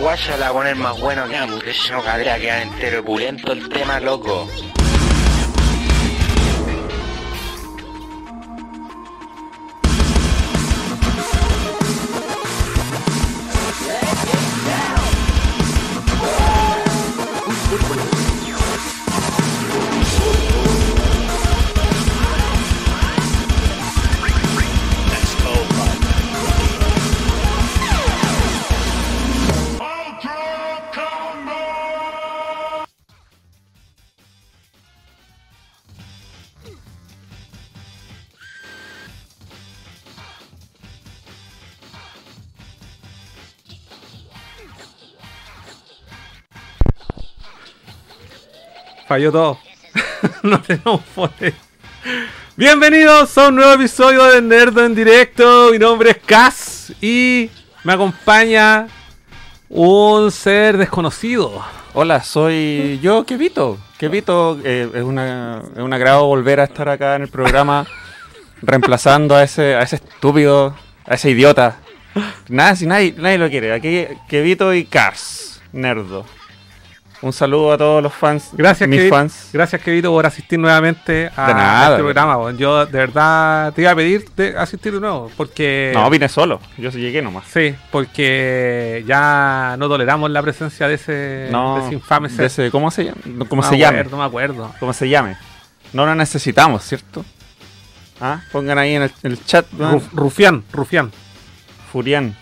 guacha la poner más bueno que hamburguesa no cadera, queda entero pulento el tema, loco. Falló todo. no tenemos poder. Bienvenidos a un nuevo episodio de Nerdo en directo. Mi nombre es Cas y me acompaña un ser desconocido. Hola, soy yo, Kevito. Kevito, eh, es, una, es un agrado volver a estar acá en el programa reemplazando a ese, a ese estúpido, a ese idiota. Nada, si nadie, nadie lo quiere. Aquí Kevito y Cars, Nerdo. Un saludo a todos los fans, Gracias, mis fans. Gracias, Kevito, por asistir nuevamente a, este programa. Yo de verdad te iba a pedir de asistir de nuevo. Porque. No, vine solo. Yo llegué nomás. Sí, porque ya no toleramos la presencia de ese, No, de ese infame de ser. ese- ¿Cómo se llama? No, ¿Cómo No se me llame? acuerdo, No me acuerdo. ¿Cómo se llame? No lo necesitamos, ¿cierto? Ah, pongan ahí en el, en el chat. Ruf- Rufián, Rufián. Furián.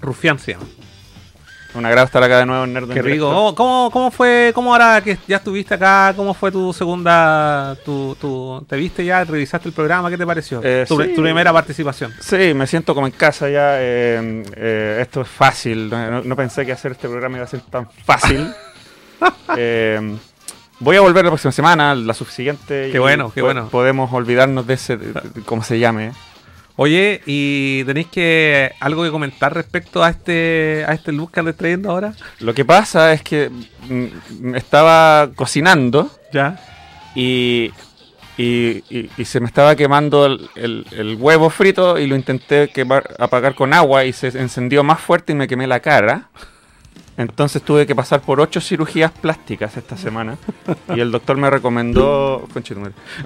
Rufián se llama. Un agrado estar acá de nuevo en Nerdo en Qué rico. directo. ¿Cómo, cómo, cómo fue, cómo ahora que ya estuviste acá, cómo fue tu segunda, tu, tu, te viste ya, revisaste el programa, ¿qué te pareció? Eh, tu, sí. tu primera participación. Sí, me siento como en casa ya. eh, eh, esto es fácil. No, pensé que hacer este programa iba a ser tan fácil. Eh, voy a volver la próxima semana, la subsiguiente. Qué bueno, qué bueno. Podemos olvidarnos de ese, de- de- ¿cómo se llame? Oye, ¿y tenéis que algo que comentar respecto a este a este look que andas trayendo ahora? Lo que pasa es que mm, estaba cocinando Ya. y, y- y- y se me estaba quemando el, el- el huevo frito y lo intenté quemar- apagar con agua y se encendió más fuerte y me quemé la cara. Entonces tuve que pasar por ocho cirugías plásticas esta semana y el doctor me recomendó,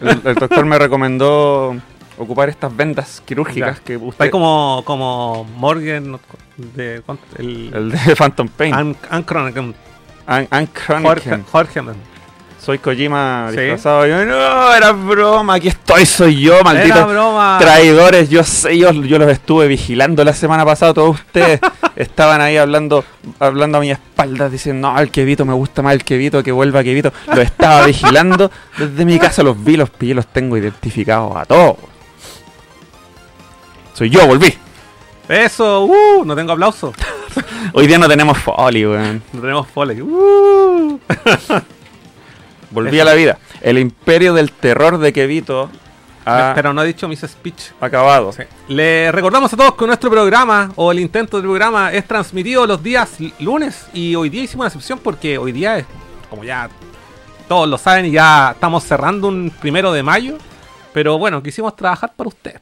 el doctor me recomendó ocupar estas vendas quirúrgicas Ya. que usted, ahí como, como Morgan de el, el de Phantom Pain, An- Ancron- An- An Jorge. Jorge. Soy Kojima Sí. disfrazado. Yo, no, era broma, aquí estoy, soy yo, maldito. Era broma. Traidores, yo sé, yo, yo los estuve vigilando la semana pasada, todos ustedes estaban ahí hablando hablando a mi espalda, diciendo, no, el Kevito, me gusta más el Kevito, que vuelva Kevito. Lo estaba vigilando, desde mi casa los vi, los pillé, los tengo identificados a todos. Soy yo, volví. Eso, uh, no tengo aplauso. Hoy día no tenemos folly, weón. No tenemos foley. Uh. Volví a la vida. El imperio del terror de Kevito ha Pero no he dicho mis speech. acabado. Sí. Le recordamos a todos que nuestro programa o el intento del programa es transmitido los días lunes y hoy día hicimos una excepción porque hoy día es, como ya todos lo saben, ya estamos cerrando un primero de mayo. Pero bueno, quisimos trabajar para usted.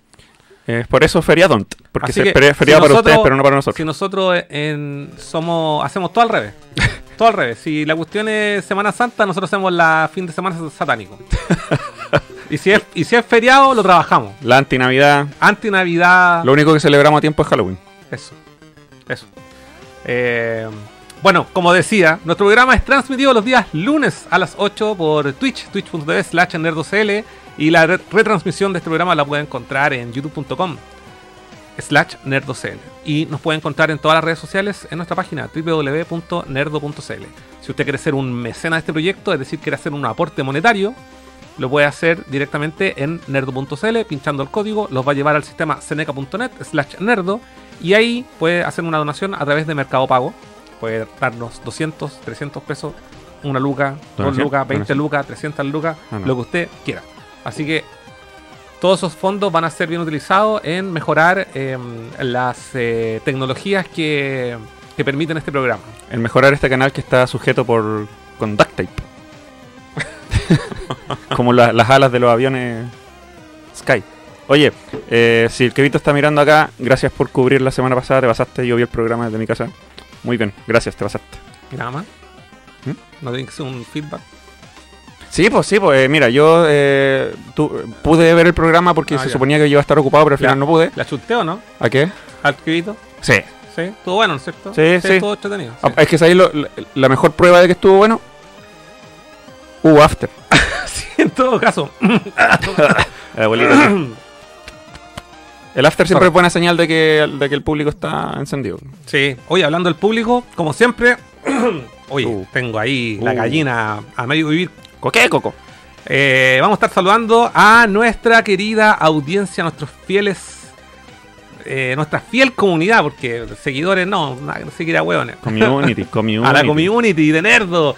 Es por eso feriado, porque Así se feria- si para nosotros- ustedes, pero no para nosotros. Si nosotros en- somos hacemos todo al revés. todo al revés. Si la cuestión es Semana Santa, nosotros hacemos la fin de semana satánico. y, si es, y si es feriado, lo trabajamos. La antinavidad, Anti-Navidad. lo único que celebramos a tiempo es Halloween. Eso. Eso. Eh, bueno, como decía, nuestro programa es transmitido los días lunes a las 8 por Twitch, twitch.tv slash nerdocl y la re- retransmisión de este programa la pueden encontrar en youtube.com slash nerdocl y nos pueden encontrar en todas las redes sociales en nuestra página www.nerdo.cl Si usted quiere ser un mecena de este proyecto, es decir, quiere hacer un aporte monetario, lo puede hacer directamente en nerdo.cl, pinchando el código, los va a llevar al sistema seneca.net slash nerdo y ahí puede hacer una donación a través de Mercado Pago. Puede darnos 200, 300 pesos, una luca, dos lucas, 20 ¿Donación? lucas, 300 lucas, Ah, no. lo que usted quiera. Así que todos esos fondos van a ser bien utilizados en mejorar eh, las eh, tecnologías que, que permiten este programa. En mejorar este canal que está sujeto por con duct tape. Como la- las alas de los aviones Sky. Oye, eh, si el Kevito está mirando acá, gracias por cubrir la semana pasada, te pasaste, yo vi el programa desde mi casa. Muy bien, gracias, te pasaste. Y nada más. ¿Mm? No tiene que ser un feedback. Sí, pues sí, pues eh, mira, yo eh, tu- pude ver el programa porque Ah, se ya. suponía que yo iba a estar ocupado, pero al final Ya. no pude. ¿La chuteo no? ¿A qué? ¿Al escribito? Sí. Sí, estuvo bueno, ¿no es cierto? Sí, sí. Estuvo entretenido. Ah, sí. Es que es ahí lo- la, la mejor prueba de que estuvo bueno. Hubo after. Sí, en todo caso. Sí. El after siempre es buena señal de que, de que el público está encendido. Sí, oye, hablando del público, como siempre, oye, Uh. tengo ahí la Uh. gallina a medio vivir. ¿Coqué, Coco? Eh, vamos a estar saludando a nuestra querida audiencia, nuestros fieles, eh, nuestra fiel comunidad, porque seguidores no, no se quiera hueones. Community, community. a la community de Nerdo.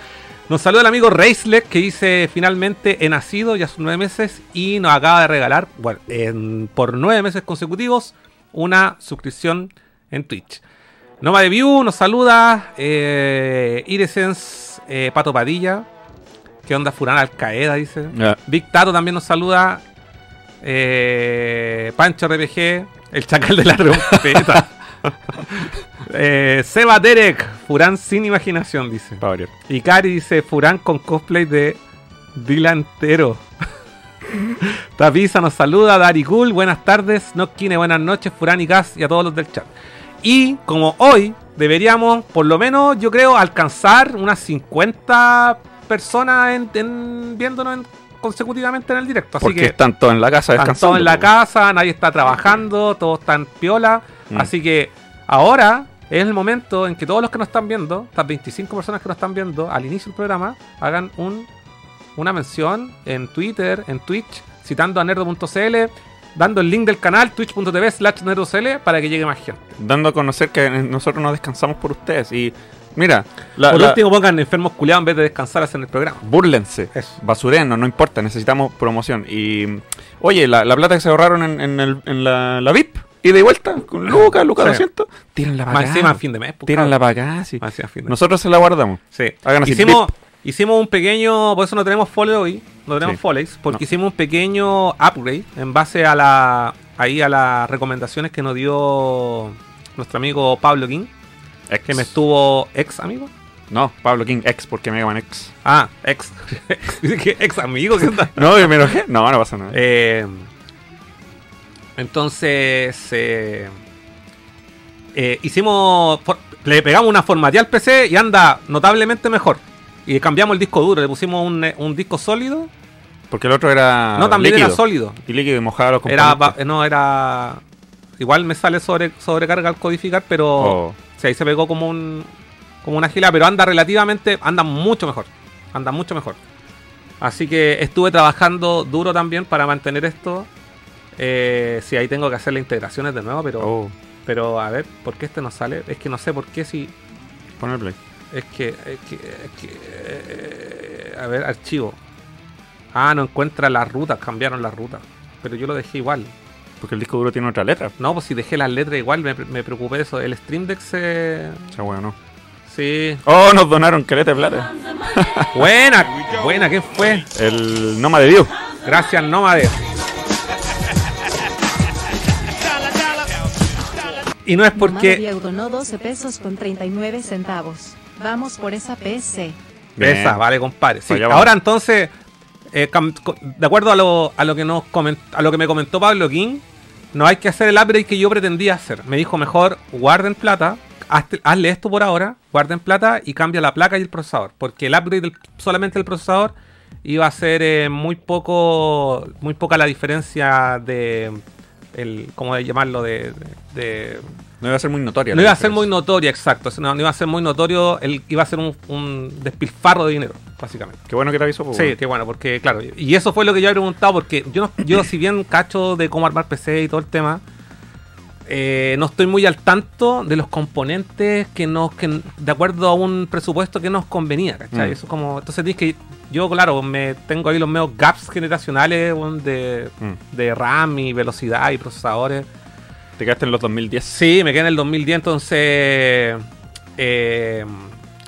Nos saluda el amigo Reisler que dice finalmente he nacido ya son nueve meses y nos acaba de regalar bueno, en- por nueve meses consecutivos una suscripción en Twitch. Noma de View nos saluda eh, Iresens eh, Pato Padilla. ¿Qué onda Furán Al Qaeda? Dice. Ya. Big Tato también nos saluda. Eh, Pancho RPG, el chacal de la trompeta. eh, Seba Derek, Furán sin imaginación, dice. Y Cari dice Furán con cosplay de delantero. Tapiza nos saluda, Dari Cool, buenas tardes, Notkine, buenas noches, Furán y Gas y a todos los del chat. Y como hoy deberíamos, por lo menos, yo creo, alcanzar unas 50 personas en, en- viéndonos en- consecutivamente en el directo. Así Porque que están todos en la casa están descansando. todos en la casa, nadie está trabajando, todos están piola. Mm. Así que ahora es el momento en que todos los que nos están viendo, estas 25 personas que nos están viendo al inicio del programa, hagan un, una mención en Twitter, en Twitch, citando a nerdo.cl, dando el link del canal twitch.tv slash nerdocl para que llegue más gente. Dando a conocer que nosotros nos descansamos por ustedes. Y mira, la, Por la- último, pongan enfermos culiados en vez de descansar en el programa. búrlense. Basurenos, no importa, necesitamos promoción. Y oye, la, la plata que se ahorraron en, en el- en la, la VIP, y de vuelta, con Lucas, Lucas Sí. 200, tírenla para Más acá. encima en fin de mes. pues, cabrón. para acá, sí. Más fin de mes. Nosotros se la guardamos. Sí. Hagan así, Hicimos, hicimos un pequeño, por eso no tenemos follow hoy, no tenemos Sí. follows, porque No. hicimos un pequeño upgrade en base a la ahí a las recomendaciones que nos dio nuestro amigo Pablo King, Ex. que me estuvo ex amigo. No, Pablo King, ex, porque Mega Man ex. Ah, ex. Que ex amigo, ¿qué onda? No, me enojé. No, no pasa nada. Eh, entonces, eh, eh, hicimos. for- Le pegamos una formateada al PC y anda notablemente mejor. Y cambiamos el disco duro, le pusimos un, eh, un disco sólido. Porque el otro era. no, también líquido. era sólido. Y líquido y mojaba los Era, componentes. ba- no, era. Igual me sale sobre, sobrecarga al codificar, pero. Oh. Sí, ahí se pegó como un. Como una gila, pero anda relativamente. Anda mucho mejor. Anda mucho mejor. Así que estuve trabajando duro también para mantener esto. Eh, sí, ahí tengo que hacer las integraciones de nuevo, pero. Oh, Pero a ver, ¿por qué este no sale? Es que no sé por qué si. pon el play. Es que. Es que, es que, eh, a ver, archivo. Ah, no encuentra las rutas, cambiaron las rutas. Pero yo lo dejé igual. Porque el disco duro tiene otra letra. No, pues si dejé las letras igual, me, me preocupé de eso. El Stream Deck se. Esa wea no. Sí. Oh, nos donaron caleta de plata. Buena, buena, ¿qué fue? El Noma de Dios. Gracias, Nómade. Y no es porque. Donó 12 pesos con 39 centavos. Vamos por esa PC. Bien. Esa, vale, compadre. Sí, ahora entonces, eh, de acuerdo a lo, a lo que nos coment- a lo que me comentó Pablo King, no hay que hacer el upgrade que yo pretendía hacer. Me dijo mejor guarden plata, hazle esto por ahora, guarden plata y cambia la placa y el procesador. Porque el upgrade solamente del procesador iba a ser eh, muy poco, muy poca la diferencia de el, ¿cómo llamarlo? De- de- No iba a ser muy notoria. no iba a ser muy notoria, exacto. No, no iba a ser muy notorio, el, iba a ser un, un despilfarro de dinero, básicamente. Qué bueno que te aviso. pues, Sí, qué bueno, porque claro, y eso fue lo que yo había preguntado, porque yo, no- yo si bien cacho de cómo armar PC y todo el tema, eh, no estoy muy al tanto de los componentes que nos, que de acuerdo a un presupuesto que nos convenía, ¿cachai? Mm. Eso es como, entonces tienes que, yo claro, me tengo ahí los medios gaps generacionales de, Mm. de RAM y velocidad y procesadores. Te quedaste en los 2010. Sí, me quedé en el 2010, entonces eh,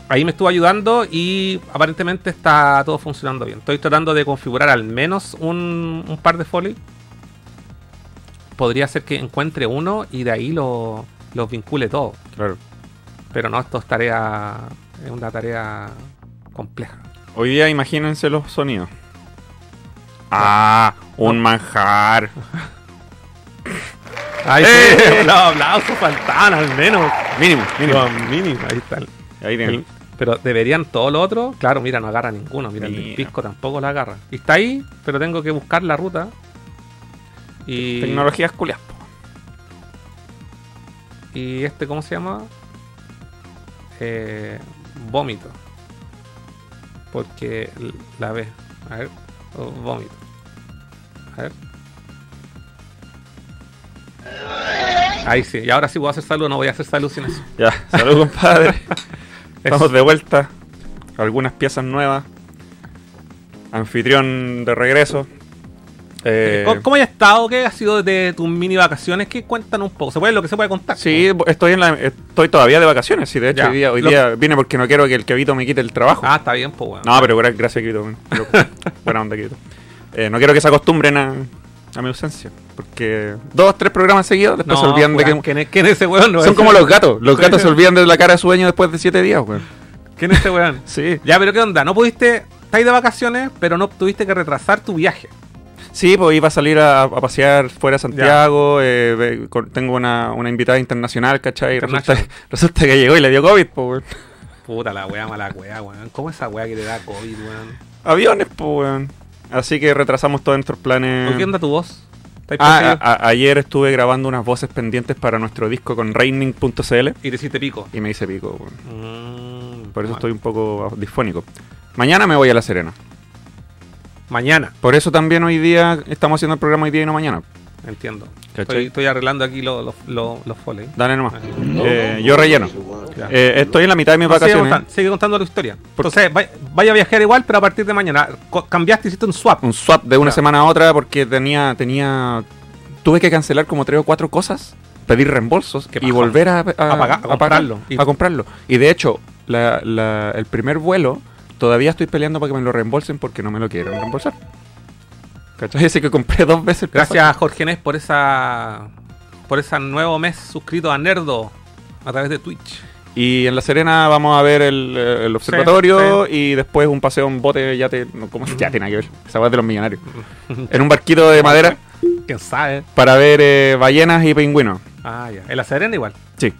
ahí me estuvo ayudando y aparentemente está todo funcionando bien. Estoy tratando de configurar al menos un, un par de Foley. Podría ser que encuentre uno y de ahí lo- los vincule todo. Claro. Pero no, esto es tarea. Es una tarea compleja. Hoy día imagínense los sonidos. Ah, un manjar. Ay, ¡Eh! sí, los aplausos faltaban al menos. Mínimo, mínimo. Los mínimos, ahí están. Ahí tienen. El- pero deberían todo lo otro. Claro, mira, no agarra ninguno. Mira, el pisco tampoco la agarra. Y está ahí, pero tengo que buscar la ruta. Y. Tecnologías culias. Y este, ¿cómo se llama? Eh, vómito. Porque la ve. A ver. oh, vómito. A ver. Ahí sí. Y ahora sí voy a hacer salud. No voy a hacer salud sin eso. Ya, salud compadre. Estamos de vuelta. Algunas piezas nuevas. Anfitrión de regreso. Eh, ¿Cómo, cómo has estado? ¿Qué ha sido de tus mini vacaciones? ¿Qué cuentan un poco? ¿Se puede lo que se puede contar? Sí, estoy en la, estoy todavía de vacaciones. Sí, de hecho, Ya. hoy día, hoy día vine porque no quiero que el Kevito me quite el trabajo. Ah, está bien, pues, weón. No, pero gra- gracias. Pero- Buena onda, Kevito. Eh, no quiero que se acostumbren a, a mi ausencia. Porque dos, tres programas seguidos, después se olvidan de que. ¿Quién es, quién es ese weón? No Son es- como los gatos. Los gatos se olvidan de la cara de su dueño después de siete días, weón. ¿Quién es ese weón? Sí. Ya, pero ¿qué onda? No pudiste... Estáis de vacaciones, pero no tuviste que retrasar tu viaje. Sí, pues iba a salir a, a pasear fuera de Santiago. eh, tengo una, una invitada internacional, ¿cachai? Resulta, que llegó y le dio COVID, pues, weón. Puta la wea, mala wea, weón. ¿Cómo esa wea que te da COVID, weón? Aviones, pues, weón. Así que retrasamos todos nuestros planes. ¿Por qué onda tu voz? ¿Estáis Ah, poseído? a- a- ayer estuve grabando unas voces pendientes para nuestro disco con raining.cl Y te hiciste pico. y me hice pico. Mm, Por eso estoy un poco disfónico. Mañana me voy a La Serena. Mañana, Por eso también hoy día estamos haciendo el programa hoy día y no mañana. entiendo. Estoy, estoy arreglando aquí los los los los foley. Dale nomás. Eh, yo relleno. Eh, estoy en la mitad de mis No, sigue, vacaciones. sigue contando la historia. Entonces, vaya, vaya a viajar igual, pero a partir de mañana. Cambiaste, hiciste un swap. un swap de una semana a otra porque tenía tenía tuve que cancelar como tres o cuatro cosas pedir reembolsos y volver a, a, pagar- a pagar- comprarlo. Y- a comprarlo y de hecho la- la- el primer vuelo todavía estoy peleando para que me lo reembolsen porque no me lo quieren reembolsar ¿cachai? así que compré dos veces. Gracias, Jorge Nes, por esa por ese nuevo mes suscrito a Nerdo a través de Twitch. Y en La Serena vamos a ver el, eh, el observatorio y después un paseo en bote yate no, ¿cómo se yate? Nada que ver esa de los millonarios en un barquito de madera ¿Quién sabe? para ver eh, ballenas y pingüinos Ah, ya. En la Serena igual. Sí.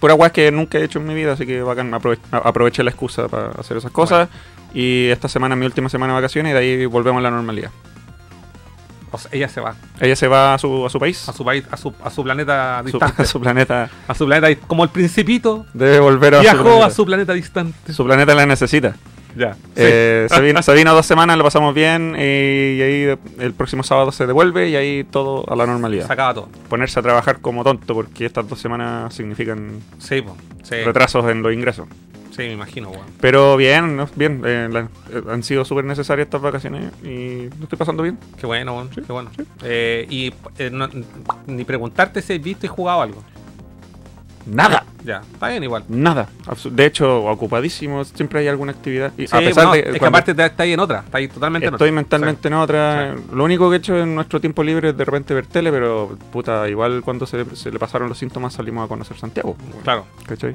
Pura weas que nunca he hecho en mi vida, así que bacán, aprove- aproveché la excusa para hacer esas cosas. Y esta semana es mi última semana de vacaciones y de ahí volvemos a la normalidad. O sea, ella se va Ella se va a su, a su país, a su país, a su, a su planeta su, distante. a su planeta. A su planeta, como el principito Debe volver a su viajó planeta. a su planeta distante. Su planeta la necesita. Ya. Eh, se, vino, se vino dos semanas, lo pasamos bien y, y ahí el próximo sábado se devuelve y ahí todo a la normalidad. Se acaba todo. Ponerse a trabajar como tonto porque estas dos semanas significan Sí, po. sí, retrasos en los ingresos. Sí, me imagino, weón. Pero bien, ¿no? bien. eh, la- eh, han sido súper necesarias estas vacaciones y lo estoy pasando bien. Qué bueno, weón. Qué bueno. Eh, y eh, no- ni preguntarte si has visto y jugado algo. Nada. Ya, está bien igual. Nada. Absu- De hecho, ocupadísimo. Siempre hay alguna actividad. Y Sí, a pesar bueno, de es que cuando aparte te- está ahí en otra, está ahí totalmente en estoy otra. mentalmente en otra. Lo único que he hecho en nuestro tiempo libre es de repente ver tele, pero puta, igual cuando se, se le pasaron los síntomas salimos a conocer Santiago. Sí, Claro. ¿Cachai?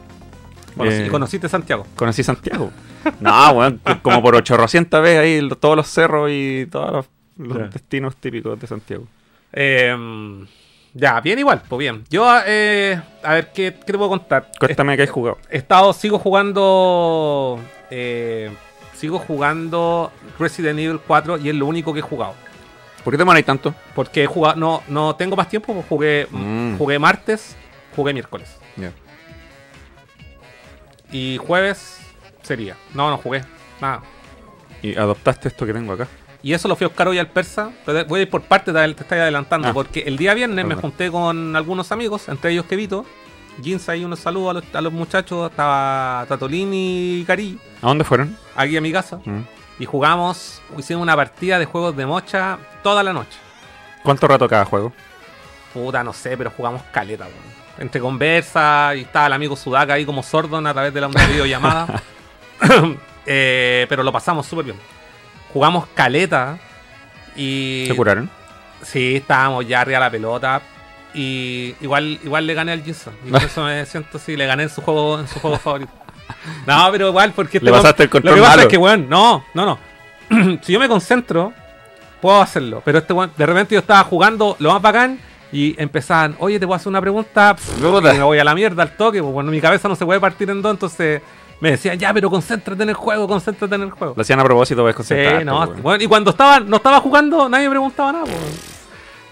Conocí- Eh, conociste Santiago. Conocí Santiago. no, weón, como por 800 veces ahí todos los cerros y todos los, destinos típicos de Santiago. Eh, ya, bien igual, pues bien. Yo, eh, a ver, ¿qué, qué te puedo contar? Cuéntame que has jugado. He estado, sigo jugando. eh, sigo jugando Resident Evil 4 y es lo único que he jugado. ¿Por qué te demoráis tanto? Porque he jugado, no, no tengo más tiempo, pues jugué, Mm. jugué martes, jugué miércoles. Ya. Y jueves sería. No, no jugué. Nada. Y adoptaste esto que tengo acá. Y eso lo fui a buscar hoy al persa. Pero voy a ir por parte, te estoy adelantando. Ah. Porque el día viernes me junté con algunos amigos, entre ellos Kevito. Ginza y unos saludos a los, a los muchachos. Estaba Tatolini y Cari ¿A dónde fueron? aquí a mi casa. Mm. Y jugamos, hicimos una partida de juegos de mocha toda la noche. ¿Cuánto rato cada juego? Puta, no sé, pero jugamos caleta, weón. Entre conversa y estaba el amigo Sudaka ahí como sordon a través de la una videollamada. Eh, pero lo pasamos súper bien. Jugamos caleta y. ¿Se curaron? Sí, estábamos ya arriba de la pelota. Y igual, igual le gané al Jason. Y por eso me siento así, le gané en su juego, en su juego favorito. No, pero igual, porque Le pasaste el control Lo que pasa malo. es que, weón, no, no, no. si yo me concentro, puedo hacerlo. Pero este weón, de repente yo estaba jugando lo más bacán y empezaban, oye, te voy a hacer una pregunta. pff, y me voy a la mierda al toque, pues bueno, mi cabeza no se puede partir en dos, entonces me decían, ya, pero concéntrate en el juego, concéntrate en el juego. Lo hacían a propósito, ves, Sí, concentrarte, no, weón. bueno, y cuando estaba, no estaba jugando, nadie me preguntaba nada. pues.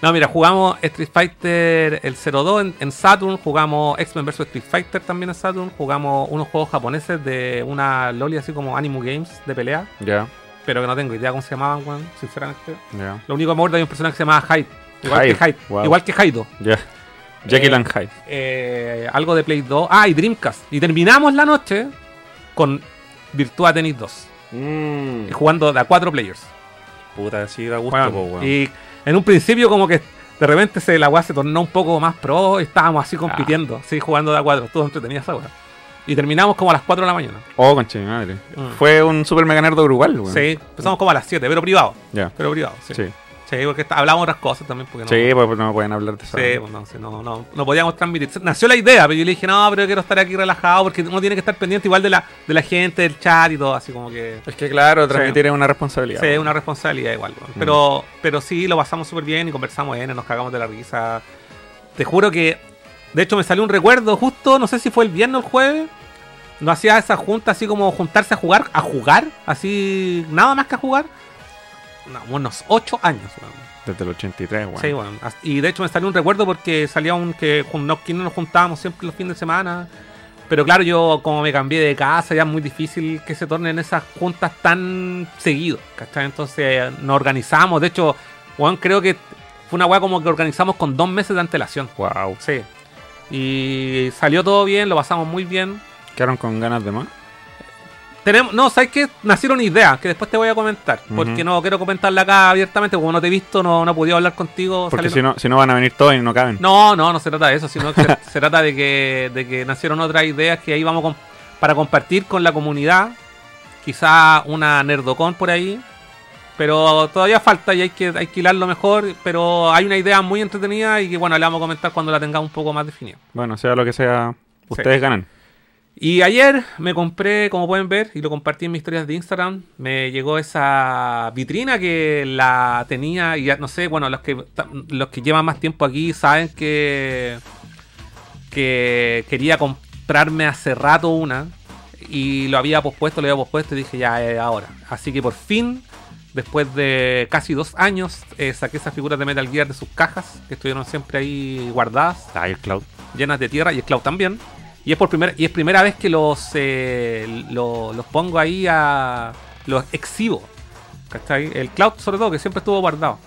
No, mira, jugamos Street Fighter el 02 en, en Saturn, jugamos X-Men vs Street Fighter también en Saturn, jugamos unos juegos japoneses de una loli así como Animu Games de pelea, Ya, pero que no tengo idea cómo se llamaban, weón, sinceramente. ya, Lo único que me acuerdo hay un personaje que se llamaba Hyde, igual Hyde, que Hyde, wow. igual que Haido. ya. Jekyll Eh, and Hyde. Eh, algo de Play 2. Ah, y Dreamcast. Y terminamos la noche con Virtua Tennis 2. y Jugando de a cuatro players. Puta, sí da gusto, Weón, po, weón. Y en un principio como que de repente se, la weá se tornó un poco más pro y estábamos así compitiendo, Ah. sí, jugando de a cuatro. Todo entretenido esa weá. Y terminamos como a las 4 de la mañana. Oh, concha de mi madre. Mm. Fue un super mega nerd Uruguay, weón. Sí, empezamos como a las 7, pero privado. Ya. Pero privado, sí. Sí. Sí, porque está- hablamos otras cosas también. Porque no, Sí, pues no pueden hablar de eso. Sí, pues no, sí, no, no, no podíamos transmitir. Nació la idea, pero yo le dije, no, pero yo quiero estar aquí relajado porque uno tiene que estar pendiente igual de la, de la gente, del chat y todo, así como que... Es que claro, transmitir es una responsabilidad. Sí, es una responsabilidad igual. weón. Mm. Pero, pero sí, lo pasamos súper bien y conversamos bien, nos cagamos de la risa. Te juro que, de hecho, me salió un recuerdo justo, no sé si fue el viernes o el jueves. No hacía esa junta así como juntarse a jugar, a jugar, así, nada más que a jugar. No, unos 8 años, weón. Desde el 83, weón. Sí, as- Y de hecho me salió un recuerdo porque salía un que no, que no nos juntábamos siempre los fines de semana. Pero claro, yo como me cambié de casa, ya es muy difícil que se tornen esas juntas tan seguido. ¿Cachai? Entonces nos organizamos. De hecho, Juan creo que fue una weá como que organizamos con dos meses de antelación. Wow. Sí. Y salió todo bien, lo pasamos muy bien. Quedaron con ganas de más. Tenemos, no, ¿sabes qué? Nacieron ideas que después te voy a comentar. Porque no quiero comentarla acá abiertamente, porque como no te he visto, no, no he podido hablar contigo. Porque si no, si no van a venir todos y no caben. No, no, no se trata de eso, sino que se, se trata de que, de que nacieron otras ideas que ahí vamos con- para compartir con la comunidad. Quizá una Nerdocon por ahí. Pero todavía falta y hay que, hay que hilarlo mejor. Pero hay una idea muy entretenida y que bueno, la vamos a comentar cuando la tengamos un poco más definida. Bueno, sea lo que sea, ustedes ganan. Y ayer me compré, como pueden ver, y lo compartí en mis historias de Instagram, me llegó esa vitrina que la tenía, y ya no sé, bueno, los que los que llevan más tiempo aquí saben que, que quería comprarme hace rato una, y lo había pospuesto, lo había pospuesto, y dije ya es ahora. Así que por fin, después de casi dos años, eh, saqué esas figuras de Metal Gear de sus cajas, que estuvieron siempre ahí guardadas Ay, el Cloud. llenas de tierra y el Cloud también. Y es por primera y es primera vez que los eh, lo- los pongo ahí a los exhibo. ¿Cachai? El Cloud sobre todo que siempre estuvo guardado.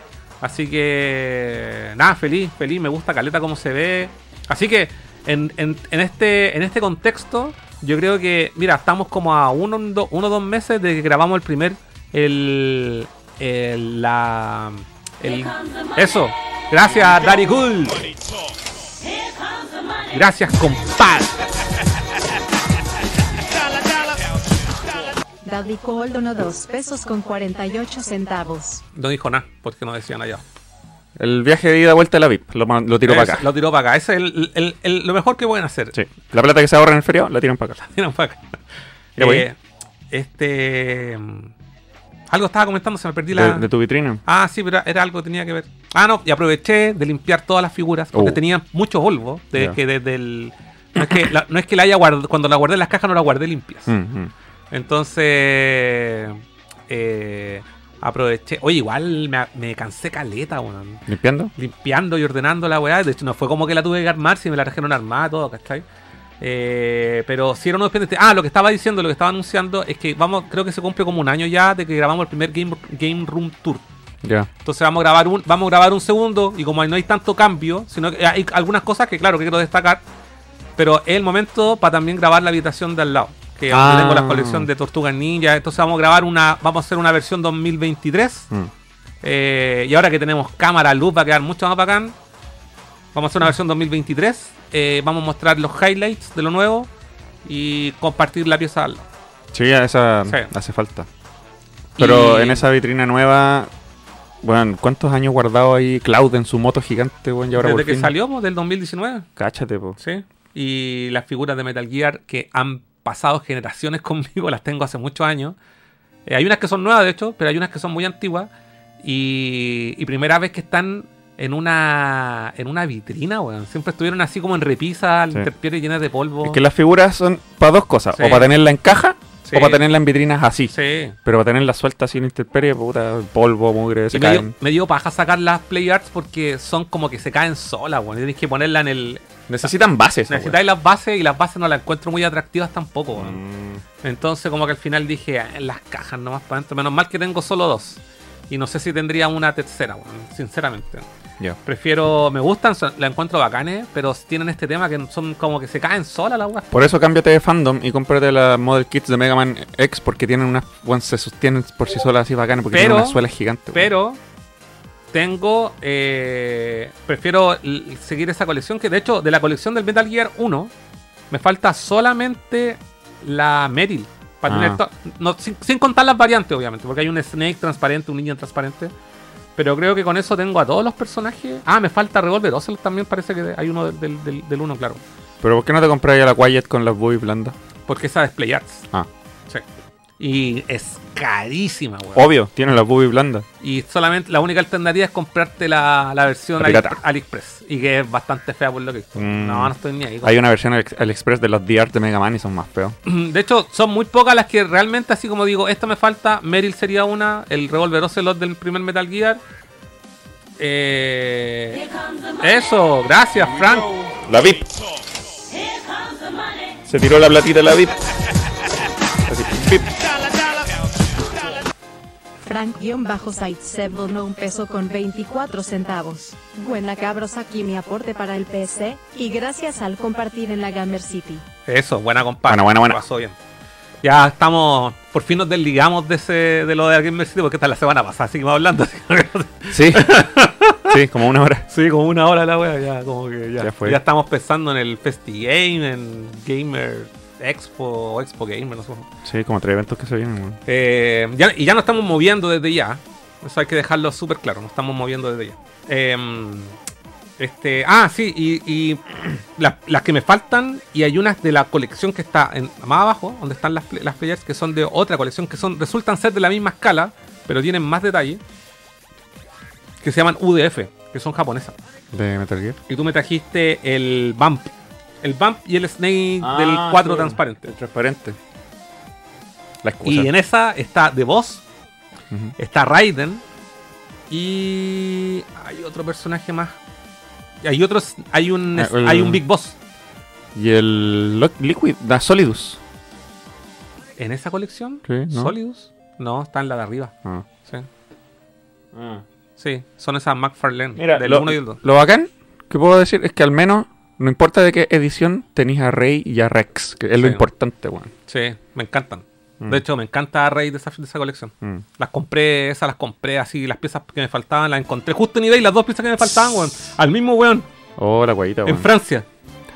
Así que nada, feliz, feliz, me gusta caleta cómo se ve. Así que en, en- en este en este contexto yo creo que mira, estamos como a uno do- uno o dos meses de que grabamos el primer el, el la el eso. Gracias, Dari Cool. Gracias, compadre. Daddy Cole donó 2 pesos con 48 centavos. No dijo nada, porque no decían allá. El viaje de ida a vuelta de la VIP. Lo, tiro para acá. Lo tiró para acá. Ese es el- el- el- lo mejor que pueden hacer. Sí. La plata que se ahorra en el feriado, la tiran para acá. Tiran para acá. Eh, este. Algo estaba comentando, se me perdí la. De, de tu vitrina. Ah, sí, pero era algo que tenía que ver. Ah, no, y aproveché de limpiar todas las figuras porque Oh. tenían mucho polvo. De, que desde el. No es que, la, no es que la haya guardado. Cuando la guardé en las cajas no la guardé limpias. Mm, mm. Entonces. eh, aproveché. Oye, igual me, me cansé caleta, weón. ¿Limpiando? limpiando y ordenando la weá. De hecho, no fue como que la tuve que armar, si me la trajeron armada, todo, ¿cachai? Eh, pero sí era unos pendientes. Ah, lo que estaba diciendo, lo que estaba anunciando es que vamos, creo que se cumple como un año ya de que grabamos el primer Game, game Room Tour. Ya. Entonces vamos a grabar un, vamos a grabar un segundo y como no hay tanto cambio, sino que hay algunas cosas que claro que quiero destacar, pero es el momento para también grabar la habitación de al lado. Que Ah. tengo la colección de Tortugas Ninja. Entonces vamos a grabar una, vamos a hacer una versión 2023. Mm. Eh, y ahora que tenemos cámara, luz, va a quedar mucho más bacán. Vamos a hacer una versión 2023. Eh, vamos a mostrar los highlights de lo nuevo y compartir la pieza. Sí, esa Sí. hace falta. Pero Y- en esa vitrina nueva Bueno, ¿cuántos años guardado ahí Cloud en su moto gigante? Y ahora Desde por que fin? salió, pues, del 2019. Cáchate, po. Sí. Y las figuras de Metal Gear que han pasado generaciones conmigo, las tengo hace muchos años. Eh, hay unas que son nuevas, de hecho, pero hay unas que son muy antiguas. Y, y primera vez que están en una en una vitrina, weón. Siempre estuvieron así como en repisa, Sí. llenas de polvo. Es que las figuras son para dos cosas. Sí. O para tenerla en caja, Sí. o para tenerla en vitrinas así. Sí. Pero para tenerla suelta así en intemperie, puta, polvo, mugre, se Y me dio, caen. me dio paja sacar las Play Arts porque son como que se caen solas, weón. Tienes que ponerla en el. Necesitan bases. Necesitáis las bases y las bases no las encuentro muy atractivas tampoco, weón. Mm, Entonces como que al final dije, "Ah, en las cajas nomás para adentro. Menos mal que tengo solo dos. Y no sé si tendría una tercera, weón, sinceramente. Prefiero, me gustan, son- la encuentro bacanes, pero tienen este tema que son como que se caen solas las weas. Por eso cámbiate de fandom y cómprate las Model Kits de Mega Man X porque tienen unas, bueno, se sostienen por sí solas así bacanas porque Pero- tienen unas suelas gigantes. Pero tengo, eh, prefiero seguir esa colección, que de hecho de la colección del Metal Gear 1 me falta solamente la Meryl. Para Ah. tener no, sin, sin contar las variantes, obviamente, porque hay un Snake transparente, un Ninja transparente. Pero creo que con eso tengo a todos los personajes. Ah, me falta Revolver Ocelot también, parece que hay uno del, del, del 1, claro. Pero ¿por qué no te compras ya la Quiet con las boobies blandas? Porque esa es Play Arts. Ah. Sí. Y es carísima, weón. Obvio, tienen las boobies blandas. Y solamente la única alternativa es comprarte la, la versión La. Ali- AliExpress. Y que es bastante fea por lo que. Mm. No, no estoy ni ahí. con- Hay una versión AliExpress de los DR de Mega Man y son más feos. De hecho, son muy pocas las que realmente, así como digo, esta me falta. Meryl sería una. El Revolver Ocelot del primer Metal Gear. Eh, eso, gracias, Frank. La VIP. Se tiró la platita la VIP. Así, VIP. Frank-Side donó un peso con 24 centavos. Buena cabros aquí mi aporte para el PC, y gracias al compartir en la Gamer City. Eso, buena compadre. Buena, buena, buena. Pasó bien. Ya estamos, por fin nos desligamos de ese de lo de Gamer City porque esta es la semana pasada, seguimos hablando. Sí. Sí, como una hora. Sí, como una hora la wea, ya como que ya. Ya fue. Ya estamos pensando en el FestiGame, en Gamer Expo, o Expo Gamer, no sé. Sí, como tres eventos que se vienen. weón. Eh, ya- y ya nos estamos moviendo desde ya. Eso hay que dejarlo súper claro, nos estamos moviendo desde ya. Eh, este, ah, sí, y, y las, las que me faltan, y hay unas de la colección que está en, más abajo, donde están las, las players, que son de otra colección, que son resultan ser de la misma escala, pero tienen más detalle, que se llaman UDF, que son japonesas. De Metal Gear. Y tú me trajiste el Bump. El Bump y el Snake del 4 transparente. El transparente. La excusa. Y en esa está The Boss, está Raiden y hay otro personaje más. Y Hay otros, hay un, Ah, el- hay un Big Boss Y el Liquid, da Solidus. en esa colección. Sí, ¿no? Solidus. No, está en la de arriba. Ah. Sí, sí son esas McFarlane Mira, del lo, 1 y el 2. lo bacán que puedo decir es que al menos, no importa de qué edición, tenéis a Rey y a Rex, que es lo importante, weón. Sí, me encantan. Mm. De hecho, me encanta Rey de esa, de esa colección. Mm. Las compré, esas las compré así, las piezas que me faltaban las encontré justo en eBay, las dos piezas que me faltaban, weón. Al mismo weón, Oh, la guayita, en weón. Francia.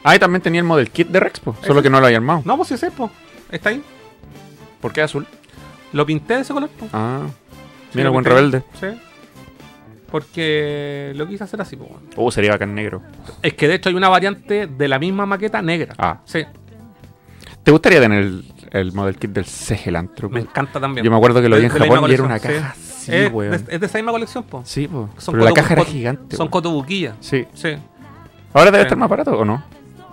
Ah, y también tenía el model kit de Rex, po, solo que no lo había armado. No, pues sí sé, po. Está ahí. ¿Por qué azul? Lo pinté de ese color, po. Ah, Sí, mira, buen pinté. rebelde. Sí. Porque lo quise hacer así, po. weón. Oh, sería bacán negro. Es que de hecho hay una variante de la misma maqueta negra. Ah. Sí, ¿Te gustaría tener el, el model kit del Segelantro? me encanta también. Yo me acuerdo que lo vi en Japón y era una caja sí. así, es, weón. de, es de esa misma colección, po. Sí, po. Son Pero la caja era gigante. Son cotobuquillas. Sí. Sí. Ahora debe Sí. estar más barato, ¿o no?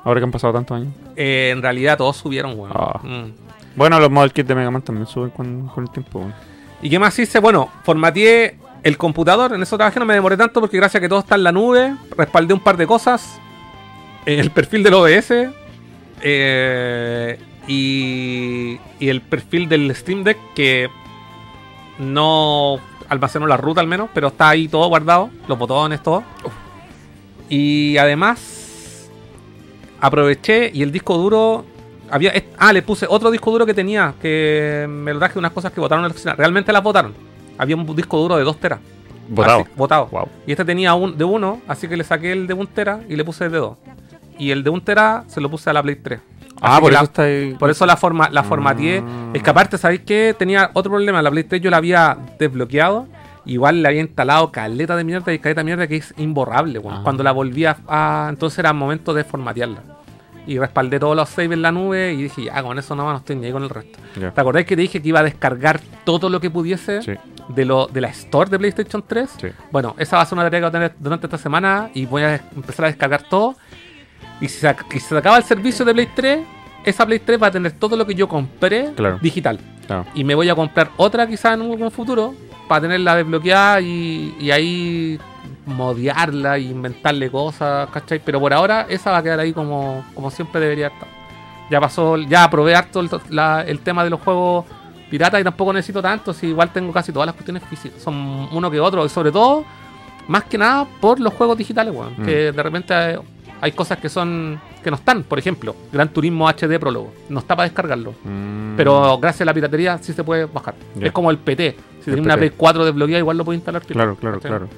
Ahora que han pasado tantos años. Eh, en realidad todos subieron, weón. Ah. Mm. Bueno, los model kits de Mega Man también suben con, con el tiempo, weón. ¿Y qué más hice? Bueno, formateé el computador. En eso trabajé, no me demoré tanto porque gracias a que todo está en la nube, respaldé un par de cosas. El perfil del OBS. eh, y, y el perfil del Steam Deck que no almacenó la ruta al menos, pero está ahí todo guardado, los botones, todo. Y además aproveché y el disco duro había ah le puse otro disco duro que tenía que me lo traje unas cosas que botaron en la oficina realmente las botaron había un disco duro de 2 teras Botado. Así, botado Wow. y este tenía un de uno así que le saqué el de 1 tera y le puse el de 2 y el de 1 tera se lo puse a la Play 3 Ah, por eso la- está ahí. por eso la forma la formateé Ah. es que aparte sabéis que tenía otro problema la Play 3 yo la había desbloqueado Igual le había instalado caleta de mierda y caleta de mierda que es imborrable, weón. Ah. Cuando la volví a, a- Entonces era momento de formatearla. Y respaldé todos los saves en la nube y dije, ya, con eso nomás no estoy ni ahí con el resto. ¿Te acordás que te dije que iba a descargar todo lo que pudiese Sí. De, lo, de la store de PlayStation 3? Sí. Bueno, esa va a ser una tarea que voy a tener durante esta semana y voy a empezar a descargar todo. Y si se, y acaba el servicio de Play 3, esa Play 3 va a tener todo lo que yo compré Claro. digital. Claro. Y me voy a comprar otra quizá en un, futuro para tenerla desbloqueada y, y ahí modearla e inventarle cosas, ¿cachai? Pero por ahora esa va a quedar ahí como, como siempre debería estar. Ya pasó, ya probé harto el, la- el tema de los juegos piratas y tampoco necesito tanto, si igual tengo casi todas las cuestiones físicas. Son uno que otro, y sobre todo, más que nada por los juegos digitales, weón. Mm. Que de repente hay, hay cosas que son que no están, por ejemplo, Gran Turismo HD Prólogo, no está para descargarlo. Mm. Pero gracias a la piratería sí se puede bajar. Es como el PT. Si tienes una. Play 4 desbloqueada, igual lo puedes instalar. Claro, claro, claro.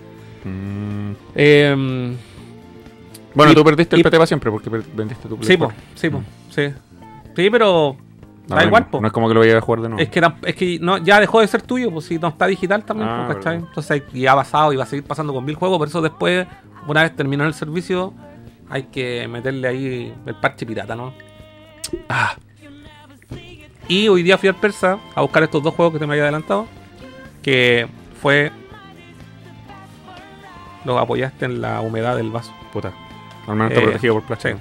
Mm. Eh, Bueno, Y- tú perdiste el PT para siempre porque vendiste tu Play sí, po, 4. sí, po, sí. Sí, pero da no, igual, po. No es como que lo vaya a jugar de nuevo. Es que, es que no, ya dejó de ser tuyo, pues si no está digital también, Ah, pues, ¿cachai? Entonces, y ha pasado y va a seguir pasando con mil juegos, por eso después, una vez terminado el servicio, hay que meterle ahí el parche pirata, ¿no? Ah. Y hoy día fui al Persa a buscar estos dos juegos que te me había adelantado, que fue... Los apoyaste en la humedad del vaso. Puta. Al menos está Eh, protegido por plástico.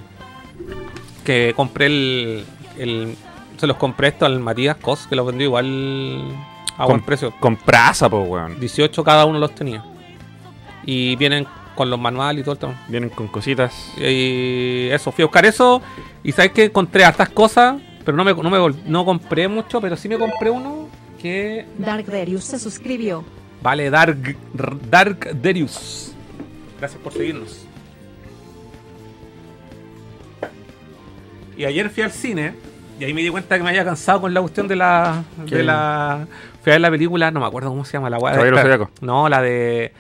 Que compré el, el- Se los compré esto al Matías Cos, que los vendió igual a Con- buen precio. Con prasa, po, weón. 18 cada uno los tenía. Y vienen con los manuales y todo el tema. Vienen con cositas. Y eso, fui a buscar eso. Y sabes que encontré hartas cosas, pero no me, no me no compré mucho, pero sí me compré uno que Dark Darius se suscribió. vale Dark, Dark Darius. Gracias por seguirnos. Y ayer fui al cine y ahí me di cuenta que me había cansado con la cuestión de la. ¿Qué? De la fui a ver la película, no me acuerdo cómo se llama la. Caballero Zodiaco. No, la de.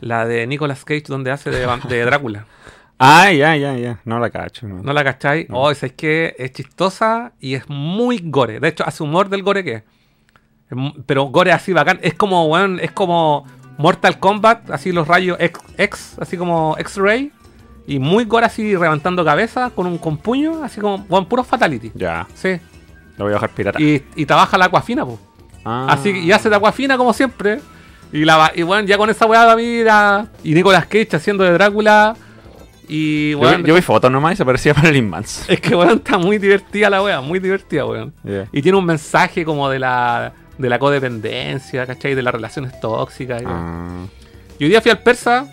La de Nicolas Cage, donde hace de, Drácula. Ah, ya, ya, ya. No la cacho, no. ¿No la cacháis? No. Oh, es que es chistosa y es muy gore. De hecho, hace humor del gore que es. Pero gore así bacán. Es como, weón, es como Mortal Kombat, así los rayos X, X, así como X-Ray. Y muy gore así levantando cabeza con un con puño, así como, weón, puro fatality. Ya. Sí. Lo voy a bajar pirata. Y, y trabaja la aquafina, pues. Ah. Así que y hace de aquafina como siempre. Y, la, y bueno, ya con esa weá mira. Y Nicolas Cage haciendo de Drácula. Y bueno, yo vi fotos nomás y se parecía Marilyn Manson. es que weón está muy divertida la weá, muy divertida, weón. Y tiene un mensaje como de la de la codependencia, ¿cachai? De las relaciones tóxicas. Ah. Y hoy día fui al persa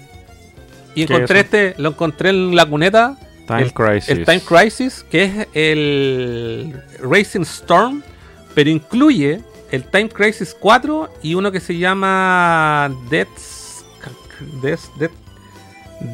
y ¿Qué encontré este, lo encontré en la cuneta. Time el, Crisis. El Time Crisis, que es el Racing Storm, pero incluye el Time Crisis 4 y uno que se llama Death, Death, Death,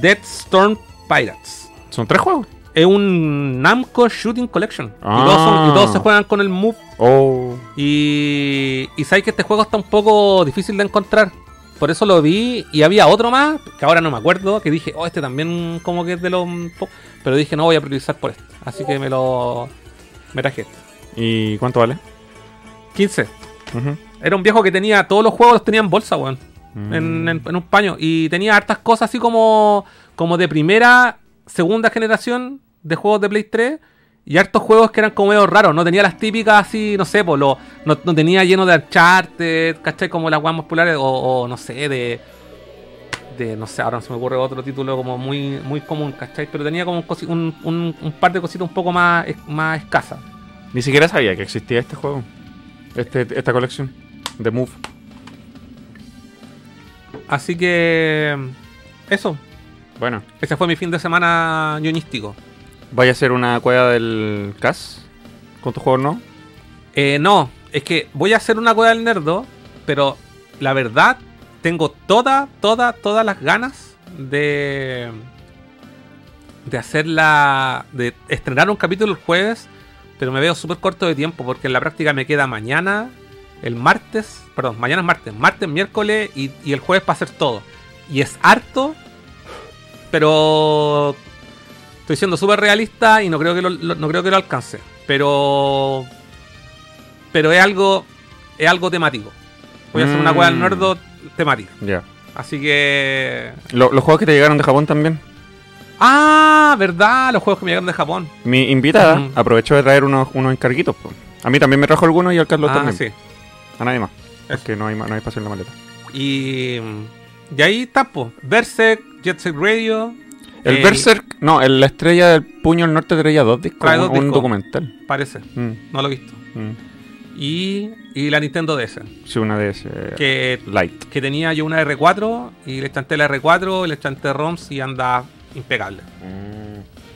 Death Storm Pirates. Son tres juegos. Es un Namco Shooting Collection. Y, Ah. todos son- y todos se juegan con el Move. Oh. Y, y sabéis que este juego está un poco difícil de encontrar. Por eso lo vi. Y había otro más, que ahora no me acuerdo, que dije, oh, este también como que es de los... po-". Pero dije, no, voy a priorizar por este. Así que me lo... Me traje este. ¿Y cuánto vale? 15. Ujú. Era un viejo que tenía... Todos los juegos los tenía en bolsa, weón. Mm. En, en- en un paño. Y tenía hartas cosas así como... Como de primera, segunda generación de juegos de Play 3. Y hartos juegos que eran como medio raros. No tenía las típicas así, no sé, pues lo, no, no tenía lleno de Uncharted, ¿cachai? Como las guas más populares. O, o no sé, de. De, no sé, ahora no se me ocurre otro título como muy, muy común, ¿cachai? Pero tenía como un, un, un- un par de cositas un poco más, más escasas. Ni siquiera sabía que existía este juego. Este, esta colección. De Move. Así que. Eso. Bueno. Ese fue mi fin de semana ñoñístico. ¿Vaya a ser una cueva del CAS? ¿Con tu juego no? Eh, no, es que voy a hacer una cueva del nerdo, pero la verdad, tengo toda, toda, todas las ganas de. de hacerla. de estrenar un capítulo el jueves, pero me veo súper corto de tiempo, porque en la práctica me queda mañana, el martes, perdón, mañana es martes, martes, miércoles y, y el jueves para hacer todo. Y es harto, pero estoy siendo súper realista y no creo que lo, lo- no creo que lo alcance. Pero pero es algo es algo temático. Voy a hacer una cueva del nerdo temática. Ya. Así que. Lo- los juegos que te llegaron de Japón también. Ah, verdad, los juegos que me llegaron de Japón. Mi invitada Mm. aprovechó de traer unos, unos encarguitos. po. A mí también me trajo algunos y al Carlos ah, también. sí. A nadie más. Eso. Porque no hay, no hay espacio en la maleta. Y. Y ahí está, po. Berserk, Jet Set Radio. El eh, Berserk, no, el- la estrella del puño al norte traía dos discos. Trae dos un, un discos. documental. Parece, Mm, no lo he visto. mm. Y, y la Nintendo DS. Sí, una ese. Que, Light. que tenía yo una R4 y le chanté la R4, le chanté ROMs y anda impecable.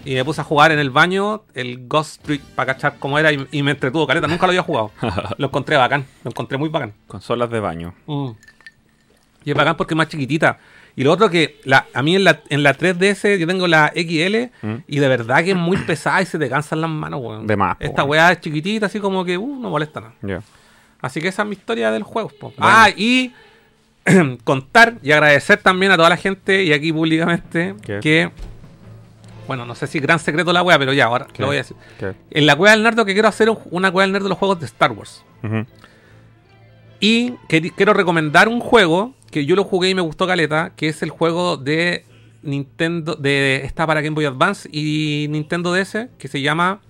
Y me puse a jugar en el baño el Ghost Trick para cachar cómo era y, y me entretuvo caleta. Nunca lo había jugado. Lo encontré bacán. Lo encontré muy bacán. Consolas de baño. Y es bacán porque es más chiquitita. Y lo otro que la, a mí en la, en la 3DS yo tengo la XL Mm. y de verdad que es muy pesada y se te cansan las manos, weón. De más, po, Esta weón. weá es chiquitita, así como que uh, no molesta nada. Así que esa es mi historia del juego. po. Ah, y contar y agradecer también a toda la gente y aquí públicamente ¿Qué? que, bueno, no sé si gran secreto la wea, pero ya, ahora ¿Qué? lo voy a decir. ¿Qué? En la cueva del nerdo que quiero hacer un- una cueva del nerdo de los juegos de Star Wars. Y que- quiero recomendar un juego que yo lo jugué y me gustó caleta, que es el juego de Nintendo, de está para Game Boy Advance y Nintendo DS, que se llama,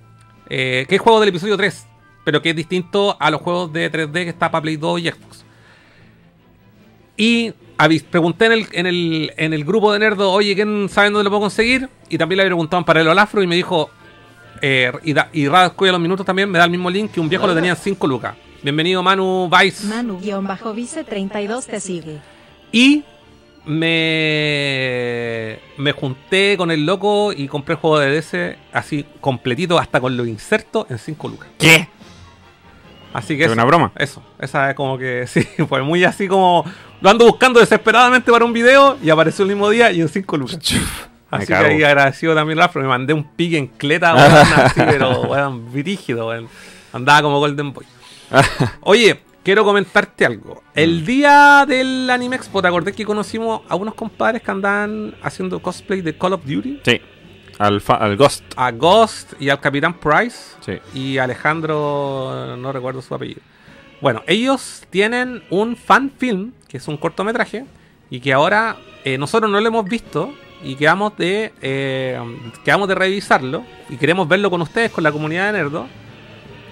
eh, que es juego del episodio 3, pero que es distinto a los juegos de 3D que está para Play 2 y Xbox. Y pregunté en el, en, el, en el grupo de nerdo, oye, ¿quién sabe dónde lo puedo conseguir? Y también le había preguntado en paralelo al afro y me dijo, eh, y, da, y Escuela a los minutos también me da el mismo link que un viejo lo tenía en 5 lucas. Bienvenido Manu Vice. Manu-Vice 32 te sigue. Y me, me junté con el loco y compré el juego de DS así completito, hasta con los insertos en 5 lucas. ¿Qué? Así que ¿Es eso, una broma? eso, esa es como que sí, fue muy así como lo ando buscando desesperadamente para un video y apareció el mismo día y en 5 lucas. Así que ahí agradecido también Rafro, me mandé un pique en cleta, weón, así, pero weón, virígido, weón. Andaba como Golden Boy. Oye, quiero comentarte algo. El día del Anime Expo, ¿te acordás que conocimos a unos compadres que andaban haciendo cosplay de Call of Duty? Sí. Al, fa- al Ghost. A Ghost y al Capitán Price Sí. y Alejandro, no recuerdo su apellido. Bueno, ellos tienen un fan film, que es un cortometraje, y que ahora eh, nosotros no lo hemos visto y quedamos de, eh, quedamos de revisarlo y queremos verlo con ustedes, con la comunidad de Nerdo.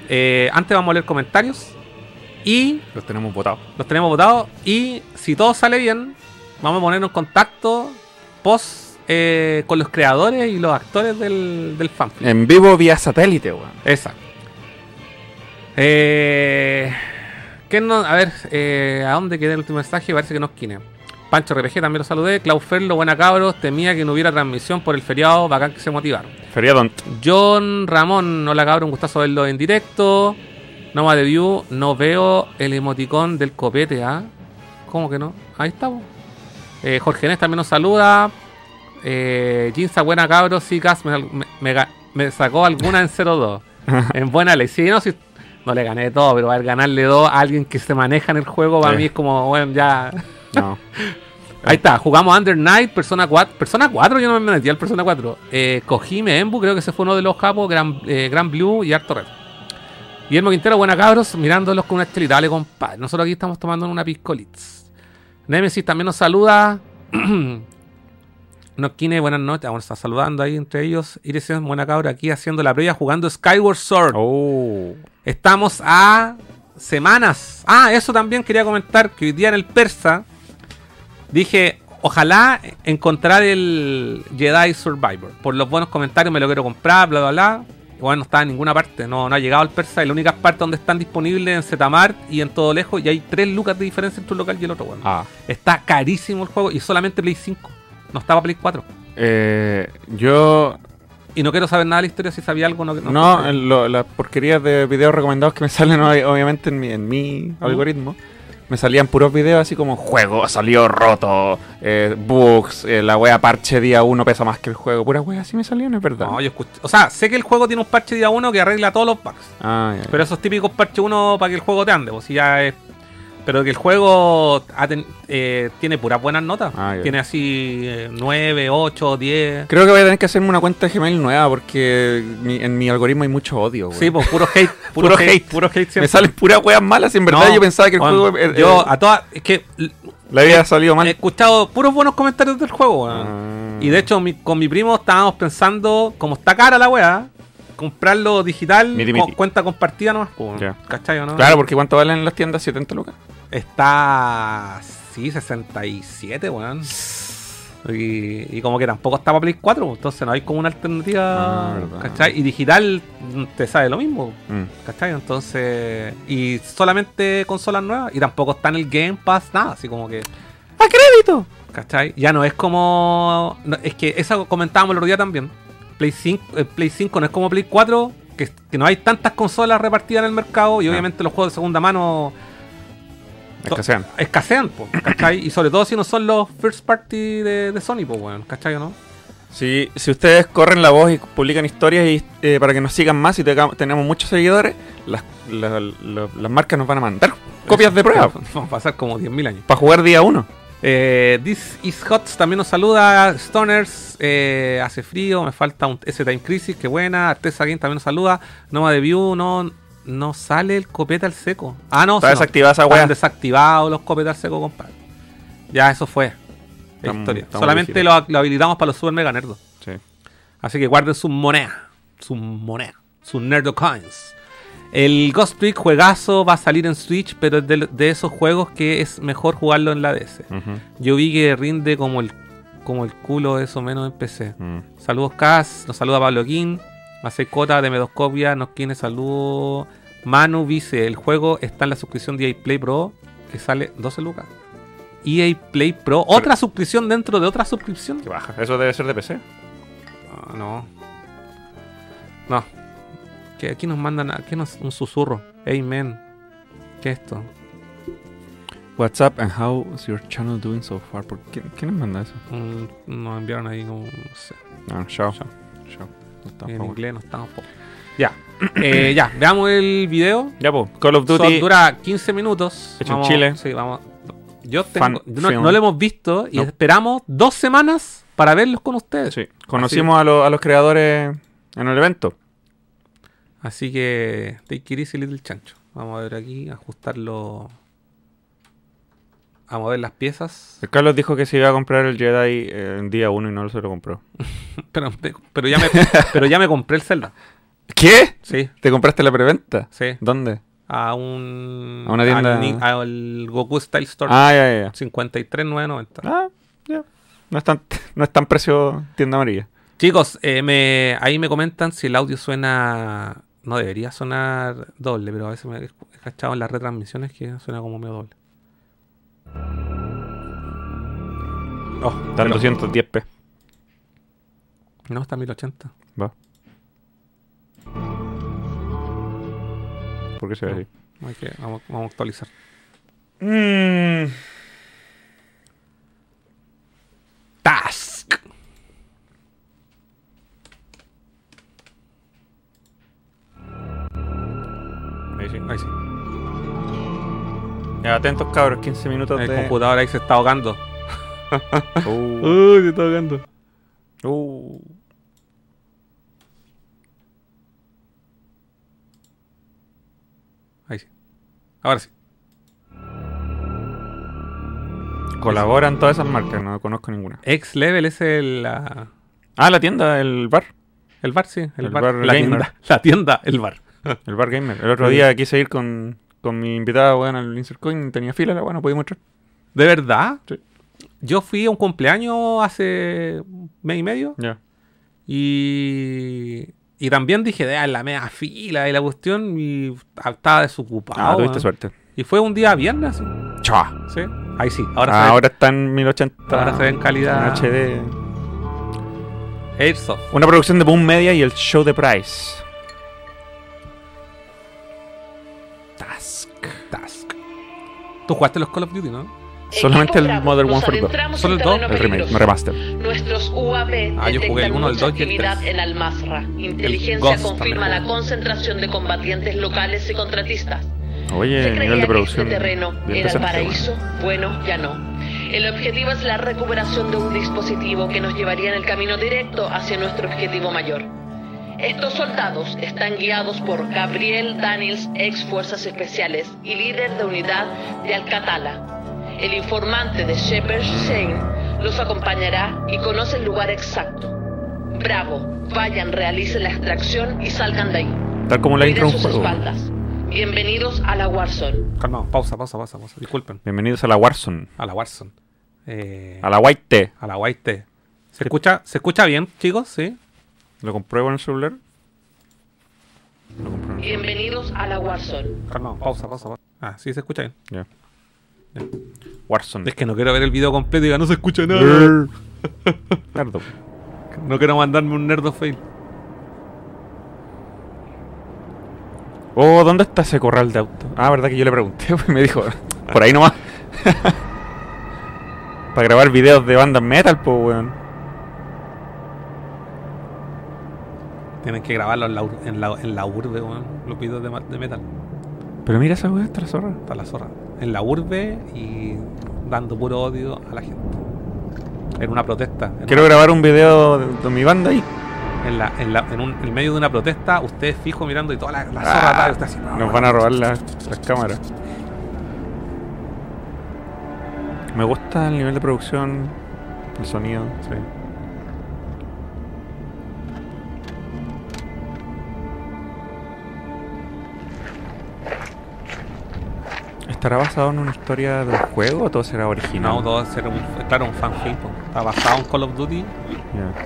Eh, antes vamos a leer comentarios y Los tenemos votados. los tenemos votados y si todo sale bien, vamos a ponernos en contacto post eh, con los creadores y los actores del, del fanfilm. En vivo vía satélite, weón. Exacto. Eh, ¿qué no- a ver, eh, ¿a dónde quedé el último mensaje? Parece que nos quine. Pancho RPG también lo saludé. Clau Ferlo, buena cabros. Temía que no hubiera transmisión por el feriado. Bacán que se motivaron. Feriadont. John Ramón, hola cabrón, un gustazo verlo en directo. Noma de View, no veo el emoticón del copete, ¿ah? ¿Cómo que no? Ahí estamos. Eh, Jorge Nés también nos saluda. Eh, Jinza, buena cabros, sí, Cas, me, me- me sacó alguna en 0-2. en buena ley. Sí, no, sí, no le gané todo, pero a ver, ganarle dos a alguien que se maneja en el juego, para Sí. mí es como, bueno, ya. No. Ahí está, jugamos Under Night, Persona 4. Persona 4, yo no me metí al Persona 4. Eh, Kojime Embu, creo que ese fue uno de los capos, Gran, eh, Gran Blue y Harto Red. Guillermo Quintero, buena cabros, mirándolos con una estelita. Dale, compadre. Nosotros aquí estamos tomando una piscolitz. Nemesis también nos saluda. Noquine, buenas noches. Vamos a estar saludando ahí entre ellos. Iris, buena cabra, aquí haciendo la previa jugando Skyward Sword. Oh. Estamos a semanas. Ah, eso también quería comentar que hoy día en el persa dije, ojalá encontrar el Jedi Survivor. Por los buenos comentarios me lo quiero comprar, bla, bla, bla. Bueno, no está en ninguna parte, no, no ha llegado al persa. Y la única parte donde están disponibles en Zetamar y en todo lejos. Y hay 3 lucas de diferencia entre un local y el otro. Bueno. Ah. Está carísimo el juego y solamente Play 5. No estaba Play 4. Eh, yo. Y no quiero saber nada de la historia, si sabía algo no. no- No, lo- las porquerías de videos recomendados que me salen obviamente en mi, en mi algoritmo. Me salían puros videos así como juego salió roto, eh, bugs, eh, la wea parche día 1 pesa más que el juego. Puras weas así me salían, es verdad. No, yo escuché. O sea, sé que el juego tiene un parche día 1 que arregla todos los bugs. Ah, ya, ya. Pero esos típicos parche 1 para que el juego te ande, pues si ya es. Pero que el juego ten- eh, tiene puras buenas notas. Ah, tiene así eh, 9, 8, 10. Creo que voy a tener que hacerme una cuenta de Gmail nueva porque mi- en mi algoritmo hay mucho odio, weón. Sí, pues puro hate. Puro, Puro hate, hate. Puro hate siempre. Me salen puras weas malas y en verdad No, yo pensaba que el bueno, juego... eh, Yo eh, a todas. Es que. Le había salido mal. He escuchado puros buenos comentarios del juego. Ah. Y de hecho, mi- con mi primo estábamos pensando, como está cara la weá, comprarlo digital Miti, con cuenta compartida nomás, po, Ya. ¿cachai o no? Claro, porque ¿cuánto valen en las tiendas? 70 lucas. Está. Sí, 67, weón. Y, y como que tampoco está para Play 4, pues, entonces no hay como una alternativa, Ah. ¿cachai? Y digital mm, te sabe lo mismo, Mm. ¿cachai? Entonces. Y solamente consolas nuevas, y tampoco está en el Game Pass, nada, así como que. ¡A crédito! ¿Cachai? Ya no es como. no, es que eso comentábamos el otro día también. Play 5, eh, Play 5 no es como Play 4, que, que no hay tantas consolas repartidas en el mercado y No. obviamente los juegos de segunda mano Es que sean. escasean, po, ¿cachai? y sobre todo si no son los first party de, de Sony, pues, weón, ¿cachai o no? Si, si ustedes corren la voz y publican historias y, eh, para que nos sigan más y tenemos muchos seguidores, las, la- la- las marcas nos van a mandar copias de prueba Vamos a pasar como 10.000 años. para jugar día uno. Eh, This is Hot también nos saluda. Stoners, eh, hace frío, me falta un S-Time Crisis, qué buena. Artesa Game también nos saluda. Nova de View, no, no sale el copete al seco. Ah, no, Está sí, no. desactivada esa Están desactivados los copetes al seco, compadre. Ya, eso fue. La Estamos- historia. estamos Solamente lo, lo habilitamos para los super mega nerdos. Sí. Así que guarden sus monedas. Sus monedas. Sus nerdo coins. El Ghost Trick juegazo va a salir en Switch, pero es de, de esos juegos que es mejor jugarlo en la DS. Yo vi que rinde como el como el culo eso menos en PC. Mm. Saludos Cas, nos saluda Pablo King, Macecota de Medoscopia, nos quiere saludos. Manu dice, el juego está en la suscripción de EA Play Pro, que sale 12 lucas. EA Play Pro, otra suscripción dentro de otra suscripción. Qué baja. Eso debe ser de PC. Ah, no. No. Que aquí nos mandan, aquí nos un susurro. Amen. ¿Qué es esto? What's up and how's your channel doing so far? ¿Por qué, ¿Quién nos manda eso? Un- nos enviaron ahí como, no sé. No, chao. Chao. Chao. No está, en inglés no estamos po- Ya. Eh, ya, veamos el video. Ya, pues. Call of Son- Duty. dura 15 minutos. Hecho en Vamos- Chile. Sí, vamos. Yo tengo, no, no lo hemos visto y No. esperamos dos semanas para verlos con ustedes. Sí. Conocimos a, los- a los creadores en el evento. Así que, take it easy, little chancho. Vamos a ver aquí, ajustarlo. A ver las piezas. El Carlos dijo que se iba a comprar el Jedi eh, en día uno y no se lo compró. Pero, pero, ya me, pero ya me compré el Zelda. ¿Qué? Sí, ¿Te compraste la preventa? sí. ¿Dónde? A un. A una tienda- Al, Goku Style Store. Ah, ya, ya, ya. 53,990. Ah, ya. No es tan, no es tan precio tienda amarilla. Chicos, eh, me, ahí me comentan si el audio suena. No debería sonar doble, pero a veces me he cachado en las retransmisiones que suena como medio doble. Oh, Está en 210p. no, está en 1080. Va. ¿Por qué se ve así? Hay que, vamos, vamos a actualizar. Mm. Task. Ahí sí. Ahí sí. Ya, atentos cabros, 15 minutos El de... computador ahí se está ahogando. Uh, Uy, se está ahogando. uh. Ahí sí. Ahora sí. Colaboran todas esas marcas, no conozco ninguna. X Level es el, la- Ah, la tienda, el bar. el bar, sí. El, El bar. bar la, gamer. tienda, la tienda, el bar. El bar gamer. El otro día quise ir con, con mi invitada, weón, al Insert Coin. Tenía fila, la weón, no podía mostrar. ¿De verdad? Sí. Yo fui a un cumpleaños hace mes y medio Ya. y, y también dije, de la media fila y la cuestión y estaba desocupado. Ah, tuviste suerte. Y fue un día viernes, Chua. ¿sí? Ahí sí, ahora, Ah, se, ahora está en 1080. ahora se ve en calidad en HD. Airsoft. Una producción de Boom Media y el show de Price. Tú jugaste los Call of Duty, ¿no? Solamente el Modern Warfare 2. adentramos Solo el dos, terreno El remake, no remaster. Nuestros UAV Ah, yo jugué el detectan uno, el mucha dos y el actividad tres. en Al-Masra. Inteligencia Ghost confirma la concentración de combatientes locales y contratistas. Oye, Se el nivel de que producción. este terreno era el paraíso. Bueno, ya no. El objetivo es la recuperación de un dispositivo que nos llevaría en el camino directo hacia nuestro objetivo mayor. Estos soldados están guiados por Gabriel Daniels, ex Fuerzas Especiales y líder de unidad de Alcatala. El informante de Shepard Shane los acompañará y conoce el lugar exacto. Bravo, vayan, realicen la extracción y salgan de ahí. Tal como la intro un juego. espaldas. Bienvenidos a la Warzone. Calma, pausa, pausa, pausa, pausa. Disculpen. Bienvenidos a la Warzone. A la Warzone. Eh, A la White a la White. ¿Se escucha, ¿Se escucha bien, chicos? ¿Sí? ¿Lo compruebo en el celular? Lo compruebo en el Bienvenidos a la Warzone. Calma, pausa, pausa, pausa. Ah, sí se escucha bien. Ya. Warzone. Es que no quiero ver el video completo y diga, no se escucha nada. Nerdo. No quiero mandarme un nerdo fail. Oh, ¿dónde está ese corral de auto? Ah, verdad que yo le pregunté, pues me dijo, por ahí nomás. Para grabar videos de bandas metal, pues, weón. Tienen que grabarlo en la, en la, en la urbe, weón. Los videos de, metal. Pero mira esa weón, está la zorra. Está la zorra. En la urbe y dando puro odio a la gente. En una protesta. En, Quiero grabar un video de, de mi banda ahí. en, la, en, la- en un- en medio de una protesta, ustedes fijo mirando y toda la, la zorra así, no, nos van a robar la- las cámaras. Me gusta el nivel de producción, el sonido, sí. ¿Estará basado en una historia del juego o todo será original? No, todo es ser un, claro, un fanfilm. Está basado en Call of Duty,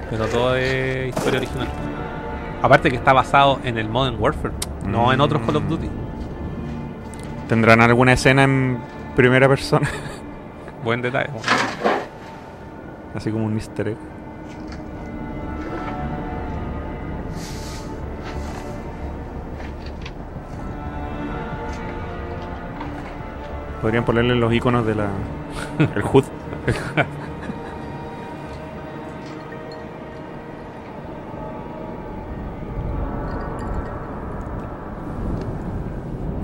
pero todo es historia original. Aparte que está basado en el Modern Warfare, no en otros Call of Mm. Duty. ¿Tendrán alguna escena en primera persona? Buen detalle. Así como un easter egg. Podrían ponerle los iconos de la. el HUD.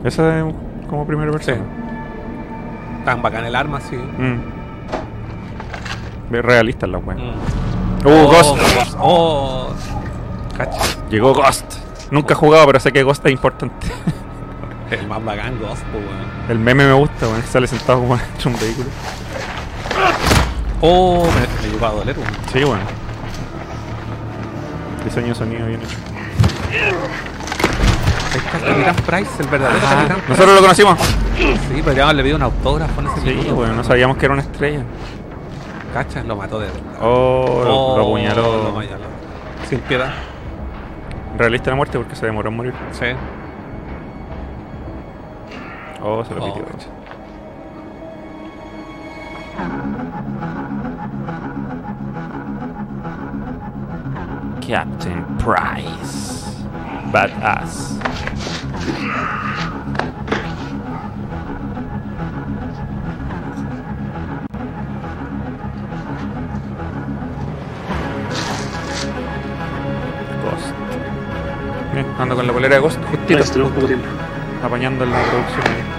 Esa es como primera persona. Tan bacán el arma, sí. Mm. Ve realista la wea. Mm. Uh, Oh, Ghost. Ghost. Oh. Llegó Ghost. Nunca he jugado, pero sé que Ghost es importante. El más bacán po, weón. El meme me gusta, weón. que Sale sentado como dentro de un vehículo. Oh, me, me llegó a doler, weón. Sí, bueno. Diseño de sonido bien hecho. Ahí está el Capitán Price, el verdadero Capitán Price. Nosotros lo conocimos. Sí, podríamos haberle pedido un autógrafo en ese Sí, minuto, bueno, no sabíamos que era una estrella. Cacha, lo mató de verdad. Oh, lo- Oh, lo apuñaló. lo apuñaló. Sin piedad. Realista la muerte porque se demoró en morir. Sí. Oh, se lo Oh, pitió. Captain Price. Badass. Ghost. Bien, ando con la polera de Ghost justito. Nice, tenemos poco tiempo. Apañando en la producción.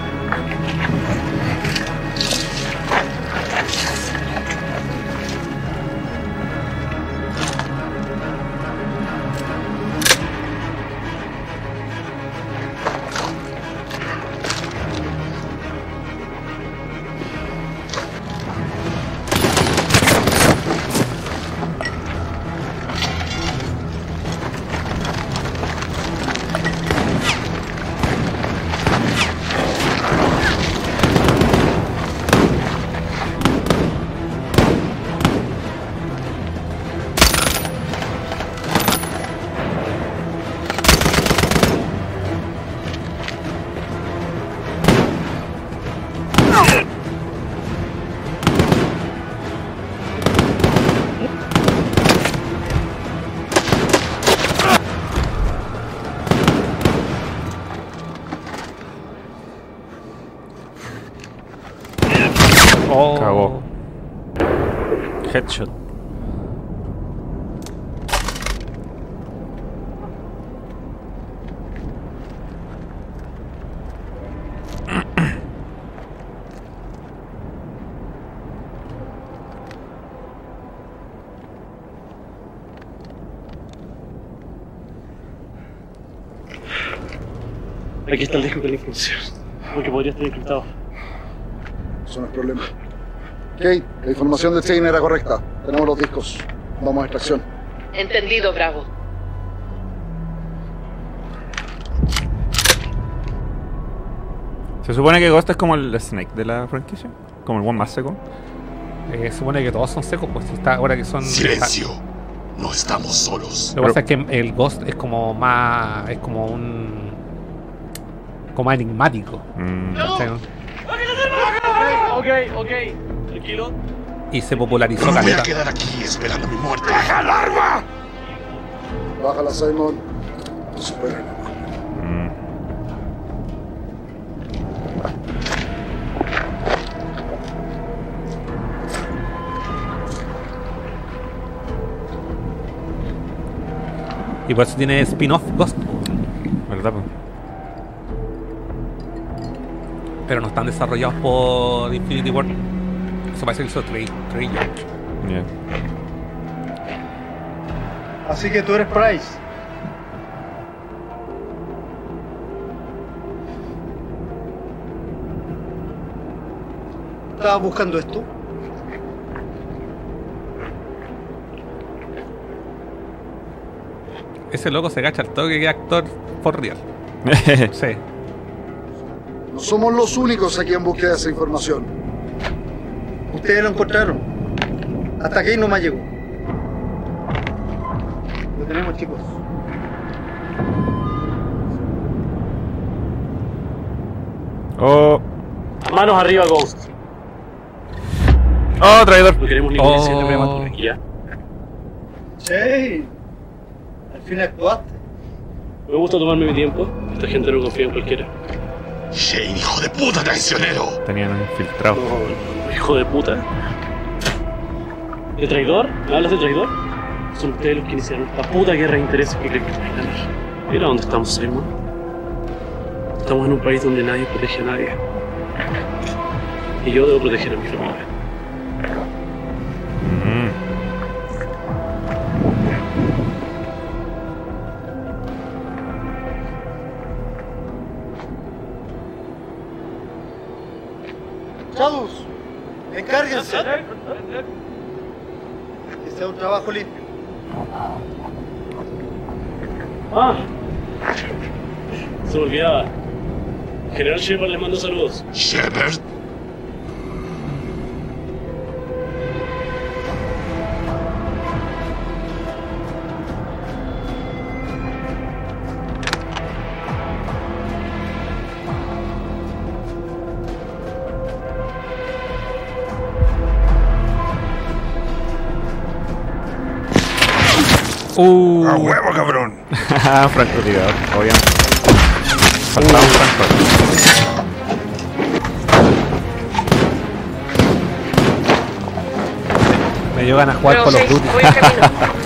Aquí está el disco con la información. Porque podría estar encriptado. Eso no es problema. Kate, la información de Chain era correcta. Tenemos los discos. Vamos a extracción. Entendido, Bravo. Se supone que Ghost es como el Snake de la franquicia. Como el one más seco. Eh, se supone que todos son secos, pues si está ahora que son. Silencio. No estamos solos. Lo que pasa es que el Ghost es como más. es como un. Como más enigmático. Mm. ¿cachai, no? Ok, ok. Tranquilo. Y se popularizó No me voy a quedar aquí esperando mi muerte. ¡Baja el arma! Bájala, Simon. Supéralo. Mm. Y por eso tiene spin-off Ghost. ¿Verdad? Pero no están desarrollados por Infinity Ward. Eso parece que hizo Trey, Trey. Así que tú eres Price. ¿Estabas buscando esto? Ese loco se gacha al toque que es actor for real. Sí. No somos los únicos aquí en búsqueda de esa información. Ustedes lo encontraron. Hasta aquí no más llegó. Lo tenemos, chicos. Oh, Manos arriba, Ghost. oh, traidor. No queremos ningún incidente prematuro aquí, ¿ya? Sí. Al fin actuaste. Me gusta tomarme mi tiempo. Esta gente no confía en cualquiera. Shane, hijo de puta traicionero. Tenían un infiltrado. No, hijo de puta. ¿De traidor? ¿Me hablas de traidor? Son ustedes los que iniciaron esta puta guerra de intereses que creen que ganar. Mira dónde estamos, Simon. Estamos en un país donde nadie protege a nadie. Y yo debo proteger a mi familia. Encárguense. Que sea un trabajo limpio. ¡Ah! Se me olvidaba. General Shepard les mando saludos. Shepard. Uh, ¡A huevo, cabrón! Francotirador, obviamente. Faltaba un francotirador. me dio ganas de jugar of 6, Duty.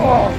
Oh!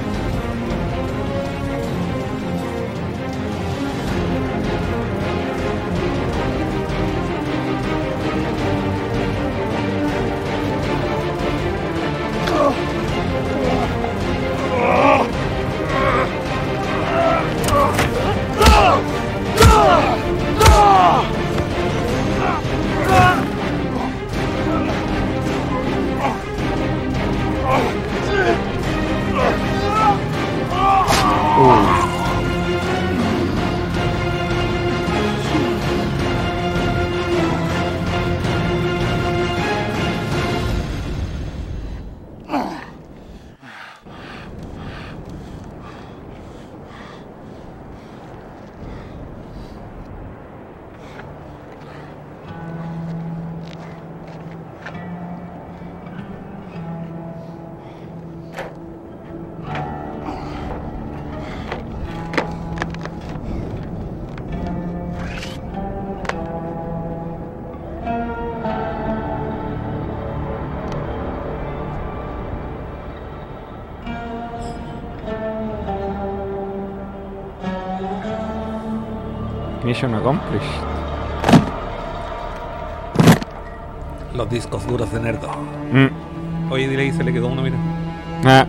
Mission accomplished. Los discos duros de Nerdo. Mm. Oye, dile y se le quedó uno, mira. Ah.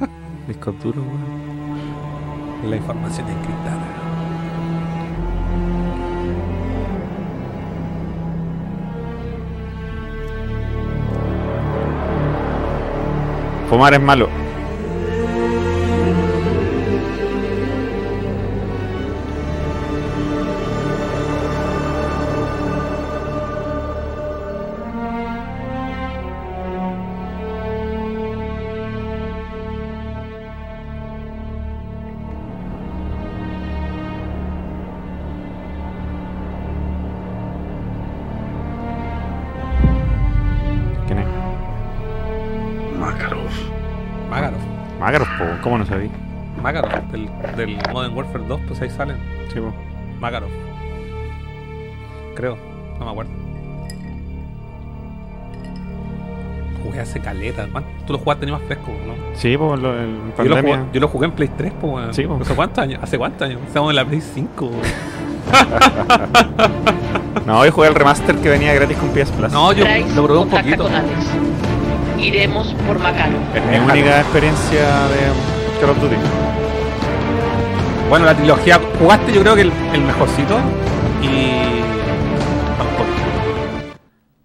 Disco duro, weón. La información encriptada. Fumar es malo. Caleta, man. Tú lo jugaste ni más fresco, ¿no? Sí, po, lo, en Yo lo, pandemia. jugué, yo lo jugué en Play 3, pues. Sí, po. ¿Hace cuántos años? ¿Hace cuántos años? Estamos en la Play 5, weón. No, hoy jugué el remaster que venía gratis con PS Plus. No, yo lo probé un poquito. Iremos por Macarov. Es mi única experiencia de Call of Duty. Bueno, la trilogía. Jugaste, yo creo que el, el mejorcito. Y.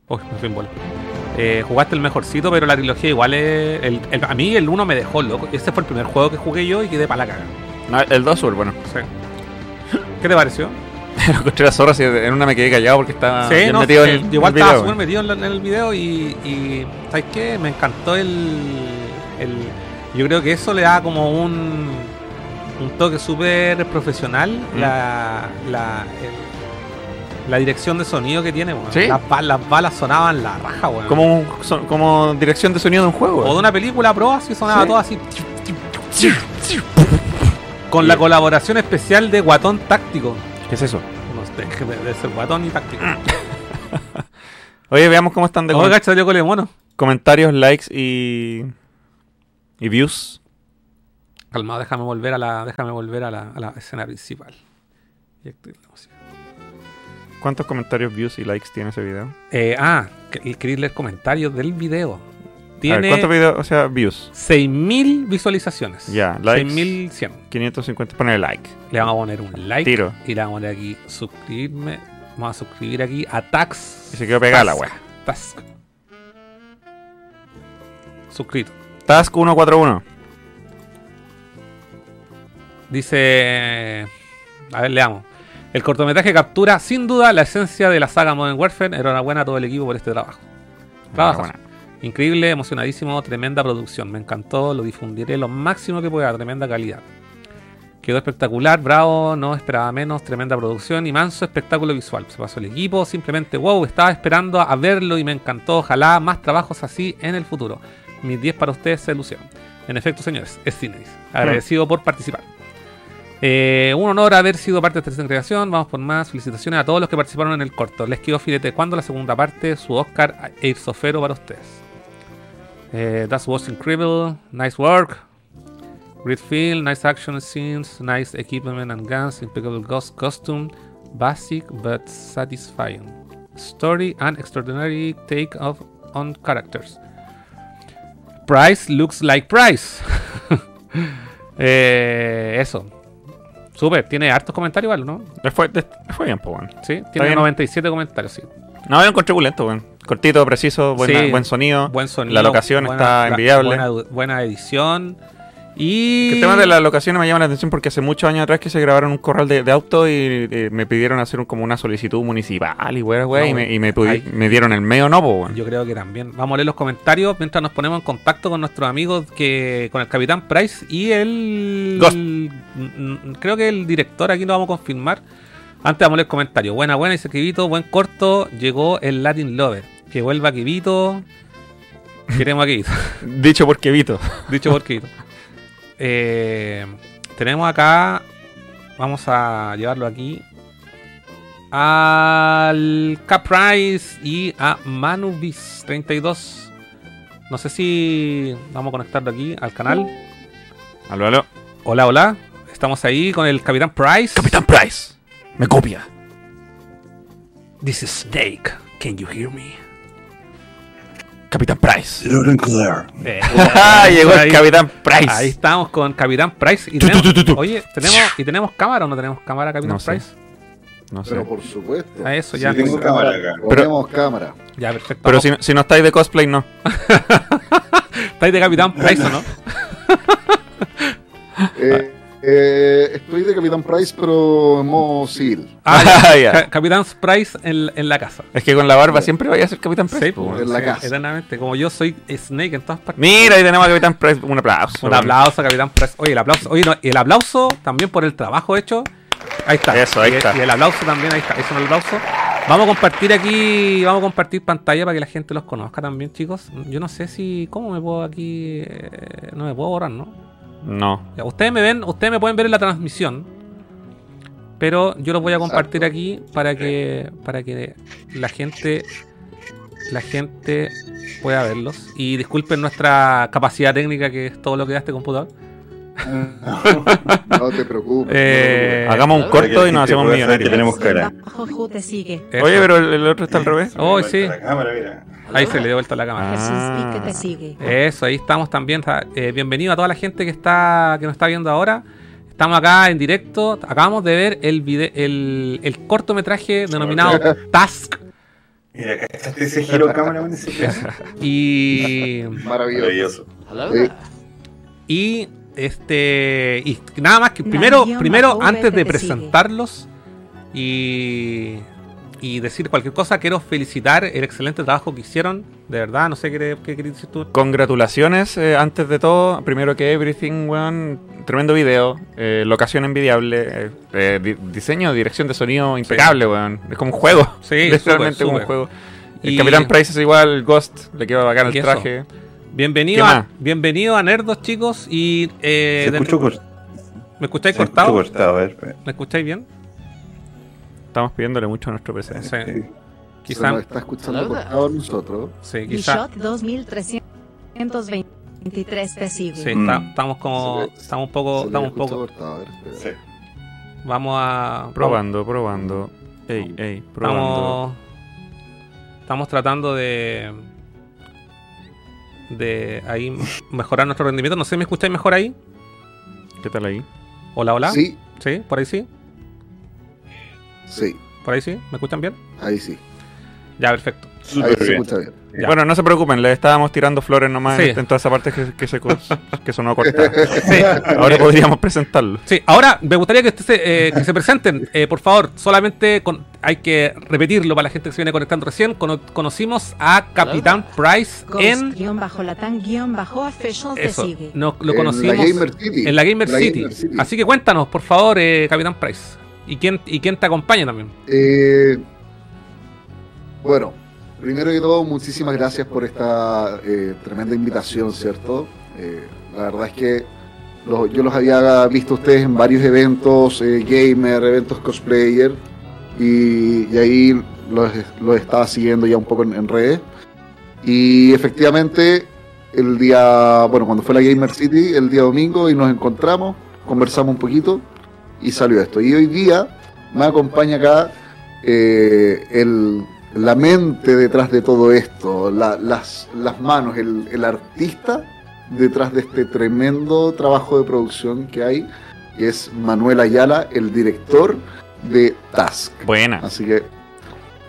Uy, me fui en bola. Eh, jugaste el mejorcito, pero la trilogía igual es. el- el- a mí el 1 me dejó loco. Ese fue el primer juego que jugué yo y quedé para la caga. No, el 2 súper bueno. Sí. ¿Qué te pareció? Lo encontré la zorra, en una me quedé callado porque estaba sí, bien no, metido en el, igual estaba súper metido en, la- en el video y, y. ¿Sabes qué? Me encantó el, el. Yo creo que eso le da como un. Un toque súper profesional. Mm. La. La, el- la dirección de sonido que tiene, weón. ¿Sí? Las, ba- las balas sonaban la raja, weón. Como, un- son- como dirección de sonido de un juego. O de una película pro, así sonaba Sí. todo así. Con la colaboración especial de Guatón Táctico. ¿Qué es eso? No sé, de, de ser Guatón y Táctico. Oye, veamos cómo están de comen- cacho, salió cole mono. comentarios, likes y. y views. Calmado, déjame volver a la, déjame volver a la, a la escena principal. Y la música. ¿Cuántos comentarios, views y likes tiene ese video? Eh, ah, que- queréis leer comentarios del video. Tiene ¿Cuántos videos? O sea, views. 6.000 visualizaciones. Ya, likes. 6.100. 550. Poner like. Le vamos a poner un like. Tiro. Y le vamos a poner aquí suscribirme. Vamos a suscribir aquí a Tax. Y se quedó pegada la wea. Task. Suscrito. Task 141. Dice. A ver, leamos. El cortometraje captura sin duda la esencia de la saga Modern Warfare. Enhorabuena a todo el equipo por este trabajo. Trabajo. Increíble, emocionadísimo, tremenda producción. Me encantó, lo difundiré lo máximo que pueda, tremenda calidad. Quedó espectacular, bravo, no esperaba menos, tremenda producción y manso espectáculo visual. Se pasó el equipo, simplemente wow, estaba esperando a verlo y me encantó. Ojalá más trabajos así en el futuro. Mis 10 para ustedes se lucieron. En efecto, señores, es Cineis. Agradecido por participar. Eh, un honor haber sido parte de esta creación. Vamos por más. Felicitaciones a todos los que participaron en el corto. Les quedó filete. ¿Cuándo la segunda parte? Su Oscar e para ustedes. Eh, that was incredible. Nice work. Great feel, nice action scenes, nice equipment and guns, impeccable ghost costume, basic but satisfying. Story and extraordinary take of on characters. Price looks like Price. Eh, eso. Super, tiene hartos comentarios, igual, ¿no? Fue, fue bien, pues, weón. Sí, tiene bien. 97 comentarios, sí. No, yo lo encontré bulento, weón. Cortito, preciso, buena- Sí, buen sonido. Buen sonido. La locación buena- está envidiable. Buena, buena edición. Y. El tema de las locaciones me llama la atención porque hace muchos años atrás que se grabaron un corral de, de auto y eh, me pidieron hacer un- como una solicitud municipal y weá, weá, No, y, me, y me, pudi- hay- me dieron el medio no, po, weón. Yo creo que también. Vamos a leer los comentarios mientras nos ponemos en contacto con nuestros amigos que con el Capitán Price y el. Ghost. mm, Creo que el director aquí lo vamos a confirmar. Antes vamos a leer comentarios. Buena, buena, dice Kivito. Buen corto. Llegó el Latin Lover. Que vuelva Kivito. Queremos a Kivito. Dicho por Kevito. Dicho por Kivito. Eh, tenemos acá. Vamos a llevarlo aquí. Al Caprice y a Manubis32. No sé si vamos a conectarlo aquí al canal. Aló, aló. Hola, hola. Estamos ahí con el Capitán Price. Capitán Price. Me copia. This is Snake. Can you hear me? Capitán Price. Eh, Ah, llegó ahí- el Capitán Price. Ahí estamos con Capitán Price. Y Tu, tu, tenemos- tu, tu, tu. Oye, ¿tenemos, ¿y tenemos cámara o no tenemos cámara, Capitán No sé. Price? No sé. Pero por supuesto. A eso ya. tengo cámara acá. Ponemos cámara. Ya, perfecto. Pero si, si no estáis de cosplay, no. ¿Estáis de Capitán Price o no? Eh, eh, estoy de Capitán Price, pero en modo civil. Ah, ya. Ah, ya. Ca- Capitán Price en, en la casa. Es que con la barba siempre vaya a ser Capitán Price. Sí, pues, en la sí, casa. Eternamente. Como yo soy Snake en todas partes. Mira, ahí tenemos a Capitán Price. Un aplauso. Un aplauso, Capitán Price. Oye, el aplauso. Oye, no, el aplauso también por el trabajo hecho. Ahí está. Eso, ahí y, está. Y el aplauso también, ahí está. Es un aplauso. Vamos a compartir aquí, vamos a compartir pantalla para que la gente los conozca también, chicos. Yo no sé si, ¿cómo me puedo aquí? eh, no me puedo borrar, ¿no? No. Ya, ustedes me ven, ustedes me pueden ver en la transmisión. Pero yo los voy a compartir aquí para que para que la gente la gente pueda verlos. Y disculpen nuestra capacidad técnica que es todo lo que da este computador. No te preocupes. Eh, Hagamos un corto y nos hacemos saber que millonarios. tenemos cara. Te sigue. eso. Oye, pero el, el otro está al revés. Oh, sí. La cámara, mira. Ahí se le dio vuelta la cámara. Jesús Ah. Pique te sigue. Eso, ahí estamos también. Eh, bienvenido a toda la gente que está que nos está viendo ahora. Estamos acá en directo. Acabamos de ver el vide- el, el cortometraje denominado Task. Mira, ¿cachaste ese giro de cámara en ese pedazo? Y, Maravilloso. Maravilloso. Eh, y este y nada más que primero primero antes de presentarlos y y decir cualquier cosa quiero felicitar el excelente trabajo que hicieron. De verdad no sé qué, qué querías decir tú. Congratulaciones, eh, antes de todo, primero que Everything, weón, tremendo video, eh, locación envidiable, eh, eh, di- diseño, dirección de sonido impecable, weón, es como un juego, Sí, literalmente súper, como un juego. El Y- Capitán Price es igual, Ghost, le queda bacán el eso. Bienvenido ¿Qué a, bienvenido a Nerdos chicos y eh, Se cort- me escucháis se cortado cortado, a ver. me escucháis bien Estamos pidiéndole mucho a nuestro PC. sí. Sí. se quizá nos está escuchando cortado a nosotros. sí quizá Bishot 2323 te sigue. sí, Mm. está- estamos como Se estamos un poco estamos un poco cortado, a ver. Sí. vamos a Probando, probando. Ey, ey, probando. Estamos, estamos tratando de de ahí mejorar nuestro rendimiento. No sé, ¿me escucháis mejor ahí? ¿Qué tal ahí? Hola, hola. Sí, ¿Sí? ¿Por ahí sí? sí, ¿Por ahí sí? ¿Me escuchan bien? ahí sí. Ya, perfecto. Ahí se bien. escucha bien. Ya. Bueno, no se preocupen, le estábamos tirando flores nomás Sí. en, en toda esa parte que, que, se, que sonó cortada. Sí. Ahora podríamos presentarlo. Sí, ahora me gustaría que, usted se, eh, que se presenten. Eh, por favor, solamente con- hay que repetirlo para la gente que se viene conectando recién. Cono- conocimos a Capitán Price en... Eso, lo En conocimos la Gamer City. en la Gamer, La City. Gamer City. Así que cuéntanos, por favor, eh, Capitán Price. ¿Y quién, ¿Y quién te acompaña también? Eh, bueno, primero que todo, muchísimas gracias por esta eh, tremenda invitación, ¿cierto? Eh, la verdad es que yo los había visto ustedes en varios eventos eh, gamer, eventos cosplayer, y, ahí los, los estaba siguiendo ya un poco en, en redes. Y efectivamente, el día, bueno, cuando fue la Gamer City, el día domingo, y nos encontramos, conversamos un poquito, y salió esto. Y hoy día me acompaña acá eh, el, la mente detrás de todo esto, la- las, las manos, el, el artista detrás de este tremendo trabajo de producción que hay, que es Manuel Ayala, el director de Task. Buena. Así que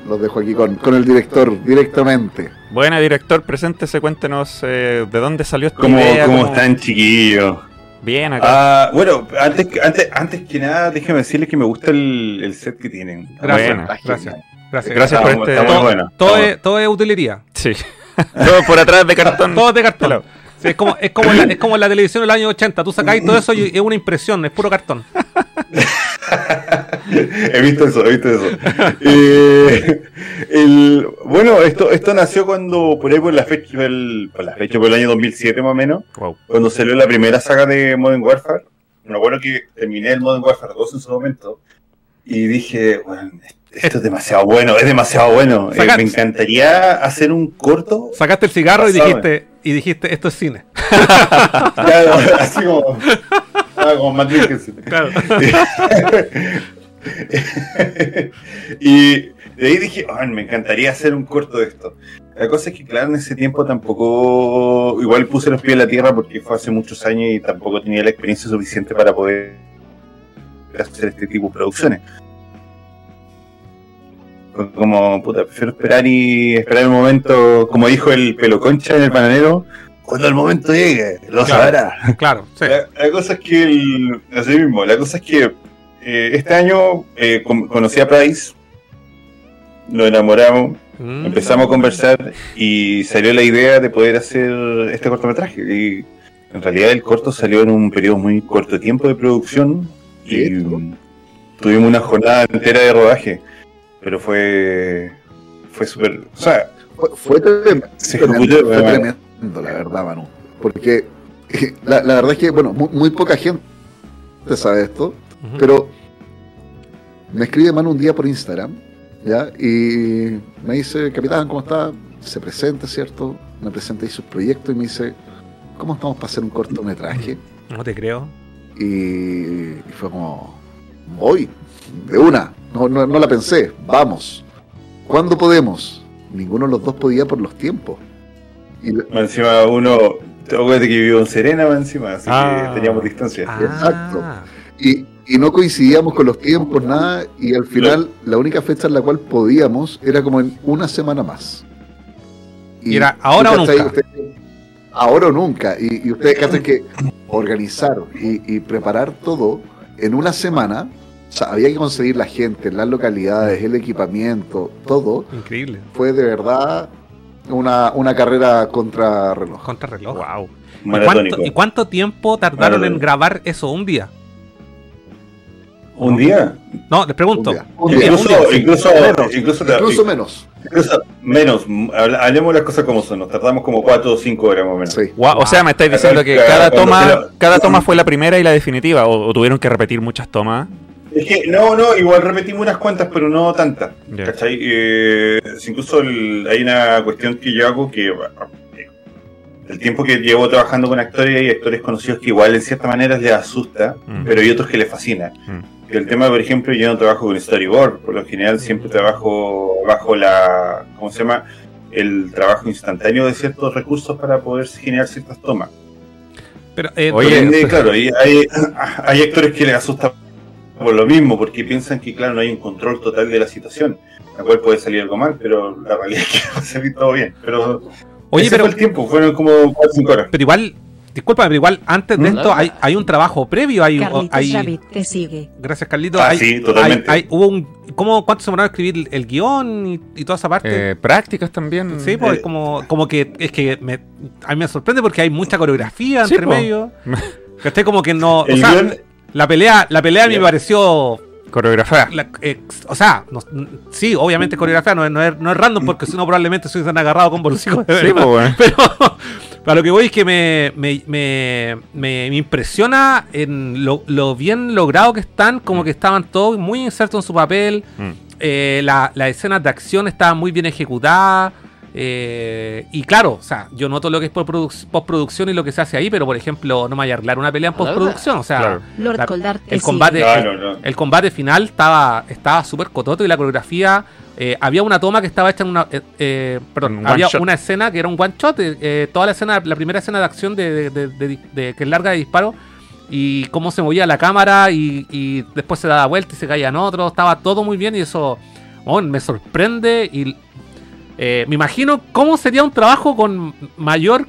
los dejo aquí con, con el director directamente. Buena, director, preséntese, cuéntenos eh, de dónde salió esta ¿Cómo, idea. cómo cómo- están, chiquillos? Bien acá. Ah, bueno, antes, que- antes, antes que nada, déjeme decirles que me gusta el, el set que tienen. Gracias, gracias. Gracias. Gracias por Está este- está muy todo, bueno. todo Está es, todo es utilería. Sí. Todo por atrás de cartón. Todo es de cartón. Claro. Sí, es, como, es, como la, es como la televisión del año 80. Tú sacáis todo eso y es una impresión, es puro cartón. he visto eso, he visto eso. Eh, el, bueno, esto, esto nació cuando, por ahí por la fecha, por, el- por la fecha, por el año 2007 más o menos, Wow. cuando salió la primera saga de Modern Warfare. Me acuerdo que terminé el Modern Warfare 2 en su momento y dije, bueno, esto es demasiado bueno, es demasiado bueno. Eh, me encantaría hacer un corto. Sacaste el cigarro y dijiste, y dijiste, esto es cine. Claro, así como, ah, como Matt Mikkelsen. Claro. y de ahí dije, "Ah, me encantaría hacer un corto de esto. La cosa es que, claro, en ese tiempo tampoco, igual puse los pies en la tierra porque fue hace muchos años y tampoco tenía la experiencia suficiente para poder hacer este tipo de producciones. Como, puta, prefiero esperar y esperar el momento, como dijo el pelo concha en el bananero, cuando el momento llegue, lo Claro. sabrá. Claro, sí. La, la cosa es que, el, así mismo, la cosa es que eh, este año eh, conocí a Price, nos enamoramos, Mm. empezamos a conversar y salió la idea de poder hacer este cortometraje. Y en realidad el corto salió en un periodo muy corto de tiempo de producción y tuvimos una jornada entera de rodaje, pero fue fue súper... O sea, Fue, fue tremendo, se tremendo, ejecutó, fue tremendo, la verdad, Manu. Porque la, la verdad es que, bueno, muy, muy poca gente sabe esto, pero me escribe Manu un día por Instagram, ¿ya? Y me dice, capitán, ¿cómo está? Se presenta, ¿cierto? Me presenta ahí sus proyectos y me dice, ¿cómo estamos para hacer un cortometraje? No te creo. Y, y fue como, voy, de una, no, no, no la pensé, vamos. ¿Cuándo podemos? Ninguno de los dos podía por los tiempos. Y, Encima uno, acuérdate que vivió en Serena, encima, así Ah. que teníamos distancia. Exacto. y, y no coincidíamos con los tiempos, nada, y al final la única fecha en la cual podíamos era como en una semana más. Y era ahora o nunca. Usted- ahora o nunca. Y, y ustedes cachan que organizar y, y preparar todo en una semana, o sea, había que conseguir la gente, las localidades, el equipamiento, todo, Increíble. fue de verdad una, una carrera contra reloj. Contra reloj. Wow. ¿Y cuánto, y cuánto tiempo tardaron en grabar eso? ¿Un día? ¿Un día? No, les pregunto. Un día. Un día. Incluso, un día, sí. incluso, Menos, incluso, Incluso menos. incluso menos. Habla- Hablemos las cosas como son. Nos tardamos como 4 o 5 horas más o menos. Sí. Wow, O sea, me estáis diciendo que cada toma, cada toma fue la primera y la definitiva, o, o tuvieron que repetir muchas tomas. Es que, no, no, igual repetimos unas cuantas, pero no tantas. ¿Cachai? Eh, incluso el- hay una cuestión que yo hago que. eh, El tiempo que llevo trabajando con actores, hay actores conocidos que igual en cierta manera les asusta, Mm. pero hay otros que les fascina. Mm. El tema, por ejemplo, yo no trabajo con storyboard, por lo general siempre trabajo bajo la, ¿cómo se llama? El trabajo instantáneo de ciertos recursos para poder generar ciertas tomas. Pero, eh, Oye, claro, hay, hay, hay actores que les asusta por lo mismo, porque piensan que, claro, no hay un control total de la situación, la cual puede salir algo mal, pero la realidad es que va a salir todo bien. Pero Oye, ese pero, fue el tiempo, fueron como 4 o 5 horas. pero igual, disculpa, pero igual antes de ¿Mm? esto hay, hay un trabajo previo. Hay, Carlitos hay, Rabbit te sigue. gracias, Carlito. Ah, hay, sí, totalmente. hay- hay- hubo un, ¿cómo, ¿Cuánto se demoró en escribir el guion y, y toda esa parte? Eh, prácticas también. Sí, pues eh, como, como que es que me, a mí me sorprende porque hay mucha coreografía Sí, entre po. medio. ¿Cachai? Como que no. O El sea, guión- la pelea, la pelea me pareció. Coreografía. eh, o sea, no- sí, obviamente coreografía, no es, no es, no es random porque si no probablemente se hubiesen agarrado con bolsicos de Sí, verdad. pues, bueno. Pero para lo que voy es que me, me, me, me- impresiona en lo, lo bien logrado que están, como que estaban todos muy insertos en su papel. Mm. Eh, la- escenas de acción estaban muy bien ejecutadas. Eh, y claro, o sea, yo noto lo que es postproducción y lo que se hace ahí, pero por ejemplo, no me vaya a arreglar una pelea en postproducción. O sea, Claro. Lord la- el combate, No, el, no. el combate final estaba estaba súper cototo y la coreografía. eh, había una toma que estaba hecha en una. eh, eh, perdón, Un había shot. una escena que era un one shot. toda la escena, la primera escena de acción de, de- de- de- de- que es larga de disparo. Y cómo se movía la cámara y, y después se daba vuelta y se caían otros. Estaba todo muy bien y eso. me sorprende y eh, me imagino cómo sería un trabajo con mayor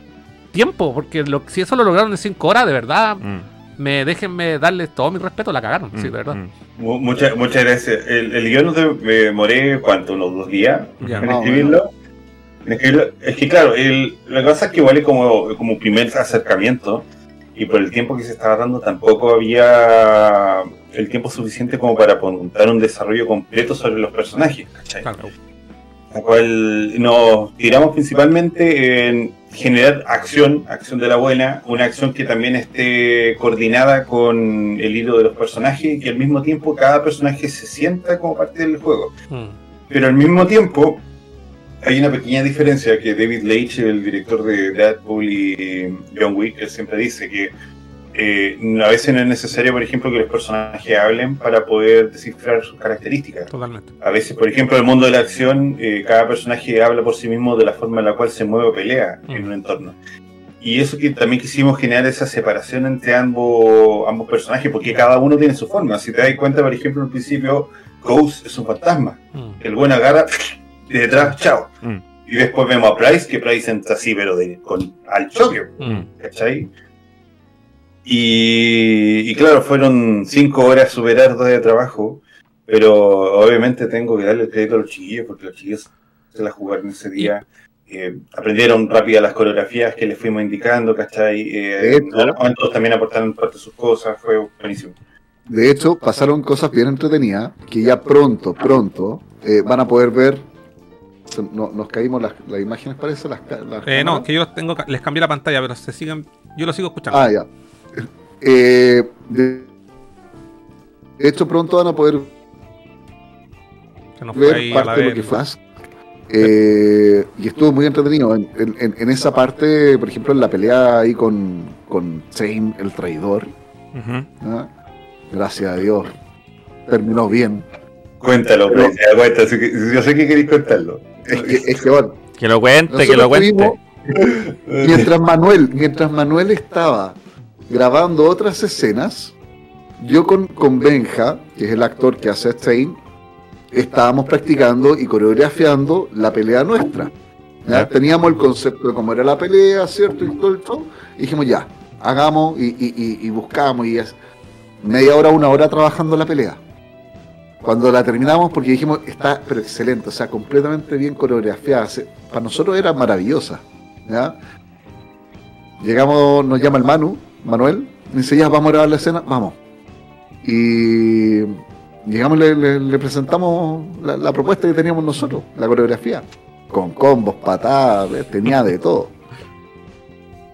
tiempo, porque lo, si eso lo lograron en 5 horas, de verdad, Mm, me déjenme darles todo mi respeto, la cagaron, sí, de mm, verdad. mm. Mu- Muchas, muchas gracias. El, el guion de- me demoré, ¿cuánto? ¿Unos dos días Ya. en escribirlo? Es que claro, el, lo que pasa es que igual es como, como primer acercamiento y por el tiempo que se estaba dando tampoco había el tiempo suficiente como para montar un desarrollo completo sobre los personajes, ¿cachai? Claro. La cual nos tiramos principalmente en generar acción, acción de la buena, una acción que también esté coordinada con el hilo de los personajes y que al mismo tiempo cada personaje se sienta como parte del juego. Mm. Pero al mismo tiempo hay una pequeña diferencia que David Leitch, el director de Deadpool y John Wick, él siempre dice que eh, a veces no es necesario, por ejemplo, que los personajes hablen para poder descifrar sus características. Totalmente. A veces, por ejemplo, en el mundo de la acción, eh, cada personaje habla por sí mismo de la forma en la cual se mueve o pelea en Mm. un entorno. Y eso que también quisimos generar esa separación entre ambos, ambos personajes, porque cada uno tiene su forma. Si te das cuenta, por ejemplo, al principio, Ghost es un fantasma. Mm. El buen agarra y detrás, chao. Mm. Y después vemos a Price, que Price entra así, pero de, con, al choque. ¿Cachai? Y, y claro, fueron cinco horas super arduas de trabajo, pero obviamente tengo que darle el crédito a los chiquillos, porque los chiquillos se la jugaron ese día. eh, aprendieron rápido las coreografías que les fuimos indicando, ¿cachai? Eh, De hecho- en algunos momentos también aportaron parte de sus cosas, fue buenísimo. De hecho, pasaron cosas bien entretenidas que ya pronto, pronto eh, van a poder ver. No- nos caímos las, las imágenes, parece. Las, las Eh, no, que yo los tengo, les cambié la pantalla, pero se siguen, yo lo sigo escuchando. Ah, ya. Eh, de, hecho, pronto van a poder se nos fue ver ahí a la parte de lo que fue. Eh, y estuvo muy entretenido. En, en- en esa parte, por ejemplo, en la pelea ahí con, con Zane, el traidor. Gracias a Dios. Terminó bien. Cuéntalo, Pero- así que- yo sé que queréis contarlo. Es que, es que, bueno, Que lo cuente, que lo cuente. mientras Manuel, mientras Manuel estaba grabando otras escenas, yo con, con Benja, que es el actor que hace Stein, estábamos practicando y coreografiando la pelea nuestra. ¿ya? Teníamos el concepto de cómo era la pelea, ¿cierto? Y todo. Y dijimos, ya, hagamos y, y, y- y buscamos. Y es media hora, una hora trabajando la pelea. Cuando la terminamos, porque dijimos, está pero excelente, o sea, completamente bien coreografiada. Para nosotros era maravillosa. ¿ya? Llegamos, nos llama el Manu, Manuel, me dice, ya, vamos a grabar la escena, vamos. Y llegamos, le, le- presentamos la, propuesta que teníamos nosotros, la coreografía, con combos, patadas, eh, tenía de todo.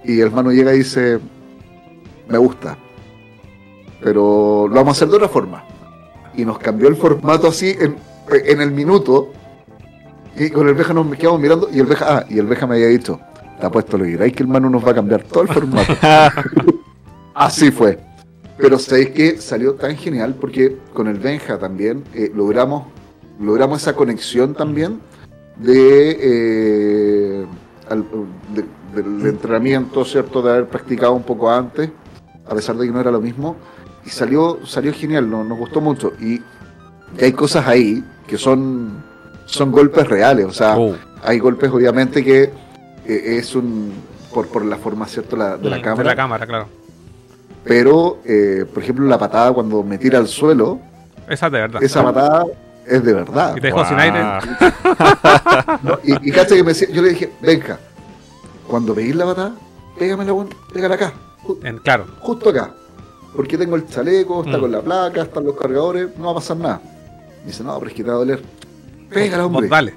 Y el Manu llega y dice, me gusta, pero lo vamos a hacer de otra forma. Y nos cambió el formato así en, en el minuto. Y con el Beja nos quedamos mirando y el Beja, ah, y el Beja me había dicho, te apuesto lo que que el Manu nos va a cambiar todo el formato. Así fue. Pero sabéis que salió tan genial porque con el Benja también eh, logramos, logramos esa conexión también de, eh, al- de- del entrenamiento, ¿cierto? De haber practicado un poco antes, a pesar de que no era lo mismo. Y salió, salió genial, nos, nos gustó mucho. Y, y hay cosas ahí que son, son golpes reales. O sea, Oh. hay golpes obviamente que eh, es un por, por la forma cierto la- de la Mm, cámara De la cámara, claro. Pero eh, por ejemplo la patada cuando me tira al suelo Esa es de verdad. esa patada es de verdad Y te dejó sin aire. ¿no? y, y cacha que me decía- yo le dije venga cuando veis la patada pégamela pégala acá En, claro. justo acá porque tengo el chaleco está Mm. con la placa están los cargadores no va a pasar nada me dice no pero es que te va a doler pégala Vos hombre dale.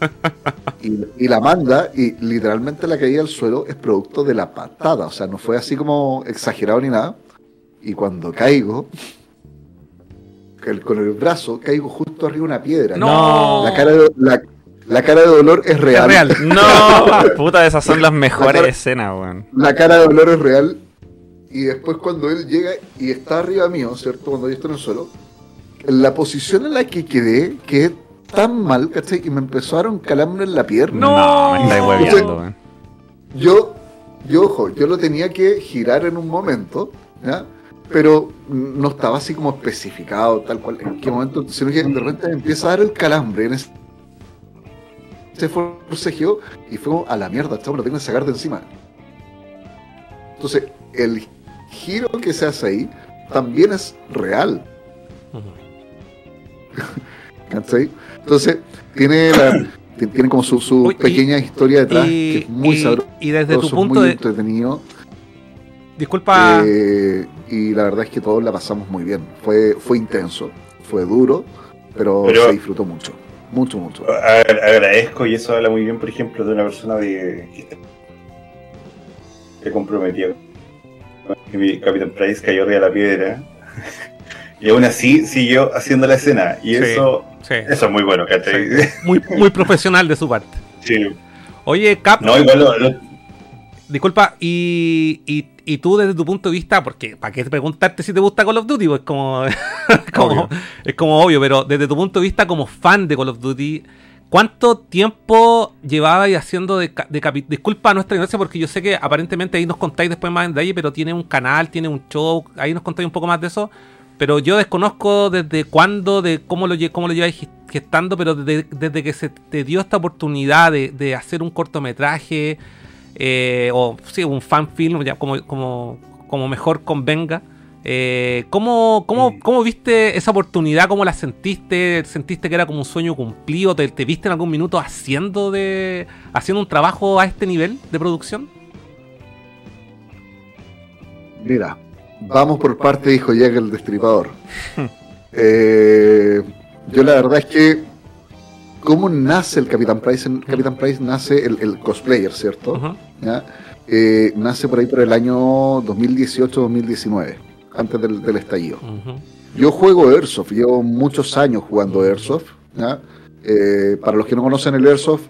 y, y la manda y literalmente la caída al suelo es producto de la patada, o sea, no fue así como exagerado ni nada. Y cuando caigo, que el- con el brazo caigo justo arriba de una piedra. No. La cara de, la, la cara de dolor es real. Es real. No, puta, esas son las mejores cara- escenas, weón. La cara de dolor es real. Y después cuando él llega y está arriba mío, ¿cierto? Cuando yo estoy en el suelo, la posición en la que quedé, quedé tan mal, ¿cachai? Que me empezó a dar un calambre en la pierna. No, me estáis hueveando, weón. Yo, yo, ojo, yo lo tenía que girar en un momento, ¿ya? pero no estaba así como especificado tal cual en qué momento, sino que de repente empieza a dar el calambre en ese ese forcejeo y fue a la mierda, chavo, lo tengo que sacar de encima. Entonces, el giro que se hace ahí también es real. ¿Cachai? Entonces, tiene, la- ti- tiene como su, su Oye, y- pequeña historia detrás, y- que es muy y- sabroso, y desde tu punto muy de- entretenido. Disculpa. Eh, y la verdad es que todos la pasamos muy bien. Fue, fue intenso, fue duro, pero, Pero- se disfrutó mucho. Mucho, mucho. Agra- agradezco y eso habla muy bien, por ejemplo, de una persona de, que mi Capitán Price cayó arriba de la piedra. y aún así siguió haciendo la escena. Y Sí, eso, sí. eso es muy bueno, ¿cachai? Muy, muy profesional de su parte. Sí. Oye, Cap, No, igual lo- lo- disculpa, y, y, y tú desde tu punto de vista, porque ¿para qué preguntarte si te gusta Call of Duty? Pues como, es como obvio, pero desde tu punto de vista como fan de Call of Duty, ¿cuánto tiempo llevabais haciendo de, de Disculpa nuestra ignorancia porque yo sé que aparentemente ahí nos contáis después más en detalle, pero tiene un canal, tiene un show, ahí nos contáis un poco más de eso. Pero yo desconozco desde cuándo, de cómo lo, cómo lo lleváis gest- gestando, pero desde, desde que se te dio esta oportunidad de, de hacer un cortometraje, eh, o sí, un fan film, ya como, como, como mejor convenga. Eh, ¿cómo, cómo, cómo viste esa oportunidad? ¿Cómo la sentiste? ¿Sentiste que era como un sueño cumplido? ¿Te, te viste en algún minuto haciendo de haciendo un trabajo a este nivel de producción? Mira, vamos por parte, dijo Jack el Destripador. Eh, yo la verdad es que, ¿cómo nace el Capitán Price? El Capitán Price nace el, el cosplayer, ¿cierto? Eh, nace por ahí por el año 2018-2019, antes del, del estallido. Yo juego Airsoft, llevo muchos años jugando Airsoft. ¿ya? Eh, para los que no conocen el Airsoft,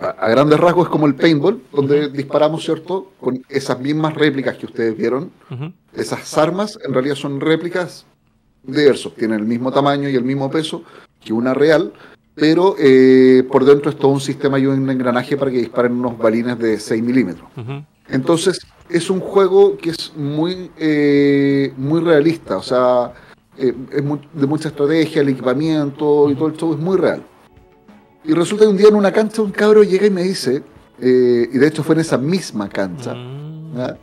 a, a grandes rasgos es como el paintball, donde disparamos, ¿cierto? Con esas mismas réplicas que ustedes vieron. Esas armas en realidad son réplicas de Airsoft, tienen el mismo tamaño y el mismo peso que una real, pero eh, por dentro es todo un sistema y un engranaje para que disparen unos balines de 6 milímetros. Entonces, es un juego que es muy, eh, muy realista, o sea, eh, es de mucha estrategia, el equipamiento y todo el show es muy real. Y resulta que un día en una cancha un cabro llega y me dice, eh, y de hecho fue en esa misma cancha, Mm.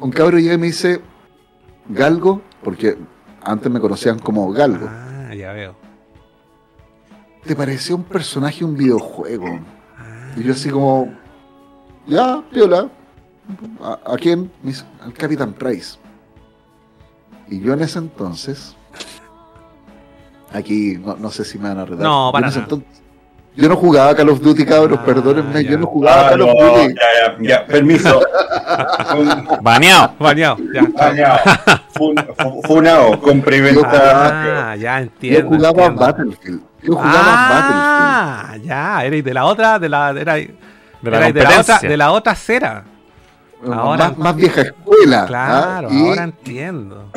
un cabro llega y me dice, Galgo, porque antes me conocían como Galgo, Ah, ya veo. ¿te pareció un personaje un videojuego? Y yo así como, ya, piola. ¿A, a quién? Me dice, al Capitán Price. Y yo en ese entonces, aquí no, no sé si me van a retar. No, para en ese nada. entonces- yo no jugaba Call of Duty, cabros, Ah, perdónenme, ya. yo no jugaba Ah, Call of no, Duty. ya, ya, ya, permiso. Baneado. Bañado, ya. Fu- Funao, compra y venta. Ah, ya Yo entiendo. jugaba entiendo. Battlefield. Yo jugaba Battlefield. Ah, ya, erais de la otra, de la, era, De la erais de la otra, de la otra cera. Ahora- más, más vieja escuela. ¿ah? Claro, Y- ahora entiendo.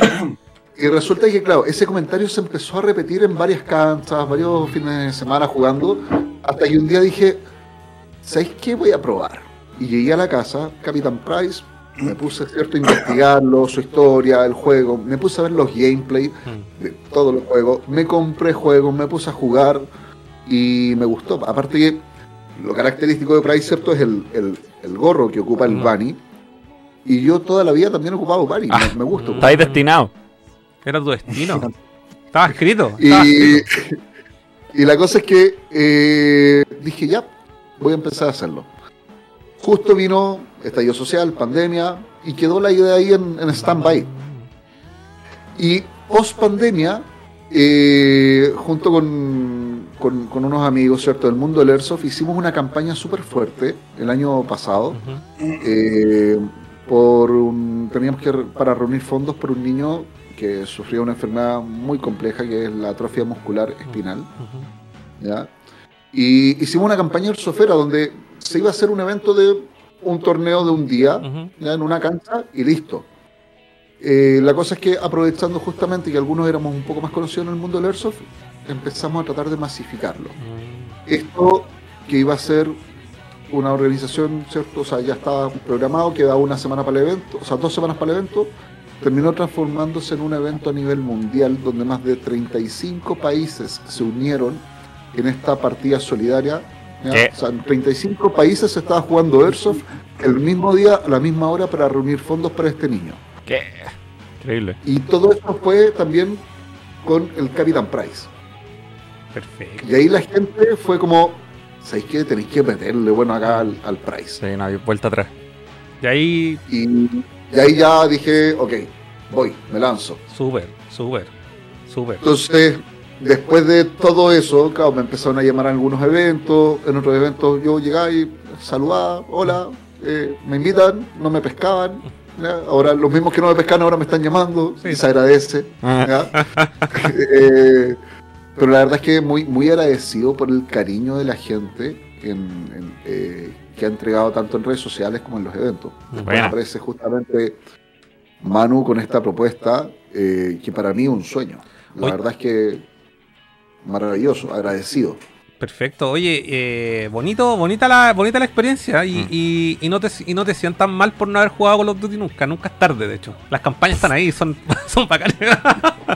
Y resulta que, claro, ese comentario se empezó a repetir en varias canchas, varios fines de semana jugando, hasta que un día dije, ¿sabéis qué? Voy a probar. Y llegué a la casa, Capitán Price, me puse, ¿cierto?, a investigarlo, su historia, el juego, me puse a ver los gameplay de todos los juegos, me compré juegos, me puse a jugar y me gustó. Aparte que lo característico de Price, ¿cierto?, es el, el- el gorro que ocupa el Mm. Bunny. Y yo toda la vida también he ocupado Bunny, me, me gusta. Estáis destinado. Era tu destino. Estaba escrito. estaba Y, escrito. y la cosa es que eh, dije, ya, voy a empezar a hacerlo. Justo vino estallido social, pandemia, y quedó la idea ahí en, en stand-by. Y post pandemia, eh, junto con, con- con unos amigos ¿cierto? del mundo del Airsoft, hicimos una campaña súper fuerte el año pasado. Eh, por un- teníamos que para reunir fondos por un niño que sufría una enfermedad muy compleja que es la atrofia muscular espinal. ¿ya? Y hicimos una campaña sofera donde se iba a hacer un evento de un torneo de un día. ¿ya? en una cancha y listo. Eh, la cosa es que aprovechando justamente que algunos éramos un poco más conocidos en el mundo del airsoft, empezamos a tratar de masificarlo. Esto que iba a ser una organización, ¿cierto? O sea, ya estaba programado, quedaba una semana para el evento, o sea, dos semanas para el evento, terminó transformándose en un evento a nivel mundial donde más de 35 países se unieron en esta partida solidaria. O sea, en 35 países se estaba jugando Airsoft el mismo día, a la misma hora, para reunir fondos para este niño. ¿Qué? Increíble. Y todo esto fue también con el Capitán Price. Perfecto. Y ahí la gente fue como, ¿sabéis qué? Tenéis que meterle bueno acá al, al Price. Sí, no vuelta atrás. Y ahí, Y, y ahí ya dije, ok, voy, me lanzo. súper, súper, súper. Entonces, después de todo eso, claro, me empezaron a llamar a algunos eventos. En otros eventos yo llegaba y saludaba, hola, eh, me invitan, no me pescaban. ¿ya? Ahora, los mismos que no me pescan ahora me están llamando, Sí. y se agradece. ¿ya? Eh, pero la verdad es que muy, muy agradecido por el cariño de la gente en- en, eh, que ha entregado tanto en redes sociales como en los eventos. Buena. aparece justamente Manu con esta propuesta eh, que para mí es un sueño. La verdad es que maravilloso, agradecido. Perfecto. Oye, eh, bonito, bonita la, bonita la experiencia y, y, y no te, y no te sientas mal por no haber jugado Call of Duty nunca. Nunca es tarde, de hecho. Las campañas están ahí, son, son bacanas.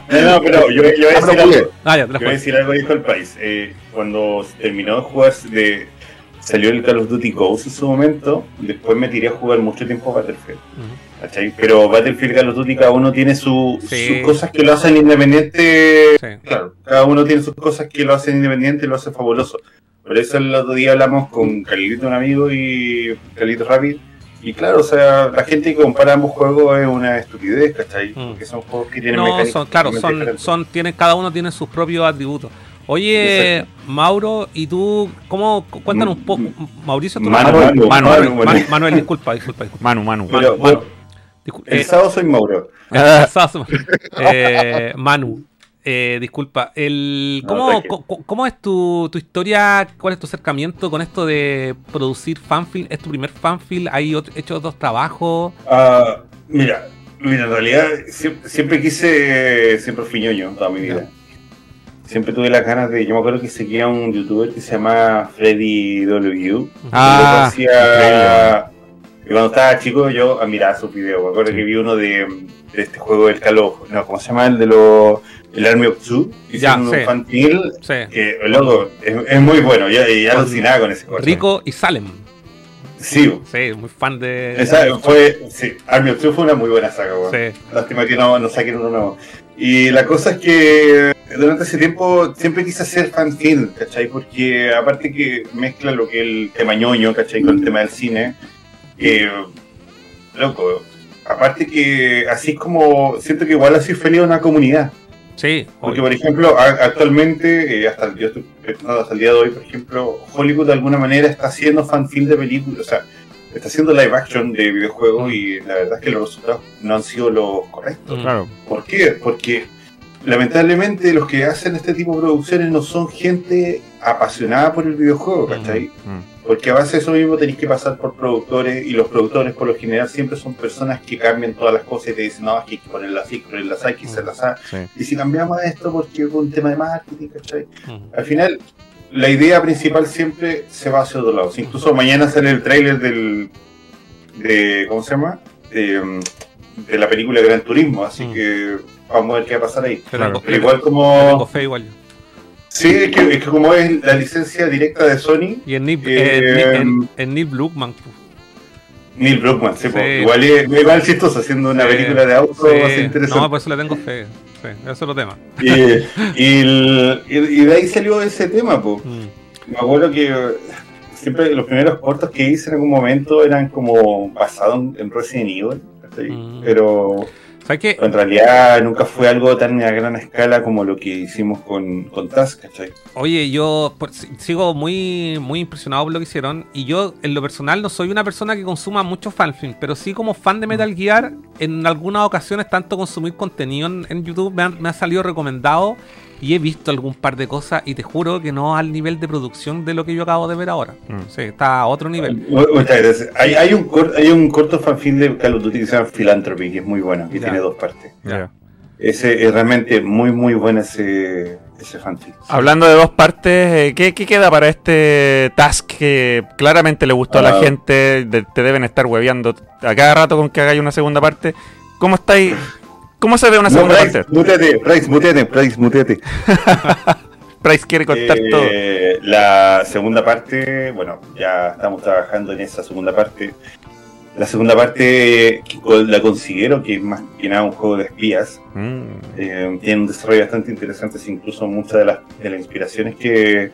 No, no, pero yo, yo voy a Ah, decir algo. ah, ya, Yo las voy a decir algo, dijo el país. Eh, cuando se terminó de jugar, de, salió el Call of Duty Ghost en su momento, después me tiré a jugar mucho tiempo Battlefield. Ujú. ¿cachai? Pero Battlefield y Call of Duty cada uno tiene su- Sí. sus cosas que lo hacen independiente. Sí. Claro, cada uno tiene sus cosas que lo hacen independiente y lo hacen fabuloso. Por eso el otro día hablamos con Calito, un amigo, y Calito Rapid. Y claro, o sea, la gente que compara ambos juegos es una estupidez, ¿cachai? Mm. Porque son juegos que tienen No, mecánicas son, claro, son, tienen, cada uno tiene sus propios atributos. Oye, Exacto. Mauro, ¿y tú cómo? cu- Cuéntanos un poco. Mauricio, ¿tú- Manu, Manuel, Manu, Manu, Manu, Manu- Manu. Manuel, disculpa, disculpa, disculpa. Manu, Manu. Pero, Manu, el eh, sábado soy Mauro. Sasso. Eh, Manu, eh, disculpa. El, No, ¿cómo, co- ¿Cómo es tu, tu historia? ¿Cuál es tu acercamiento con esto de producir fanfilm? ¿Es tu primer fanfilm? ¿Hay ot- hecho otros trabajos? Ah, mira, mira, en realidad siempre, siempre quise, siempre fui ñoño toda mi vida. Siempre tuve las ganas de, yo me acuerdo que seguía un youtuber que se llama Freddy W. Ah, y, lo hacía- y cuando estaba chico yo admiraba sus videos. Me acuerdo Sí. que vi uno de, de este juego del Calo, no, ¿cómo se llama? El de los, el Army of Two. Ya, Hicieron un sí. infantil Sí. que, loco, es, es muy bueno. Ya, ya alucinaba con ese juego. Rico y Salem. Sí, Sí, muy fan de. esa fue, sí, Army of Two fue una muy buena saga, weón. Sí. Lástima que no, no saquen uno nuevo. Y la cosa es que durante ese tiempo siempre quise hacer fanfilm, ¿cachai? Porque aparte que mezcla lo que es el tema ñoño, ¿cachai? Con el tema del cine. eh, loco, aparte que así es como siento que igual así feliz a una comunidad. Sí, Porque, obvio. por ejemplo, a- actualmente, eh, hasta, el, yo estoy hasta el día de hoy, por ejemplo, Hollywood de alguna manera está haciendo fanfilm de películas, o sea, está haciendo live action de videojuegos y la verdad es que los resultados no han sido los correctos. Mm. claro. ¿Por qué? Porque lamentablemente los que hacen este tipo de producciones no son gente apasionada por el videojuego, ¿cachai? Mm. Porque a base de eso mismo tenéis que pasar por productores y los productores por lo general siempre son personas que cambian todas las cosas y te dicen, no, es que hay que ponerla así, ponerla así, hay que hacerla así. Sí. Y si cambiamos esto porque es un tema de marketing, ¿cachai? Mm. Al final, la idea principal siempre se va hacia otro lado. Si incluso mañana sale el tráiler del... De, ¿Cómo se llama? De, mm, de la película Gran Turismo, así Mm. que vamos a ver qué va a pasar ahí. Pero igual le tengo como... fe igual. Sí, es que, es que como es la licencia directa de Sony, Y en Neil, Eh, en, Neil- en- en Neil Druckmann, sí, Sí. pues, igual es igual chistoso haciendo una Sí, película de auto, sí. va a ser interesante. No, por eso le tengo fe. Sí, eso es otro tema. Y, y, el- y- y de ahí salió ese tema, pues. Mm. Me acuerdo que siempre los primeros cortos que hice en algún momento eran como basados en, en Resident Evil. Mm. pero ¿Sabes qué? en realidad nunca fue algo tan a gran escala como lo que hicimos con, con Task, ¿cachai? Oye, yo por- si- sigo muy, muy impresionado por lo que hicieron. Y yo, en lo personal, no soy una persona que consuma mucho fanfilm, pero sí como fan de Metal Gear, en algunas ocasiones, tanto consumir contenido en, en YouTube me, han- me ha salido recomendado y he visto algún par de cosas y te juro que no al nivel de producción de lo que yo acabo de ver ahora. Mm. Sí, está a otro nivel. Mu- Muchas gracias. Hay, hay, un cor- hay un corto fanfilm de Call of Duty que se llama Philanthropy, que es muy bueno, que Ya. tiene dos partes. Ya. Ese es realmente muy, muy bueno ese, ese fanfic. Hablando de dos partes, eh, ¿qué, qué queda para este task que claramente le gustó a la Ah. gente? de- te deben estar hueveando a cada rato con que hagáis una segunda parte. ¿Cómo estáis? ¿Cómo se ve una segunda Price, parte? muteate, Price, muteate, Price, muteate. Price quiere contar todo. Eh, la segunda parte, bueno, ya estamos trabajando en esa segunda parte. La segunda parte la considero que es más que nada un juego de espías. Mm. Eh, tiene un desarrollo bastante interesante, incluso muchas de las, de las inspiraciones que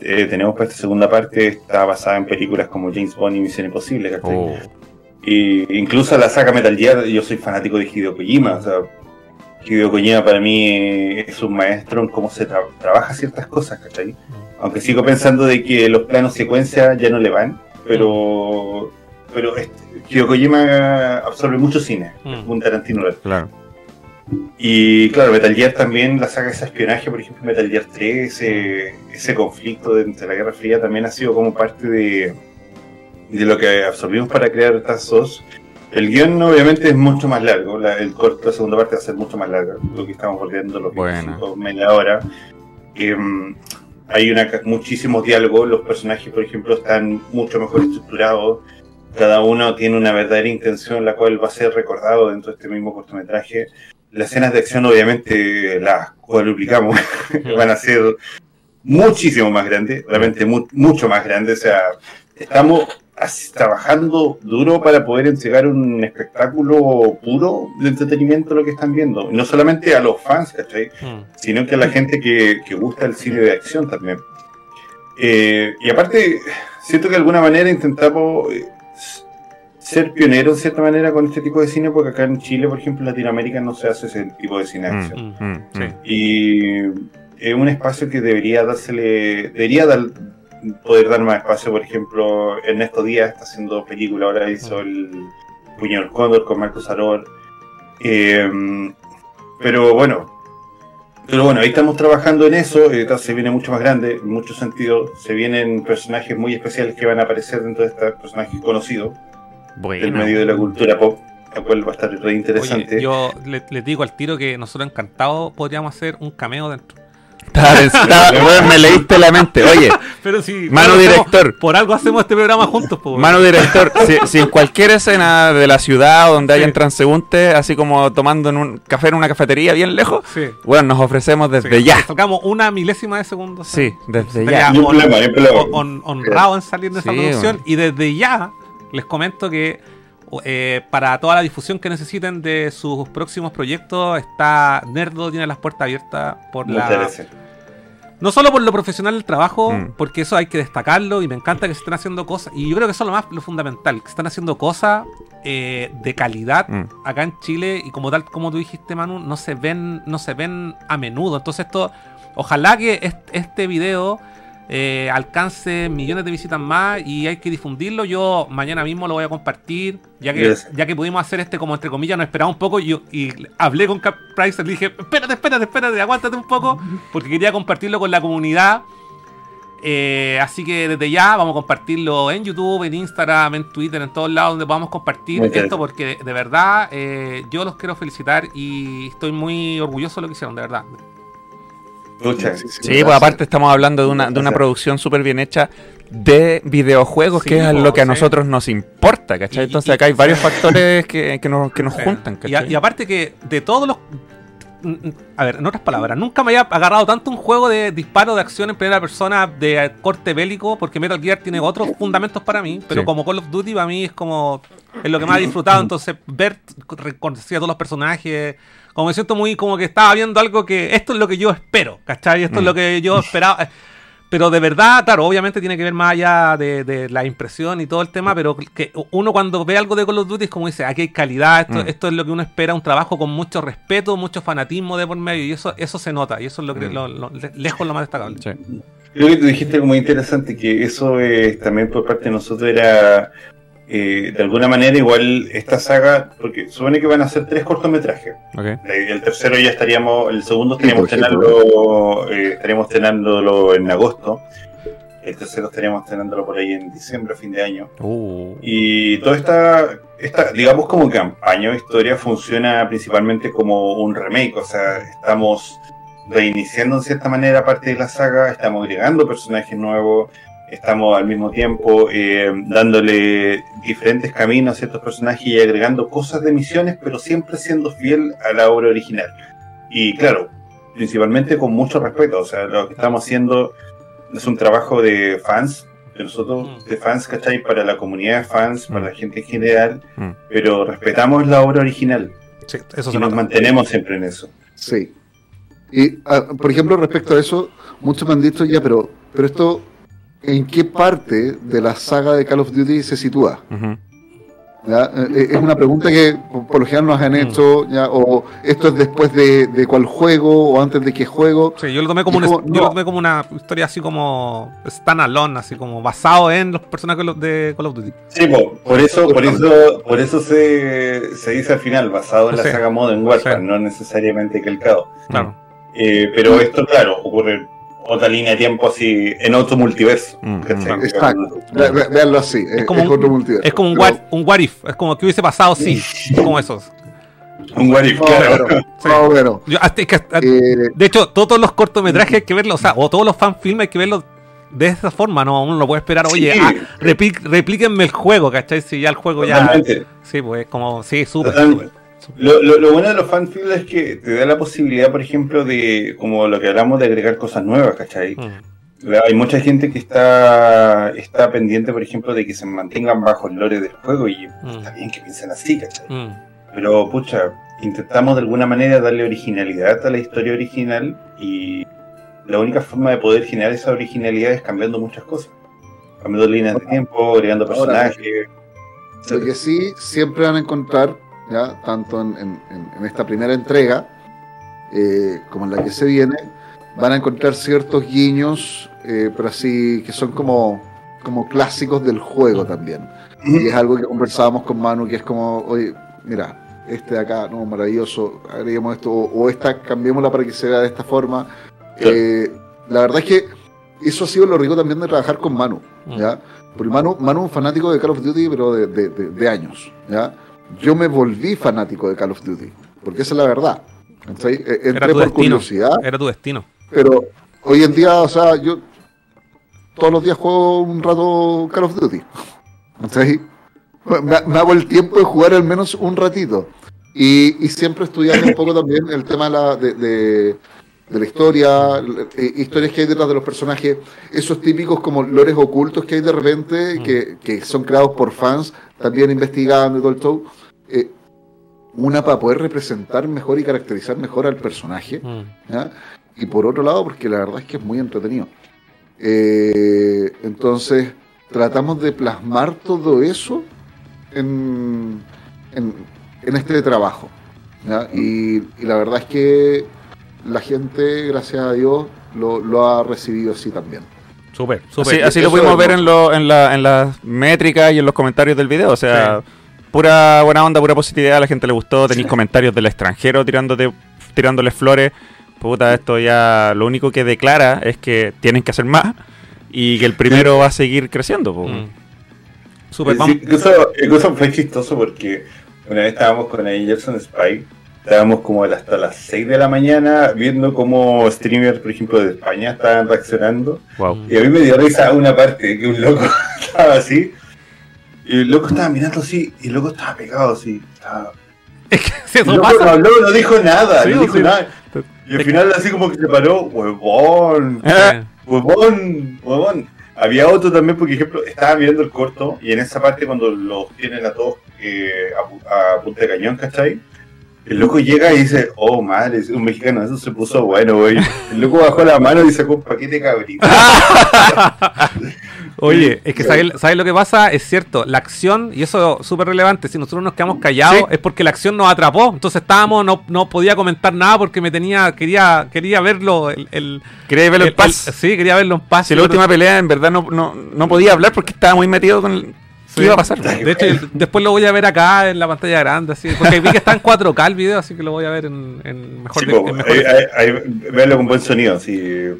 eh, tenemos para esta segunda parte está basada en películas como James Bond y Misión Imposible. Oh. Y incluso la saga Metal Gear, yo soy fanático de Hideo Kojima. O sea, Hideo Kojima para mí es un maestro en cómo se tra- trabaja ciertas cosas, ¿cachai? Aunque sigo pensando de que los planos secuencia ya no le van, pero pero este, Hideo Kojima absorbe mucho cine, Mm. es un Tarantino. Claro. Y claro, Metal Gear también, la saga de ese espionaje, por ejemplo, Metal Gear 3, ese, ese conflicto de, entre la Guerra Fría también ha sido como parte de, de lo que absorbimos para crear estas dos. El guion obviamente es mucho más largo, la, el corto, la segunda parte va a ser mucho más larga, lo que estamos volviendo los Buena. 25, media hora. Em, hay una, muchísimos diálogos, los personajes, por ejemplo, están mucho mejor estructurados, cada uno tiene una verdadera intención, la cual va a ser recordado dentro de este mismo cortometraje. Las escenas de acción, obviamente, las cuadruplicamos, van a ser muchísimo más grandes, realmente mu- mucho más grandes. O sea, estamos trabajando duro para poder entregar un espectáculo puro de entretenimiento lo que están viendo. Y no solamente a los fans, ¿cachai? Mm. sino que a la gente que, que gusta el cine de acción también. Eh, y aparte, siento que de alguna manera intentamos eh, ser pioneros en cierta manera con este tipo de cine, porque acá en Chile, por ejemplo, en Latinoamérica no se hace ese tipo de cine de acción. Mm, mm, Sí. mm. Y es un espacio que debería dársele, debería dar, poder dar más espacio, por ejemplo, Ernesto Díaz está haciendo película, ahora hizo el Puño del Cóndor con Marcos Aror. Eh, pero bueno, pero bueno, ahí estamos trabajando en eso, eh, se viene mucho más grande, en muchos sentidos, se vienen personajes muy especiales que van a aparecer dentro de estos personajes conocidos del Bueno. medio de la cultura pop, la cual va a estar re interesante. Oye, yo le- les digo al tiro que nosotros encantados podríamos hacer un cameo dentro. Estaba me leíste la mente. Oye, Pero si Mano por algo director. hacemos- por algo hacemos este programa juntos, po, mano director, si, si en cualquier escena de la ciudad donde hayan Sí. transeúntes, así como tomando en un café en una cafetería bien lejos, Sí. bueno, nos ofrecemos desde Sí, ya. que Sacamos una milésima de segundo. Sí, desde ya. Problema. hon- hon- honrado en salir de esa producción. bueno. Y desde ya les comento que eh, para toda la difusión que necesiten de sus próximos proyectos, está Nerdo tiene las puertas abiertas por Muchas la. gracias. No solo por lo profesional del trabajo, Mm. porque eso hay que destacarlo y me encanta que se estén haciendo cosas. Y yo creo que eso es lo más lo fundamental, que se están haciendo cosas eh, de calidad Mm. acá en Chile y como tal como tú dijiste Manu, no se ven no se ven a menudo. Entonces esto ojalá que est- este video eh, alcance millones de visitas más y hay que difundirlo. Yo mañana mismo lo voy a compartir, ya que ya que pudimos hacer este como entre comillas, nos esperaba un poco y, yo- y hablé con Cap Price, le dije, espérate, espérate, espérate, aguántate un poco, porque quería compartirlo con la comunidad. Eh, así que desde ya vamos a compartirlo en YouTube, en Instagram, en Twitter, en todos lados donde podamos compartir esto, porque de, de verdad eh, yo los quiero felicitar y estoy muy orgulloso de lo que hicieron, de verdad. Sí, pues aparte estamos hablando de una, de una producción súper bien hecha de videojuegos, Sí, que es po, lo que a sí. nosotros nos importa, ¿cachai? Y- Entonces y- acá hay varios factores que, que nos, que nos juntan, Y, a- ¿cachai? y aparte que de todos los... mm, mm, A ver, en otras palabras, nunca me había agarrado tanto un juego de disparo de acción en primera persona de corte bélico, porque Metal Gear tiene otros fundamentos para mí, pero Sí. como Call of Duty para mí es como... Es lo que más he disfrutado, entonces ver, reconocer a todos los personajes, como me siento muy como que estaba viendo algo que esto es lo que yo espero, ¿cachai? Esto es Mm. lo que yo esperaba. Pero de verdad, claro, obviamente tiene que ver más allá de, de la impresión y todo el tema, pero que uno cuando ve algo de Call of Duty es como dice, aquí hay calidad, esto, Mm. esto es lo que uno espera, un trabajo con mucho respeto, mucho fanatismo de por medio, y eso eso se nota, y eso es lo que Mm. lo- lo- le- lejos lo más destacable. Sí. Creo que tú dijiste algo muy interesante, que eso es también por parte de nosotros era, eh, de alguna manera, igual esta saga, porque supone que van a ser tres cortometrajes. Eh, El tercero ya estaríamos, el segundo estaríamos estrenándolo, eh, estaríamos estrenándolo en agosto. El tercero estaríamos estrenándolo por ahí en diciembre, fin de año. Uh, Y toda esta, esta, digamos como campaña o historia funciona principalmente como un remake, o sea, estamos reiniciando en cierta manera parte de la saga, estamos agregando personajes nuevos, estamos al mismo tiempo eh, dándole diferentes caminos a ciertos personajes y agregando cosas de misiones, pero siempre siendo fiel a la obra original. Y claro, principalmente con mucho respeto, o sea, lo que estamos haciendo es un trabajo de fans, de nosotros, de fans, ¿cachai? Para la comunidad de fans, para la gente en general, Mm. pero respetamos la obra original Sí, eso y se nos nota. mantenemos siempre en eso. Sí. Y, ah, por ejemplo, respecto a eso, muchos me han dicho ya, pero, pero esto, ¿en qué parte de la saga de Call of Duty se sitúa? ¿Ya? Eh, Es una pregunta que por lo general nos han hecho, ¿ya? o esto es después de, de cuál juego, o antes de qué juego. Sí, yo lo tomé como, una, como, yo no. lo tomé como una historia así como standalone, así como basado en los personajes de Call of Duty. Sí, po, por eso, por eso, por eso se, se dice al final, basado en la Sí. saga Modern Warfare, Sí. no necesariamente calcado. Claro. Eh, pero esto, claro, ocurre otra línea de tiempo así, en otro multiverso. Mm, ¿cachai? mm. Exacto. Ve- ve- Véanlo así, es, como es un- otro multiverso. Es como un Pero- what, un what if, es como que hubiese pasado sí, como esos. Un what if, No, claro. pero- Sí. no, bueno. Yo, hasta- es que hasta- Eh, de hecho, todos los cortometrajes hay que verlos, o sea, o todos los fanfilms hay que verlos de esa forma, no uno no puede esperar, oye, Sí. ah, replíquenme el juego, ¿cachai? Si ya el juego ya. Totalmente. Sí, pues como, sí, súper. Lo, lo, lo bueno de los fanfics es que te da la posibilidad, por ejemplo, de, como lo que hablamos, de agregar cosas nuevas, ¿cachai? Mm. Hay mucha gente que está, está pendiente, por ejemplo, de que se mantengan bajo el lore del juego y Mm. está bien que piensen así, ¿cachai? Mm. Pero, pucha, intentamos de alguna manera darle originalidad a la historia original y la única forma de poder generar esa originalidad es cambiando muchas cosas. Cambiando líneas de tiempo, agregando Ahora, personajes. Lo que sí siempre van a encontrar, ya tanto en, en- en- esta primera entrega eh, como en la que se viene, van a encontrar ciertos guiños, eh, pero así que son como, como clásicos del juego también. Y es algo que conversábamos con Manu, que es como, oye, mira, este de acá, no, maravilloso, agreguemos esto, o, o esta, cambiémosla para que se vea de esta forma. Eh, la verdad es que eso ha sido lo rico también de trabajar con Manu, ¿ya? Porque Manu, Manu es un fanático de Call of Duty, pero de, de- de- de años, ¿ya? Yo me volví fanático de Call of Duty, porque esa es la verdad. ¿cachai? Eh, Entré Era tu por destino. curiosidad, Era tu destino. pero hoy en día, o sea, yo todos los días juego un rato Call of Duty. ¿cachai? Me, me hago el tiempo de jugar al menos un ratito. Y, y siempre estudiando un poco también el tema de la, de, de- de la historia, eh, historias que hay detrás de los personajes, esos típicos como lores ocultos que hay de repente, que, que son creados por fans, también investigando y todo el show. Eh, una para poder representar mejor y caracterizar mejor al personaje. Mm. ¿ya? Y por otro lado, porque la verdad es que es muy entretenido. Eh, entonces, tratamos de plasmar todo eso en, en, en este trabajo. ¿ya? Y, y la verdad es que la gente, gracias a Dios, lo, lo ha recibido así también. Súper, súper. Así, así lo pudimos ver en, lo- en, la- en las métricas y en los comentarios del video. O sea, pura buena onda, pura positividad. A la gente le gustó. Tenéis comentarios del extranjero tirándote, tirándole flores. Puta, esto ya lo único que declara es que tienen que hacer más y que el primero va a seguir creciendo. Mm. Súper, Sí, vamos. incluso, incluso fue chistoso porque una vez estábamos con ahí Jefferson Spy, estábamos como hasta las 6 de la mañana viendo cómo streamers, por ejemplo, de España estaban reaccionando. Wow. Y a mí me dio risa una parte que un loco estaba así. Y el loco estaba mirando así, y el loco estaba pegado así. Estaba... El loco no habló, no dijo nada, Sí, no dijo sí. nada. Y al final así como que se paró, huevón, Eh, huevón, huevón. Había otro también, por ejemplo, estaba viendo el corto y en esa parte cuando los tienen a todos eh, a, a punta de cañón, ¿cachai? El loco llega y dice, oh madre, un mexicano, eso se puso bueno, güey. El loco bajó la mano y sacó un paquete de cabrito. Oye, es que ¿sabes, sabes lo que pasa? Es cierto, la acción, y eso es súper relevante, si nosotros nos quedamos callados Sí. es porque la acción nos atrapó. Entonces estábamos, no, no podía comentar nada porque me tenía, quería, quería verlo. El, el- Quería verlo el- en paz. el- sí, quería verlo en paz. Si la última pelea en verdad no, no, no podía hablar porque estaba muy metido con el... ¿Qué iba a pasar? De hecho, el- después lo voy a ver acá en la pantalla grande, así, porque vi que está en 4K el video, así que lo voy a ver en, en mejor, Sí, de- en mejor verlo con buen sonido, sí.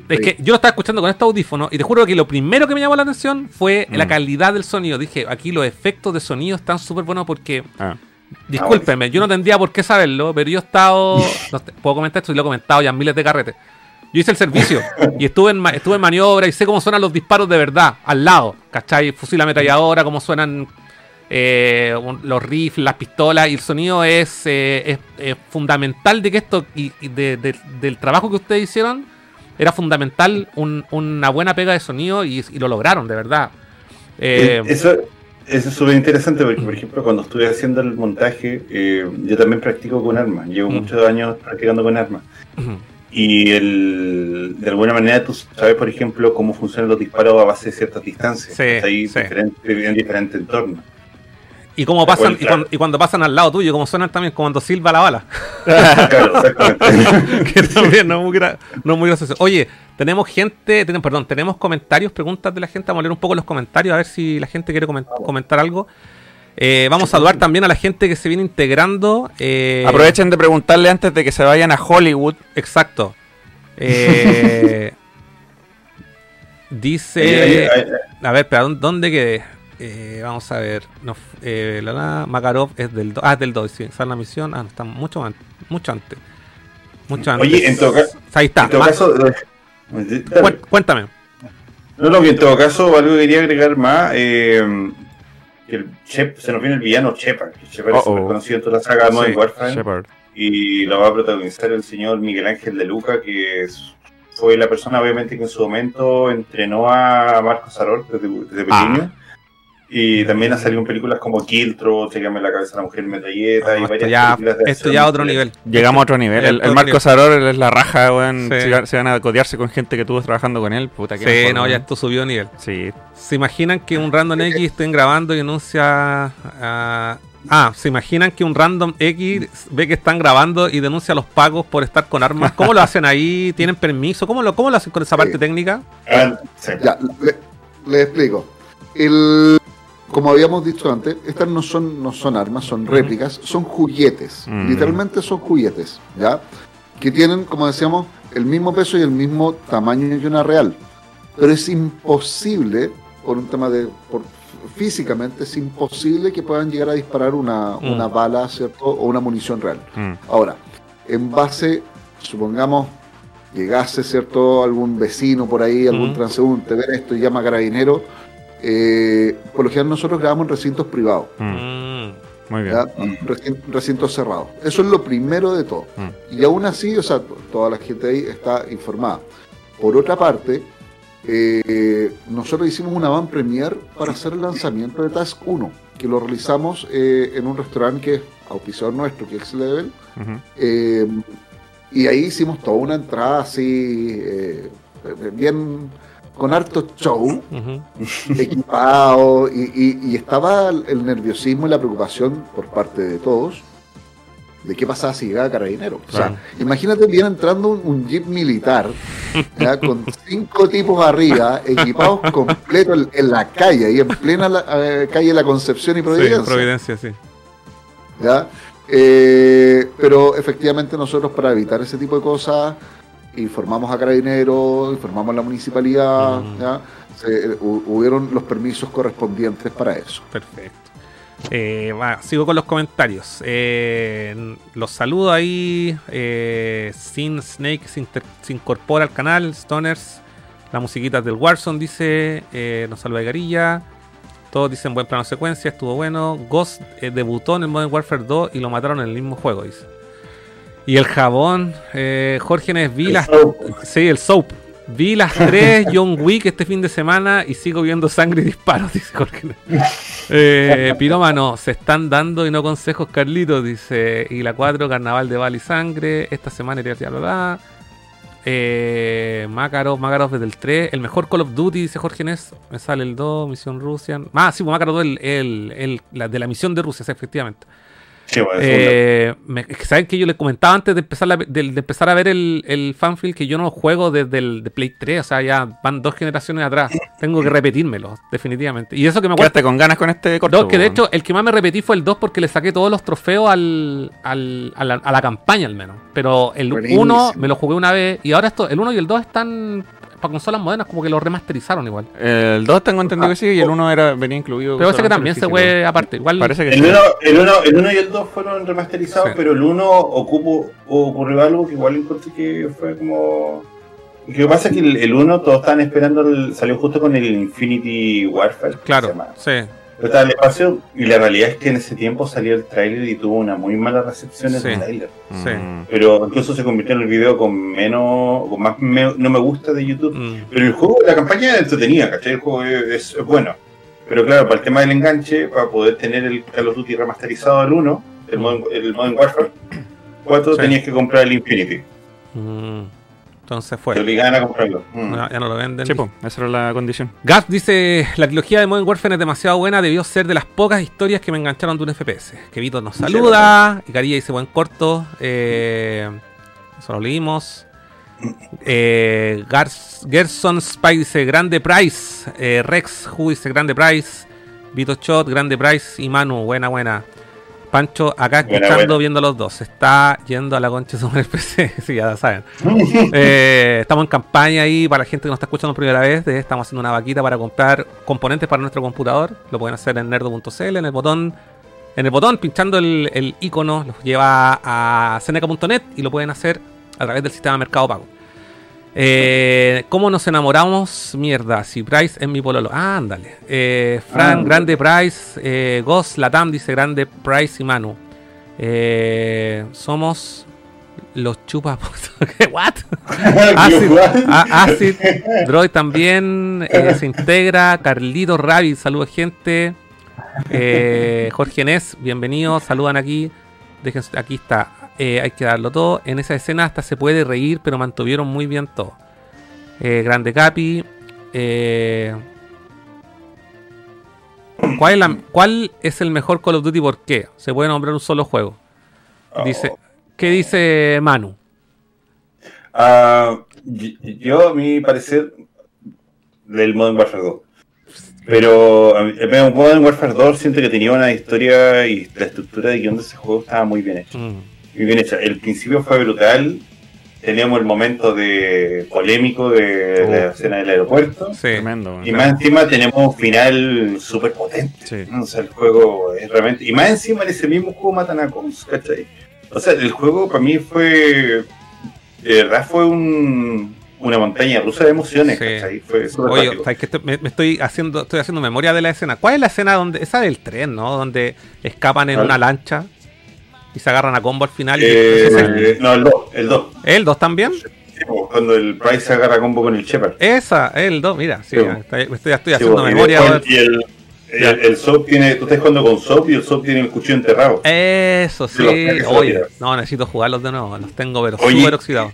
Es que yo lo estaba escuchando con este audífono y te juro que lo primero que me llamó la atención fue la Mm. calidad del sonido. Dije, aquí los efectos de sonido están súper buenos porque, Ah. discúlpenme, yo no tendría por qué saberlo, pero yo he estado, no puedo comentar esto y lo he comentado ya en miles de carretes. Yo hice el servicio y estuve en, estuve en maniobra y sé cómo suenan los disparos de verdad, al lado. ¿Cachai? Fusil ametralladora, cómo suenan eh, los rifles, las pistolas. Y el sonido es, eh, es, es fundamental de que esto, y, y de- de- del trabajo que ustedes hicieron, era fundamental un- una buena pega de sonido y, y lo lograron, de verdad. Eh, Eso, eso es súper interesante porque, por ejemplo, cuando estuve haciendo el montaje, eh, yo también practico con armas. Llevo muchos años practicando con armas. ujú. Y el, de alguna manera tú sabes, por ejemplo, cómo funcionan los disparos a base de ciertas distancias. Sí, ahí sí. diferente- en diferentes entornos. y cómo pasan, y, Claro. cuando, y cuando pasan al lado tuyo, cómo suenan también cuando silba la bala. Claro, exactamente. que también no es muy, gra- no es muy gracioso. Oye, tenemos gente, tenemos, perdón, tenemos comentarios, preguntas de la gente. Vamos a leer un poco los comentarios, a ver si la gente quiere comen- comentar algo. Eh, vamos a saludar también a la gente que se viene integrando. eh, Aprovechen de preguntarle antes de que se vayan a Hollywood. Exacto. Eh, dice. A ver, espera, ¿dónde- ¿dónde quedé? Eh, vamos a ver. No, eh, la, la, Makarov es del 2. Ah, es del 2, sí. Sale la misión. Ah, no, está mucho, an- mucho antes. Mucho antes. Oye, en todo caso- Ahí está. en todo caso, Cuéntame. No, no, que en todo caso, algo que quería agregar más, eh, que el Shep, se nos viene el villano Shepard, que Shepard es Uh-oh. súper conocido en toda la saga Modern Sí, Warfare, Shepard. y lo va a protagonizar el señor Miguel Ángel de Luca, que es- fue la persona obviamente que en su momento entrenó a Marcos Arol desde, desde pequeño. Y también ha salido en películas como Killtro, Chequeame la cabeza a la mujer metralleta y varias ya, películas de esto ya a otro nivel. Llegamos a otro nivel. El, el Marco. Saror es la raja, weón. Sí. Se, van- se van a codearse con gente que tuvo trabajando con él. Puta, qué Sí, mejor, no, ya esto subió de nivel. Sí. ¿Se imaginan que un random X estén grabando y denuncia a... Ah, ¿se imaginan que un random X ve que están grabando y denuncia a los pagos por estar con armas? ¿Cómo lo hacen ahí? ¿Tienen permiso? ¿Cómo lo, cómo lo hacen con esa parte Sí. técnica? Ah, sí. Ya, le, le explico. El, como habíamos dicho antes, estas no son, no son armas, son réplicas, son juguetes. Mm. Literalmente son juguetes, ¿ya? Que tienen, como decíamos, el mismo peso y el mismo tamaño que una real. Pero es imposible, por un tema de. Por, físicamente, es imposible que puedan llegar a disparar una, Mm. una bala, ¿cierto? O una munición real. Mm. Ahora, en base, supongamos, llegase, ¿cierto? Algún vecino por ahí, algún transeúnte, ver esto y llama a carabinero. Eh, por lo general nosotros grabamos en recintos privados, Mm. Mm. Muy bien. Recin- recintos cerrados. Eso es lo primero de todo. Mm. Y aún así, o sea, toda la gente ahí está informada. Por otra parte, eh, nosotros hicimos una van premier para hacer el lanzamiento de Task 1, que lo realizamos eh, en un restaurante que es auspiciador nuestro, que es X-Level. Ujú. Eh, y ahí hicimos toda una entrada así, eh, bien con harto show, Ujú. equipado, y, y- y estaba el, nerviosismo y la preocupación por parte de todos de qué pasaba si llegaba carabinero. O sea, imagínate bien entrando un, un jeep militar ¿ya? con cinco tipos arriba, equipados completos en, en la calle, y en plena la- eh, calle La Concepción y Providencia. Sí, Providencia, sí. ¿ya? Eh, pero efectivamente nosotros para evitar ese tipo de cosas informamos a Carabineros, informamos a la municipalidad, Mm. ¿ya? Se- eh, hu- hubieron los permisos correspondientes para eso. Perfecto. Eh, va, sigo con los comentarios. Eh, los saludo ahí. Eh, Sin Snake se, incorpora al canal. Stoners. La musiquita del Warzone dice. Eh, nos saluda Garilla. Todos dicen buen plano secuencia. Estuvo bueno. Ghost debutó en el Modern Warfare 2 y lo mataron en el mismo juego. Dice. Y el jabón. Eh, Jorge Neves vi El las. soap. Sí, el soap. Vi las tres John Wick este fin de semana y sigo viendo sangre y disparos, dice Jorge. Eh, Pirómano, se están dando y no consejos, Carlitos, dice. Y la 4, Carnaval de Bala y Sangre. Esta semana iría bla, bla. Eh, Makarov, Makarov desde el 3. El mejor Call of Duty, dice Jorge Nes. Me sale el 2, Misión Rusia. Ah, sí, Makarov 2, el, el, el- la de la misión de Rusia, sí, efectivamente. Sí, bueno, es Eh, me- saben que yo les comentaba antes de empezar, la- de, de empezar a ver el, el fanfield que yo no juego desde el de Play 3, o sea, ya van dos generaciones atrás. Tengo que repetírmelo, definitivamente. Y eso que me. Quedaste con ganas con este corto. Dos, que de hecho el que más me repetí fue el 2 porque le saqué todos los trofeos al, al- a, la, a la campaña al menos. Pero el Buenísimo. 1 me lo jugué una vez y ahora esto, el 1 y el 2 están para consolas modernas como que lo remasterizaron igual. El 2 tengo entendido que sí y el 1 era, venía incluido. Pero ese que también el se fue aparte. Igual Parece que El sí. 1 el uno, el uno y el 2 fueron remasterizados, Sí. pero el 1 ocupo, ocurrió algo que igual encontré que fue como Lo que pasa es que el, el 1 todos estaban esperando, el- salió justo con el Infinity Warfare. que se Claro, llama. sí. Pero estaba en el espacio y la realidad es que en ese tiempo salió el tráiler y tuvo una muy mala recepción en Sí. el tráiler. Sí. Mm. Pero incluso se convirtió en el video con menos, con más me- no me gusta de YouTube. Mm. Pero el juego, la campaña es entretenida, ¿cachai? El juego es, es bueno. Pero claro, para el tema del enganche, para poder tener el Call of Duty remasterizado al 1, el Modern, el Modern Warfare 4, Sí. tenías que comprar el Infinity. Mm. Entonces Te fue. obligaban a comprarlo. Mm. Ya, ya no lo venden. Sí, po, esa era la condición. Gas dice, la trilogía de Modern Warfare es demasiado buena, debió ser de las pocas historias que me engancharon de un FPS. Que Vito nos saluda, y Carilla dice buen corto, eh, eso lo leímos. Eh, Gerson Spy dice grande price, eh, Rex Who dice grande price, Vito Shot, grande price y Manu, buena buena. Pancho acá escuchando, buena. viendo los dos. Se está yendo a la concha sobre el PC. sí, ya saben. Eh, estamos en campaña ahí para la gente que nos está escuchando por primera vez. de- estamos haciendo una vaquita para comprar componentes para nuestro computador. Lo pueden hacer en nerdo.cl, en el botón. En el botón, pinchando el, el icono, los lleva a seneca.net y lo pueden hacer a través del sistema Mercado Pago. Eh, ¿Cómo nos enamoramos? Mierda, si Price es mi pololo. Ah, ándale. Eh, Fran, Ah. grande Price. Eh, Ghost, Latam dice grande Price y Manu. Eh, somos los chupas. ¿What? Acid, Acid, Droid también eh, se integra. Carlito Rabbit, saludos gente. Jorge Nes, bienvenido. Saludan aquí. Déjense, aquí está. Eh, hay que darlo todo. En esa escena hasta se puede reír, pero mantuvieron muy bien todo. Eh, Grande Capi. Eh, ¿cuál, es la- ¿Cuál es el mejor Call of Duty por qué? Se puede nombrar un solo juego. Dice, ¿Qué dice Manu? Y- yo, a mi parecer, del Modern Warfare 2. Pero Modern Warfare 2 siento que tenía una historia y la estructura de guion de ese juego estaba muy bien hecha. Mm, Muy bien hecha. El principio fue brutal. Teníamos el momento de polémico de Oh. la escena del aeropuerto. sí. Tremendo. Y más encima tenemos un final súper potente. Sí. O sea, el juego es realmente. Y más encima en ese mismo juego matan a Cons, ¿cachai? O sea, el juego para mí fue. De verdad fue un, una montaña rusa de emociones, Sí. ¿cachai? Fue Oye, práctico. ¿sabes qué? Estoy- me, me estoy haciendo estoy haciendo memoria de la escena. ¿Cuál es la escena donde esa del tren, no? Donde escapan en una lancha y se agarran a combo al final. y- Eh, el, eh, no, el 2. El 2. ¿El 2 también? Cuando el Price se agarra combo con el Shepard. Esa, el 2, mira, sí, Sí. ya estoy, estoy, haciendo y memoria. después-. Y el, el, el tiene. Tú estás jugando con Soap y el Soap tiene el cuchillo enterrado. Eso, Sí, Oye, no, necesito jugarlos de nuevo. Los tengo, pero súper oxidados.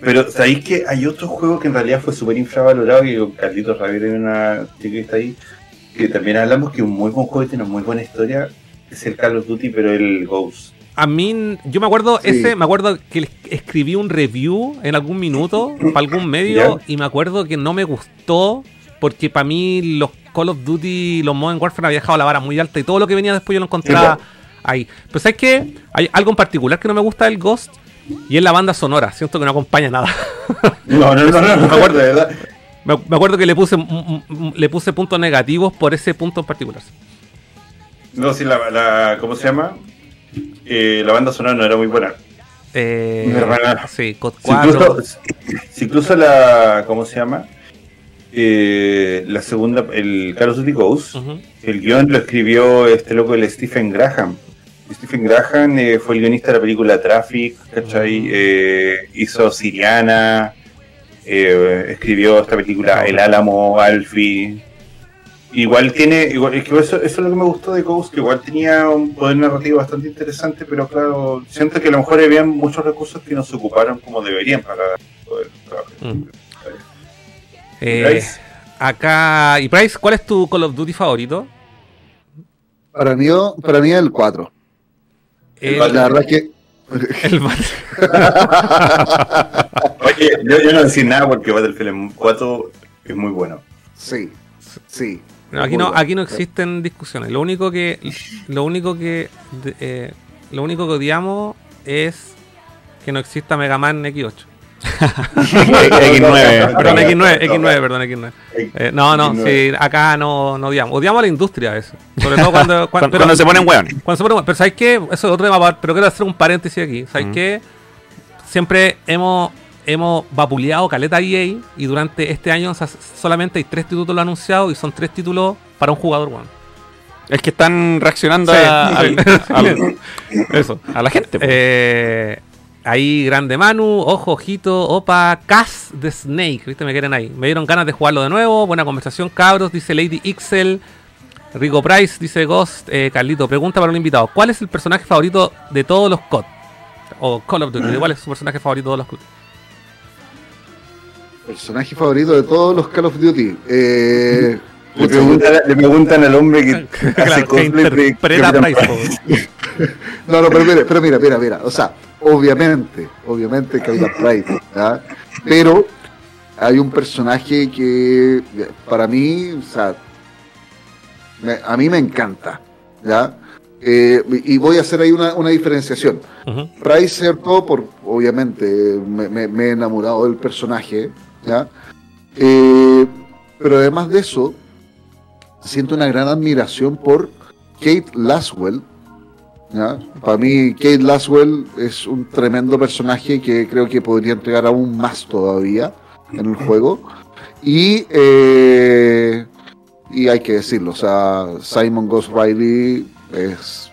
Pero sabéis que hay otro juego que en realidad fue súper infravalorado y con Carlitos Javier en una chica que está ahí, que también hablamos que un muy buen juego y tiene una muy buena historia, es el Call of Duty, pero el Ghost. A mí, yo me acuerdo Sí. ese, me acuerdo que escribí un review en algún minuto, para algún medio, y me acuerdo que no me gustó, porque para mí los Call of Duty, los Modern Warfare había dejado la vara muy alta y todo lo que venía después yo lo encontraba ahí. Pero ¿sabes qué? Hay algo en particular que no me gusta del Ghost, y es la banda sonora. Siento que no acompaña nada. No, no, no, no, Me acuerdo. de verdad. me, acuerdo que le puse, le puse puntos negativos por ese punto en particular. No, sí, la, la ¿cómo se llama? Eh, la banda sonora no era muy buena. Eh, sí, COD Si 4. incluso, si incluso la, ¿cómo se llama? Eh, la segunda, el Call of Ghost, el guion lo escribió este loco, el Stephen Graham. Stephen Graham eh, fue el guionista de la película Traffic, ¿cachai? Eh, hizo Siriana, escribió esta película El Álamo, Alfie. Igual tiene, igual, es que eso, eso es lo que me gustó de Ghost, que igual tenía un poder narrativo bastante interesante, pero claro, siento que a lo mejor había muchos recursos que no se ocuparon como deberían para poder trabajar. Mm. Eh, acá, y Price, ¿cuál es tu Call of Duty favorito? Para mí, para mí el 4. El, La verdad es que el Oye, yo, yo no decir nada porque Battlefield 4 es muy bueno. sí, sí. No, aquí no, aquí no existen discusiones. Lo único que, lo único que, de- eh, lo único que odiamos es que no exista Mega Man X8. X9. Perdón, X9, X9, perdón, X9. Eh, no, no, X9. sí, acá no, no odiamos. Odiamos a la industria eso. Sobre todo cuando, cuando, Cuando, pero- cuando se ponen hueones. cuando se pone- Pero ¿sabes qué? Eso es otro tema, pero quiero hacer un paréntesis aquí. ¿Sabes Mm. qué? Siempre hemos hemos vapuleado caleta EA y durante este año o sea, solamente hay tres títulos anunciados y son tres títulos para un jugador, weón. Es que están reaccionando Sí, a, sí. al- al- eso, a la gente. po. Eh, ahí Grande Manu, Ojo, Ojito, Opa, Cas de Snake, ¿viste? Me quieren ahí. Me dieron ganas de jugarlo de nuevo. Buena conversación, cabros, dice Lady Ixel. Rico Price, dice Ghost. Eh, Carlito, pregunta para un invitado. ¿Cuál es el personaje favorito de todos los COD? O Call of Duty. ¿Cuál es su personaje favorito de todos los COD? Personaje favorito de todos los Call of Duty. Eh, Le preguntan, le preguntan al hombre que hace Claro, que cosplay de Price, Price. No, no, pero mira, pero mira, mira, mira. O sea, obviamente, obviamente Capitán Price, ¿ya? Pero hay un personaje que para mí, o sea, me- a mí me encanta, ¿ya? Eh, y voy a hacer ahí una, una diferenciación. Ujú. Price, ¿cierto? Por, obviamente, me, me- me he enamorado del personaje, ¿ya? Eh, pero además de eso, siento una gran admiración por Kate Laswell, ¿ya? Para mí, Kate Laswell es un tremendo personaje que creo que podría entregar aún más todavía en el juego. Y, eh, y hay que decirlo, o sea, Simon Ghost Riley es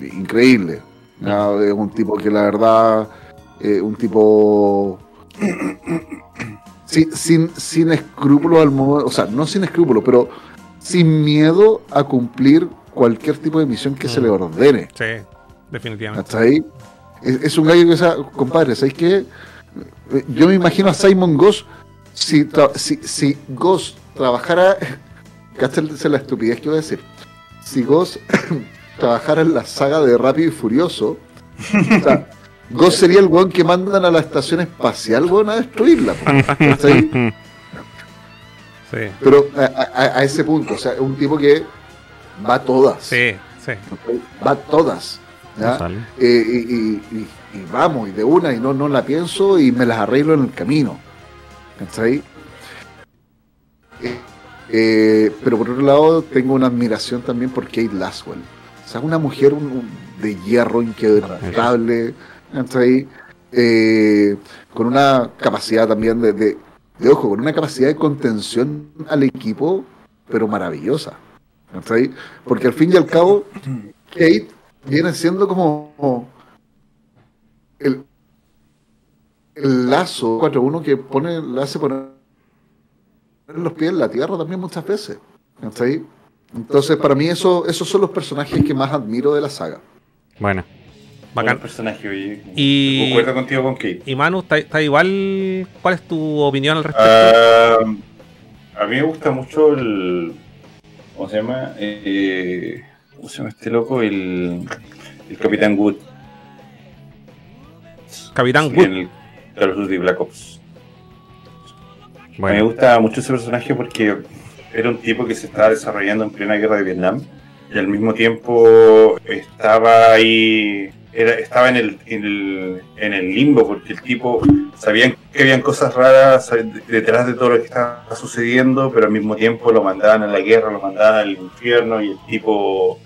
increíble. Es un tipo que la verdad, eh, un tipo sin, sin, sin escrúpulos al momento, o sea, no sin escrúpulos, pero sin miedo a cumplir cualquier tipo de misión que se le ordene. Sí, definitivamente. ¿Hasta ahí? Es, es un gallo que, sea, compadre, ¿sabes qué? Yo me imagino a Simon Goss, si, si, si Goss trabajara, cáchate la estupidez que voy a decir, si Goss trabajara en la saga de Rápido y Furioso, o sea, Goss sería el weón que mandan a la estación espacial, weón, a destruirla. Sí, Pero a, a- a ese punto, o sea, es un tipo que va a todas. sí, sí. Va a todas. ¿ya? No. Eh, y, y- y- y vamos, y de una, y no, no la pienso, y me las arreglo en el camino. ¿Cachai? Eh, eh, pero por otro lado, tengo una admiración también por Kate Laswell. O sea, una mujer un- un- de hierro inquebrantable, Eh, con una capacidad también de, de, ojo, con una capacidad de contención al equipo, pero maravillosa. Porque al fin y al cabo, Kate viene siendo como el, el lazo 4-1 que pone, le hace poner los pies en la tierra también muchas veces. Entonces, para mí, eso, esos son los personajes que más admiro de la saga. Bueno. Bacán. Personaje, oye. Y- Concuerdo contigo con Kate. Y Manu, ¿está, igual? ¿Cuál es tu opinión al respecto? Ah, a mí me gusta mucho el. ¿Cómo se llama? Eh, ¿Cómo se llama este loco? El, el Capitán Wood. Capitán Sí, Wood. En el Call of Duty Black Ops. A mí me Bueno. gusta mucho ese personaje porque era un tipo que se estaba desarrollando en plena guerra de Vietnam y al mismo tiempo estaba ahí, era, estaba en el, en, el, en el limbo porque el tipo sabían que habían cosas raras detrás de todo lo que estaba sucediendo, pero al mismo tiempo lo mandaban a la guerra, lo mandaban al infierno y el tipo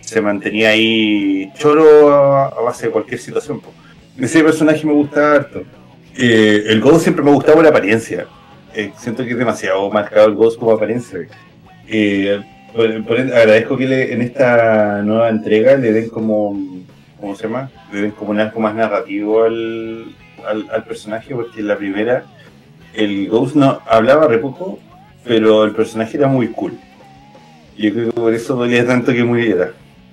se mantenía ahí choro a, base de cualquier situación. Ese personaje me gusta harto. Eh, el Ghost siempre me ha gustado por la apariencia. Eh, siento que es demasiado marcado el Ghost como apariencia. Eh, por- por- agradezco que le- en esta nueva entrega le den como, ¿cómo se llama? Le den como un arco más narrativo al, al, al personaje, porque en la primera el Ghost no hablaba re poco, pero el personaje era muy cool. Y Yo creo que por eso dolía tanto que muriera.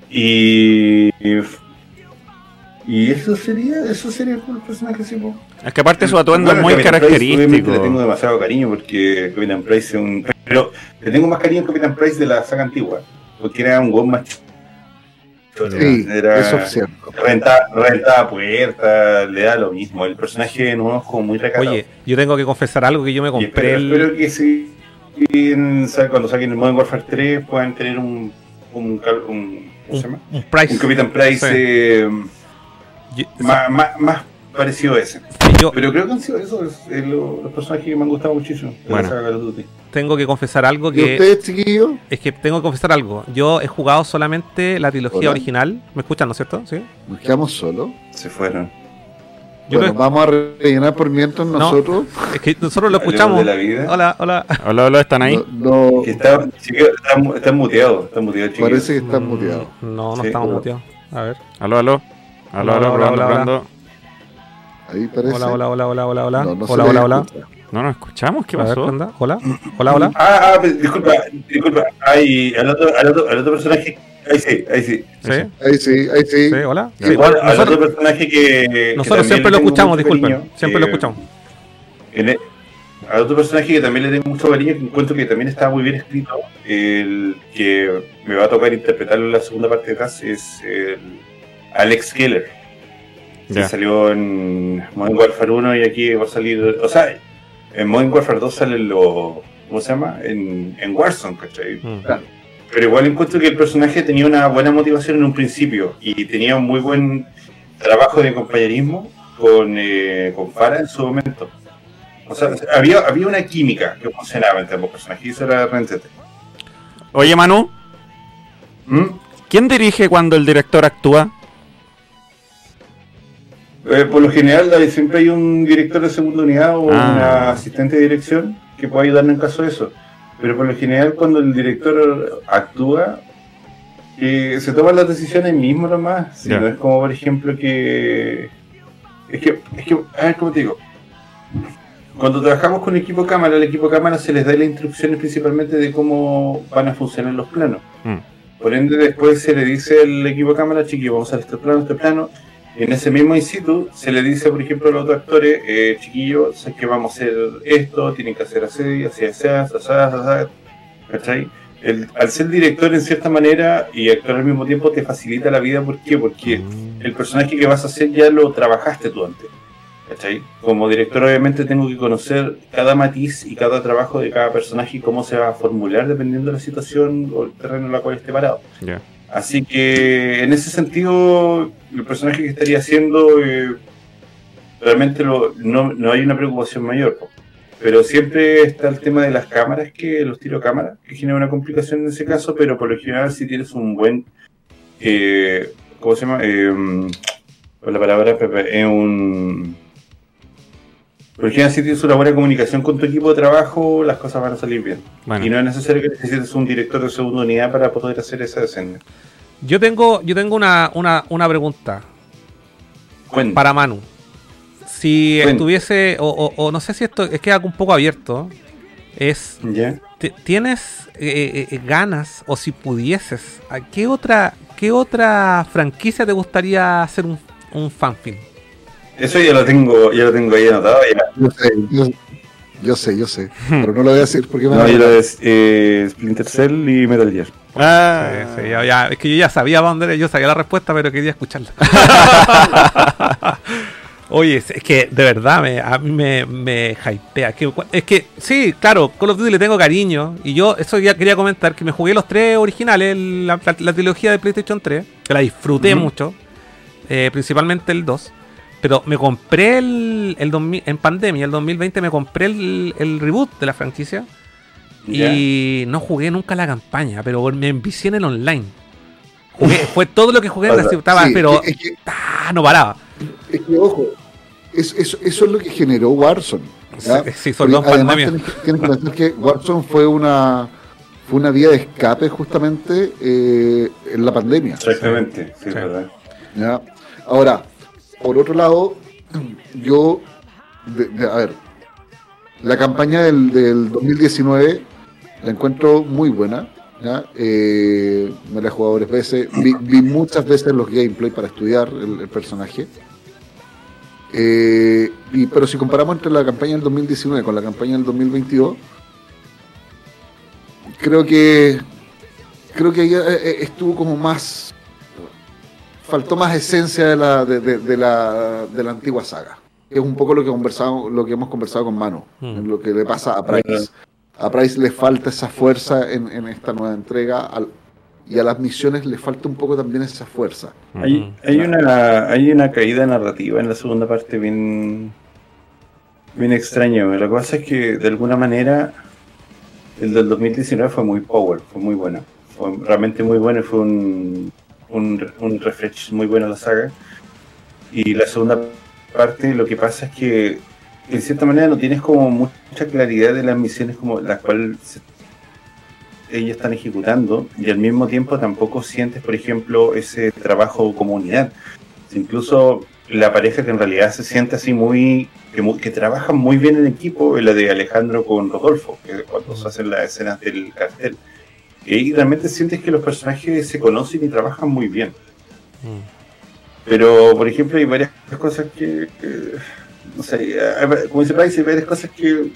Y, y eso sería, eso sería el personaje, sí, po. Es que aparte su atuendo Bueno, es muy Capitán Price, obviamente característico. le tengo demasiado cariño porque Capitán Price es un. Pero le tengo más cariño a Capitán Price de la saga antigua. Porque era un gol más Sí, era, eso es cierto. Rentaba, rentaba puertas, le da lo mismo. El personaje no es como muy recatado. Oye, yo tengo que confesar algo que yo me compré espero, el... espero que sí, en- cuando saquen el Modern Warfare 3 puedan tener un. un, un ¿Cómo se llama? un Price. Un Capitán Price Sí. eh, Yo- más, más, más parecido a ese. yo Pero creo que han sido esos lo- los personajes que me han gustado muchísimo. Bueno. tengo que confesar algo ¿Y que... ustedes, chiquillos? Es que tengo que confesar algo. Yo he jugado solamente la trilogía Hola. original. ¿Me escuchan, no es cierto? Sí. ¿Nos quedamos solos? Se fueron. Yo bueno, creo- vamos a rellenar por mientras No. nosotros. Es que nosotros lo escuchamos. de la vida. Hola, hola. Hola, hola, ¿están ahí? No, no- Que está, chiquillos, está, mu- está muteado, está muteado, chiquillos. parece que están muteados. No, no Sí, estamos hola. muteados. A ver. Aló, aló. Aló, aló, hola. probando. Ahí parece. Hola, hola, hola, hola, hola, hola. No, hola, hola, hola. No nos escuchamos, ¿qué A ver, pasó? ¿qué onda? Hola. Hola, hola. Ah, ah, pe- disculpa, disculpa. Ay, al otro, al otro, al otro personaje. Ahí sí, ahí sí. Sí, Ahí sí, ahí sí. sí, hola. Sí, Sí, al- otro personaje que. nosotros siempre lo escuchamos, disculpen. cariño, Siempre lo eh, escuchamos. en e- al otro personaje que también le tengo mucho cariño, que encuentro que también está muy bien escrito, el que me va a tocar interpretarlo en la segunda parte de Cass, es el Alex Keller. Que Ya. salió en Modern Warfare 1 y aquí va a salir. O sea, en Modern Warfare 2 sale lo. ¿Cómo se llama? En, en Warzone, ¿cachai? Mm. Pero igual encuentro que el personaje tenía una buena motivación en un principio y tenía un muy buen trabajo de compañerismo con, eh, con Farah en su momento. O sea, había, había una química que funcionaba entre ambos personajes y eso era rentete. Oye, Manu, ¿Mm? ¿quién dirige cuando el director actúa? Eh, por lo general siempre hay un director de segunda unidad o Ah. una asistente de dirección que puede ayudarnos en caso de eso. Pero por lo general cuando el director actúa, eh, se toman las decisiones mismo nomás. Si Ya. no es como por ejemplo que... Es que, es que, a ver cómo te digo. Cuando trabajamos con equipo cámara, al equipo cámara se les da las instrucciones principalmente de cómo van a funcionar los planos. Mm. Por ende, después se le dice al equipo cámara, chiquillos, vamos a hacer este plano, este plano. En ese mismo in situ se le dice, por ejemplo, a los otros actores, eh, chiquillos, sé que vamos a hacer esto, tienen que hacer así, así, así, así, así, ¿cachai? El- al ser director en cierta manera y actuar al mismo tiempo te facilita la vida, ¿por qué? Porque el personaje que vas a hacer ya lo trabajaste tú antes. ¿Cachai? Como director obviamente tengo que conocer cada matiz y cada trabajo de cada personaje y cómo se va a formular dependiendo de la situación o el terreno en la cual esté parado. Ya. Así que en ese sentido, el personaje que estaría haciendo, eh, realmente lo- no, no hay una preocupación mayor. Pero siempre está el tema de las cámaras, que los tiro cámara, que genera una complicación en ese caso, pero por lo general si tienes un buen, eh, ¿cómo se llama? Eh, la palabra es un... General si tienes una buena comunicación con tu equipo de trabajo, las cosas van a salir bien. Bueno. Y no es necesario que necesites un director de segunda unidad para poder hacer esa escena. Yo tengo, yo tengo una, una, una pregunta Cuenta. para Manu. Si Cuenta. estuviese, o, o- o no sé si esto es que algo un poco abierto, es, te- ¿tienes eh, eh, ganas o si pudieses, ¿a qué otra, qué otra franquicia te gustaría hacer un, un fanfilm? Eso ya lo tengo, ya lo tengo ahí anotado. Ya. Yo sé, yo, yo sé, yo sé. Pero no lo voy a decir porque me No, yo lo de eh, Splinter Cell y Metal Gear. Ah, Sí, sí, ya- ya- es que yo ya sabía para dónde era, yo sabía la respuesta, pero quería escucharla. Oye, es es que de verdad me, a mí me, me hypea. Que, es que, sí, claro, Call of Duty le tengo cariño. Y yo, eso ya quería comentar, que me jugué los tres originales, la, la- la trilogía de PlayStation 3, que la disfruté mucho, eh, principalmente el 2. Pero me compré el, el 2000 en pandemia, el 2020, me compré el, el reboot de la franquicia. Y no jugué nunca la campaña, pero me envicié en el online. Jugué, fue todo lo que jugué, O sea, estaba, sí, pero es que- ah, no paraba. Es que, ojo, es- eso, eso es lo que generó Warzone. ¿ya? Sí, sí, sobre todo en Porque además pandemia. tienes que, pensar que Warzone fue una fue una vía de escape justamente eh, en la pandemia. Exactamente, sí, es Sí. verdad. ¿ya? Ahora, por otro lado, yo, a ver, la campaña del, del 2019 la encuentro muy buena. Eh, me la he jugado varias veces. Vi, muchas veces los gameplay para estudiar el, personaje. Eh, y, pero si comparamos entre la campaña del 2019 con la campaña del 2022, creo que creo que eh, eh, estuvo como más faltó más esencia de la de, de- de la de la antigua saga que es un poco lo que conversado lo que hemos conversado con Mano Mm. en lo que le pasa a Price a Price le falta esa fuerza en, en esta nueva entrega al- y a las misiones le falta un poco también esa fuerza Hay, hay, una, hay una caída narrativa en la segunda parte bien, bien extraña. Lo que pasa es que de alguna manera el del 2019 fue muy power, fue muy bueno. Fue realmente muy bueno y fue un, un, un refresh muy bueno a la saga. Y la segunda parte lo que pasa es que en cierta manera no tienes como mucha claridad de las misiones como las cuales ellos están ejecutando y al mismo tiempo tampoco sientes, por ejemplo, ese trabajo comunidad. Incluso la pareja que en realidad se siente así muy que, mu- que trabajan muy bien en equipo es la de Alejandro con Rodolfo, que cuando se hacen las escenas del cartel. Y realmente sientes que los personajes se conocen y trabajan muy bien. Pero, por ejemplo, hay varias cosas que, que, no sé, hay- como dice Price, hay varias cosas que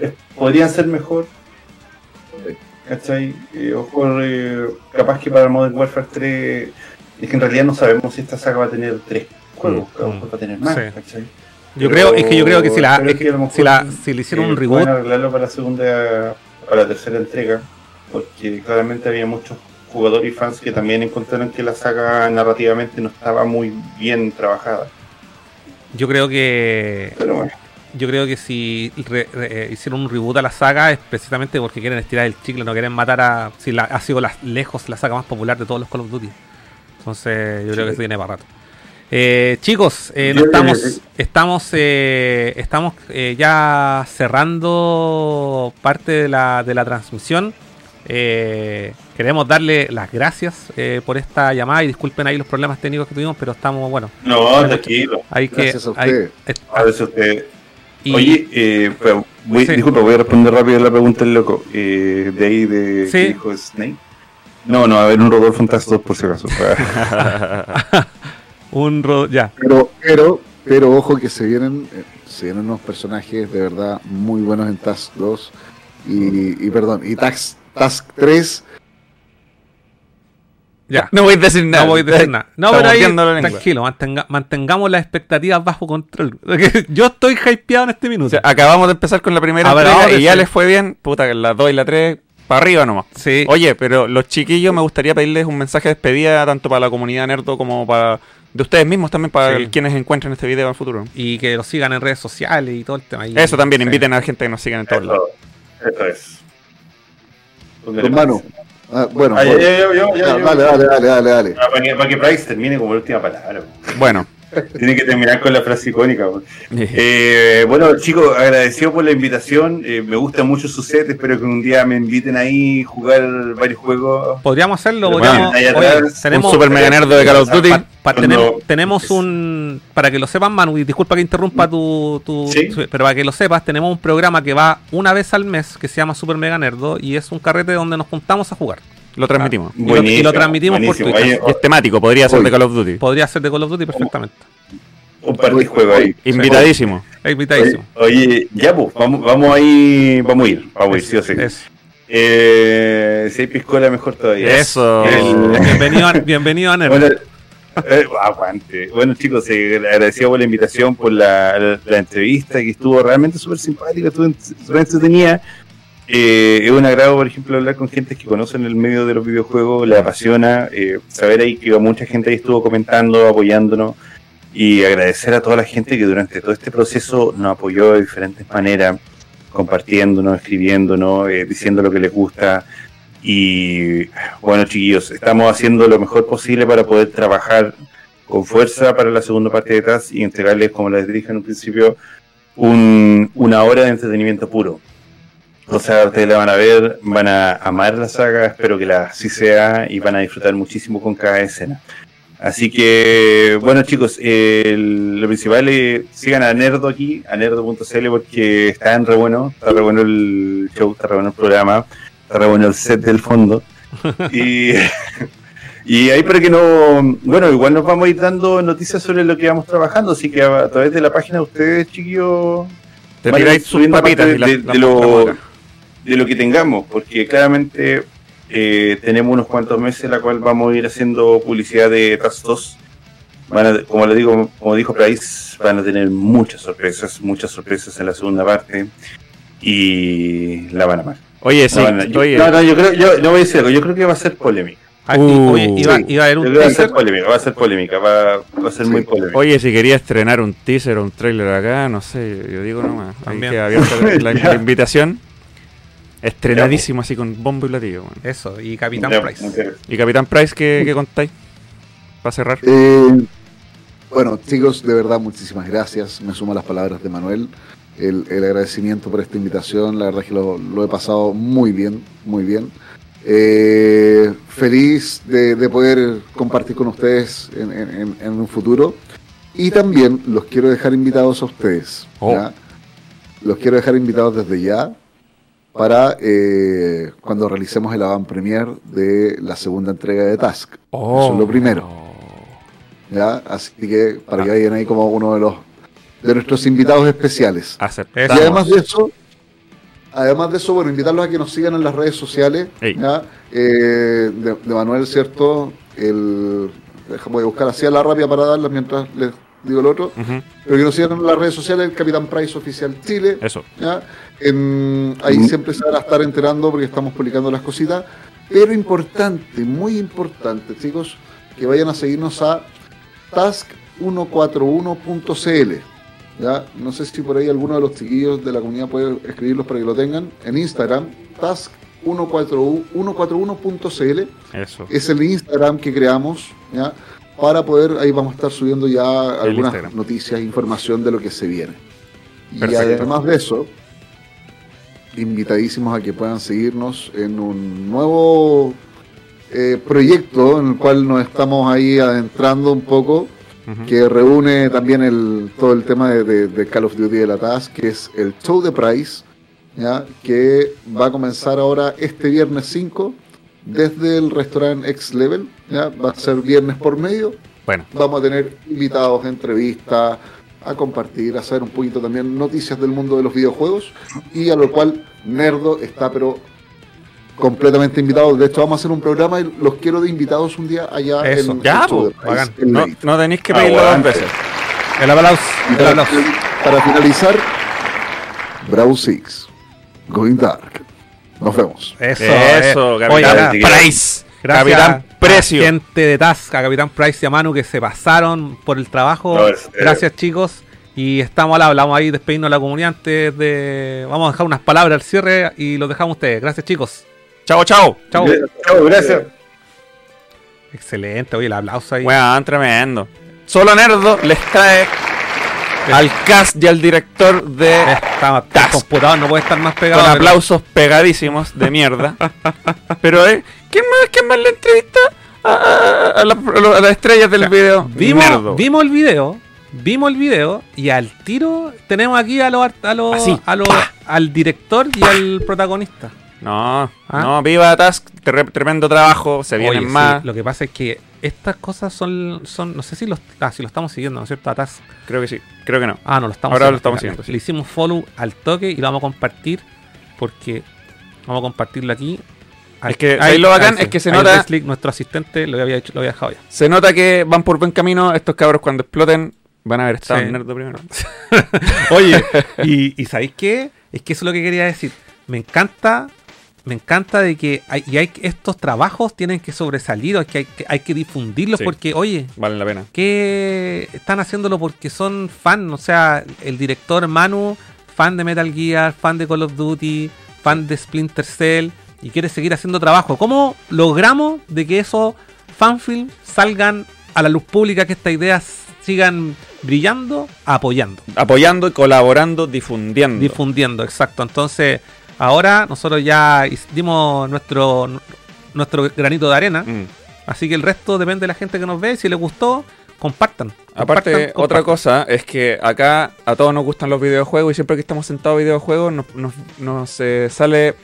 eh, podrían ser mejor. ¿Cachai? Eh, ojo, eh, capaz que para Modern Warfare 3 es que en realidad no sabemos si esta saga va a tener tres juegos, lo mejor va a tener más, Sí. ¿cachai? Yo Pero creo, es que yo creo que si la, es que que si la, si le hicieron eh, un reboot, arreglarlo para la segunda, para la tercera entrega, porque claramente había muchos jugadores y fans que también encontraron que la saga narrativamente no estaba muy bien trabajada. yo creo que Pero bueno, yo creo que si re- re- eh, hicieron un reboot a la saga es precisamente porque quieren estirar el chicle, no quieren matar a. Si la, ha sido la- lejos la saga más popular de todos los Call of Duty. Entonces, yo creo que eso viene para rato. Eh, chicos, eh, no estamos, estamos, eh, estamos eh, ya cerrando parte de la, de la transmisión. Eh, queremos darle las gracias eh, por esta llamada y disculpen ahí los problemas técnicos que tuvimos, pero estamos, bueno, no, tranquilo. hay que... Gracias a hay- ustedes. es- Gracias a usted. y- Oye, eh, pero voy, Sí. disculpa, voy a responder rápido la pregunta del loco. Eh, de ahí de Sí. ¿qué dijo Snake. No, no, a ver, un Rodolfo 2 por si acaso. un ro- ya. Pero, pero, pero ojo que se vienen, eh, se vienen unos personajes de verdad muy buenos en Task 2 y, y perdón, y Task, Task 3. Ya. No voy a decir nada. No voy a decir nada. No, pero ahí, tranquilo, mantenga- mantengamos las expectativas bajo control. Yo estoy hypeado en este O minuto. sea, acabamos de empezar con la primera A entrega y ya sí. les fue bien. Puta, que la 2 y la 3 para arriba nomás. sí, Oye, pero los chiquillos me gustaría pedirles un mensaje de despedida tanto para la comunidad Nerdo como para de ustedes mismos también para Sí. quienes encuentren este video en el futuro. y que lo sigan en redes sociales y todo el tema. Y- Eso también, sí. inviten a la gente que nos sigan en todos lados. Eso es. Hermano. Ah, bueno, dale, dale, dale, dale. Ah, para, que, para que Price termine como la última palabra. Bueno, Tiene que terminar con la frase icónica. Eh, bueno, chicos, agradecido por la invitación. Eh, me gusta mucho su set. Espero que un día me inviten ahí a jugar varios juegos. Podríamos hacerlo, podríamos- oye, tenemos, un super mega nerd de Call of Duty. pa- pa- Cuando- tenemos, tenemos un. Para que lo sepan, Manu, y disculpa que interrumpa tu. tu- Sí. tu- pero para que lo sepas, tenemos un programa que va una vez al mes que se llama Super Mega Nerdo y es un carrete donde nos juntamos a jugar. Lo transmitimos. Y lo- y lo transmitimos por. Twitch. Oye, Y es temático, podría ser Oye. de Call of Duty. Podría ser de Call of Duty perfectamente. un par de juegos ahí. Invitadísimo. Invitadísimo. Oye, oye, ya pues, vamos, vamos ahí, vamos a ir, vamos a ir, sí o sí. Eso. Eh, si hay piscola, mejor todavía. Eso. El- Bienvenido a, bienvenido a Nerd. Bueno, eh, aguante. Bueno, chicos, eh, agradecido por la invitación, por la, la- la entrevista, que estuvo realmente súper simpática, estuvo súper entretenida. Eh, es un agrado, por ejemplo, hablar con gente que conocen el medio de los videojuegos, le apasiona, eh, saber ahí que mucha gente ahí estuvo comentando, apoyándonos, y agradecer a toda la gente que durante todo este proceso nos apoyó de diferentes maneras, compartiéndonos, escribiéndonos, eh, diciendo lo que les gusta. Y bueno, chiquillos, estamos haciendo lo mejor posible para poder trabajar con fuerza para la segunda parte de TAS y entregarles, como les dije en un principio, un- una hora de entretenimiento puro. O sea, ustedes la van a ver, van a amar la saga, espero que la así sea y van a disfrutar muchísimo con cada escena. Así que, bueno chicos, lo principal es sigan a Nerdo aquí, a nerdo.cl porque está en re bueno, está re bueno el show, está re bueno el programa, está re bueno el set del fondo. Y, y ahí para que no, bueno, igual nos vamos a ir dando noticias sobre lo que vamos trabajando, así que a, a través de la página de ustedes, chiquillos, Te tiráis sus subiendo papitas de, de lo. De lo que tengamos, porque claramente eh, tenemos unos cuantos meses en la cual vamos a ir haciendo publicidad de Task 2. Van a- como le digo, como dijo Price, van a tener muchas sorpresas, muchas sorpresas en la segunda parte y la van a amar. Oye, sí. A- yo, oye, no, no, yo creo, yo, no voy a decir algo, yo creo que va a ser polémica. Y- Uh, oye, iba, sí. iba a haber un va a ser teaser. polémica, va a ser polémica, va, va a ser muy polémica. Oye, si quería estrenar un teaser o un trailer acá, no sé, yo digo nomás. Ahí queda abierta la, invitación. Estrenadísimo así con bombo y platillo. Eso, y Capitán Ya, Price. ¿Y Capitán Price qué, qué contáis? Para cerrar. Eh, Bueno, chicos, de verdad, muchísimas gracias. Me sumo a las palabras de Manuel. El, el agradecimiento por esta invitación. La verdad es que lo, lo he pasado muy bien, muy bien. Eh, feliz de, de poder compartir con ustedes en, en- en- en un futuro. Y también los quiero dejar invitados a ustedes. Oh. ¿ya? Los quiero dejar invitados desde ya para eh, cuando realicemos el avant premier de la segunda entrega de Task. Eso es lo primero. ¿ya? Así que para que vayan ahí como uno de los de nuestros invitados especiales. Y Aceptamos. además de eso, además de eso, bueno, invitarlos a que nos sigan en las redes sociales. ¿ya? Eh, de, de Manuel, ¿cierto? El, déjame buscar así a la rápida para darlas mientras les digo el otro. Pero que nos sigan en las redes sociales, el Capitán Price Oficial Chile. Eso. ¿ya? En- ahí siempre se van a estar enterando porque estamos publicando las cositas. Pero importante, muy importante, chicos, que vayan a seguirnos a task141.cl. ¿ya? No sé si por ahí alguno de los chiquillos de la comunidad puede escribirlos para que lo tengan. En Instagram, task141.cl Eso. es el Instagram que creamos, ¿ya? Para poder, ahí vamos a estar subiendo ya algunas noticias, información de lo que se viene. Y además de eso, invitadísimos a que puedan seguirnos en un nuevo eh, proyecto en el cual nos estamos ahí adentrando un poco, que reúne también el, todo el tema de, de- de Call of Duty de la TAS, que es el Show de Price, ¿ya? que va a comenzar ahora este viernes 5 desde el restaurante X Level, ¿ya? va a ser viernes por medio, Bueno, vamos a tener invitados, entrevistas, a compartir, a hacer un poquito también noticias del mundo de los videojuegos y a lo cual Nerdo está pero completamente invitado. De hecho vamos a hacer un programa y los quiero de invitados un día allá Eso. en Ya, el en no, tenéis que pedirlo dos veces. El para, aplauso. para finalizar, Bravo Six, Going Dark. Nos vemos. Eso, Eso, eh. Capitán Oye, Price. Gracias Capitán a Precio. la gente de Tasca, Capitán Price y a Manu que se pasaron por el trabajo. No, serio. Gracias chicos. Y estamos al habla, vamos ahí despedirnos de la comunidad antes de... Vamos a dejar unas palabras al cierre y los dejamos a ustedes. Gracias chicos. Chao, chao. Chao. Chao, gracias. Excelente, oye, el aplauso ahí. Weón, tremendo. Solo Nerdo les trae al cast y al director de Está, el Task. computador no puede estar más pegado. con pero- aplausos pegadísimos de mierda. Pero, eh, ¿quién más, quién más le entrevista a, a- a la- a las estrellas del O sea, video? Vimos, Nerdo. vimos el video, vimos el video y al tiro tenemos aquí a los a los Así, a los al director y al protagonista. No, ¿Ah? no, viva Task, tre- tremendo trabajo, se Oye, vienen sí, más. lo que pasa es que estas cosas son son no sé si los ah, si lo estamos siguiendo, ¿no es cierto? Atas. Creo que sí, creo que no. Ah, no lo estamos Ahora siguiendo. lo estamos siguiendo, sí. Le hicimos follow al toque y lo vamos a compartir porque vamos a compartirlo aquí. Es que ahí lo bacán es que se nota- Leslie, nuestro asistente, lo había hecho, lo había dejado ya. Se nota que van por buen camino. Estos cabros cuando exploten van a haber estado Sí. en Nerdo primero. Oye, y, y ¿sabéis qué? Es que eso es lo que quería decir. Me encanta, me encanta de que hay, y hay, estos trabajos tienen que sobresalir, hay que, hay que, hay que difundirlos Sí. porque, oye, Vale la pena. que están haciéndolo porque son fan, o sea, el director Manu, fan de Metal Gear, fan de Call of Duty, fan de Splinter Cell y quiere seguir haciendo trabajo. ¿Cómo logramos de que esos fanfilms salgan a la luz pública, que estas ideas sigan brillando? Apoyando, Apoyando, colaborando, difundiendo. difundiendo, exacto. Entonces, ahora nosotros ya dimos nuestro, nuestro granito de arena, Mm. así que el resto depende de la gente que nos ve, si les gustó, compartan. Aparte, compartan, otra cosa es que acá a todos nos gustan los videojuegos y siempre que estamos sentados a videojuegos nos, nos, nos, eh, sale.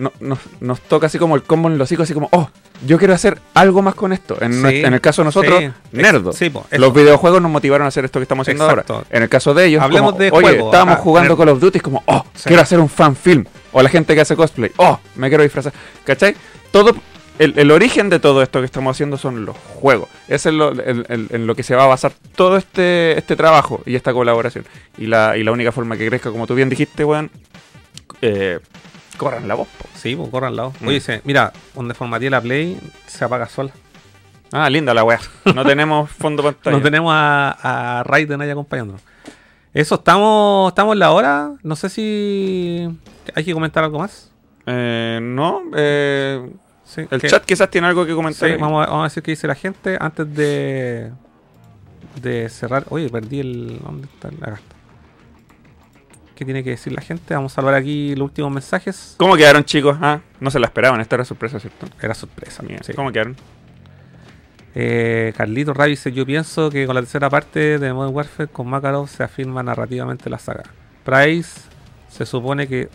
No- nos, nos toca así como el combo en los hijos, así como, oh, yo quiero hacer algo más con esto. En, Sí, en el caso de nosotros, sí. nerdo. Sí, po, eso. los videojuegos nos motivaron a hacer esto que estamos haciendo Exacto. ahora. En el caso de ellos, Hablemos como, de oye, juego, estábamos ah, jugando. Call of Duty, es como, oh, quiero hacer un fan film. O la gente que hace cosplay, oh, me quiero disfrazar. ¿Cachai? Todo. El, el origen de todo esto que estamos haciendo son los juegos. Es lo, el- el- en lo que se va a basar todo este, este trabajo y esta colaboración. Y la, y la única forma que crezca, como tú bien dijiste, weón, eh, corran la voz. po. Sí, pues corran al lado. Mm. Oye, dice, mira, donde formateé la Play, se apaga sola. Ah, linda la weá. No tenemos fondo pantalla. No tenemos a, a Raiden ahí acompañándonos. Eso, estamos, estamos en la hora. No sé si hay que comentar algo más. Eh, no, eh, Sí, el que- chat quizás tiene algo que comentar. sí, vamos, a, vamos a decir qué dice la gente antes de, de cerrar. Oye, perdí el. ¿Dónde está? Acá está. ¿Qué tiene que decir la gente? Vamos a salvar aquí los últimos mensajes. ¿Cómo quedaron, chicos? Ah, no se la esperaban. Esta era sorpresa, ¿cierto? Era sorpresa, Bien. sí. ¿Cómo quedaron? Eh, Carlito Ravi dice: Yo pienso que con la tercera parte de Modern Warfare con Makarov se afirma narrativamente la saga. Price se supone que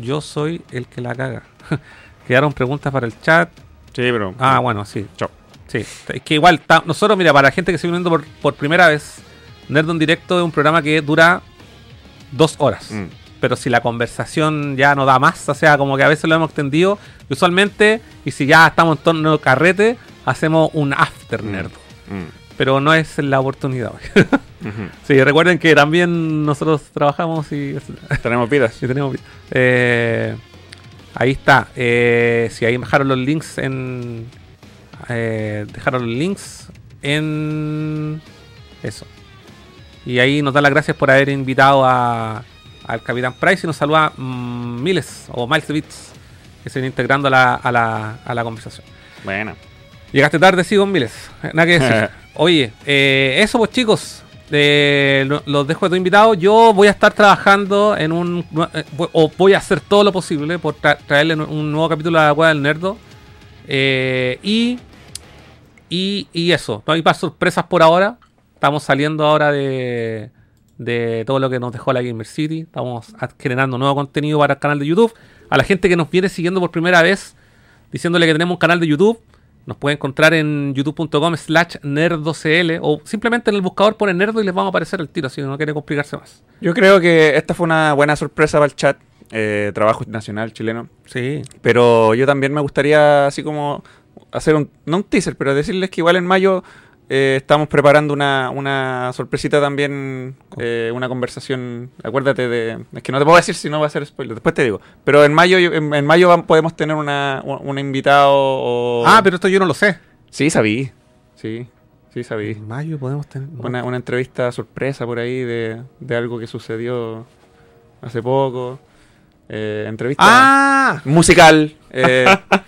yo soy el que la caga. Quedaron preguntas para el chat. Sí, pero. Ah, bueno, sí. Chao. Sí, es que igual, nosotros, mira, para la gente que se viendo por, por primera vez, Nerd en Directo es un programa que dura dos horas. Mm. Pero si la conversación ya no da más, o sea, como que a veces lo hemos extendido, y usualmente, y si ya estamos en torno de carrete, hacemos un after Mm. nerd. Mm. Pero no es la oportunidad. Ujú. sí, recuerden que también nosotros trabajamos y, Tenemos vidas. y tenemos. Eh, ahí está. Eh, si ahí dejaron los links en. eh, dejaron los links en. Eso. Y ahí nos da las gracias por haber invitado a, al Capitán Price y nos saluda mm, Miles o Miles Bits que se viene integrando a la, a la, a la conversación. Bueno. Llegaste tarde, sí, con Miles. Nada que decir. Oye, eh, eso pues chicos. eh, lo- los dejo de tu invitado. Yo voy a estar trabajando en un... eh, o voy a hacer todo lo posible por tra- traerle un nuevo capítulo a la Cueva del Nerdo. Eh, y, y... Y eso. No hay más sorpresas por ahora. Estamos saliendo ahora de... De todo lo que nos dejó la Gamer City. Estamos generando nuevo contenido para el canal de YouTube. A la gente que nos viene siguiendo por primera vez, diciéndole que tenemos un canal de YouTube. Nos puede encontrar en youtube.com slash nerdocl o simplemente en el buscador pone nerdo y les vamos a aparecer el tiro, si no quiere complicarse más. Yo creo que esta fue una buena sorpresa para el chat. eh, trabajo nacional chileno. Sí. Pero yo también me gustaría, así como, hacer un, no un teaser, pero decirles que igual en mayo eh, estamos preparando una, una sorpresita también, eh, una conversación. Acuérdate de. Es que no te puedo decir si no va a ser spoiler, después te digo. Pero en mayo, yo- en, en mayo podemos tener una, un un invitado o. Ah, pero esto yo no lo sé. Sí, sabí. Sí, sí, sabí. En mayo podemos tener... Una, una entrevista sorpresa por ahí de, de algo que sucedió hace poco. Eh, entrevista ¡Ah! musical. eh,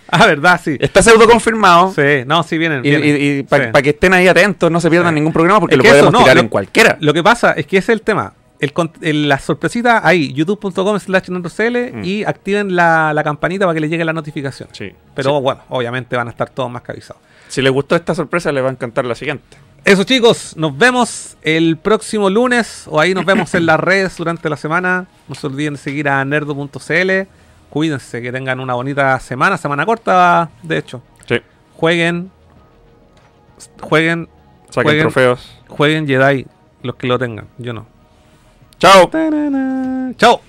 Ah, verdad, sí. está pseudo confirmado. Sí, no, sí vienen. Y, vienen. para Sí. que estén ahí atentos, no se pierdan ningún programa porque Es lo eso, podemos no, tirar lo- en cualquiera. Lo que pasa es que ese es el tema. El, el- la sorpresita ahí, youtube.com slash Mm. y activen la, la campanita para que les llegue la notificación. Sí. Pero bueno, obviamente van a estar todos más que avisados. Si les gustó esta sorpresa, les va a encantar la siguiente. Eso chicos, nos vemos el próximo lunes o ahí nos vemos en las redes durante la semana. No se olviden de seguir a nerdo.cl. Cuídense, que tengan una bonita semana, semana corta, de hecho. Sí. Jueguen, jueguen, Saquen Jueguen. trofeos. jueguen Jedi, los que lo tengan, yo no. Chao. Tarana. Chao.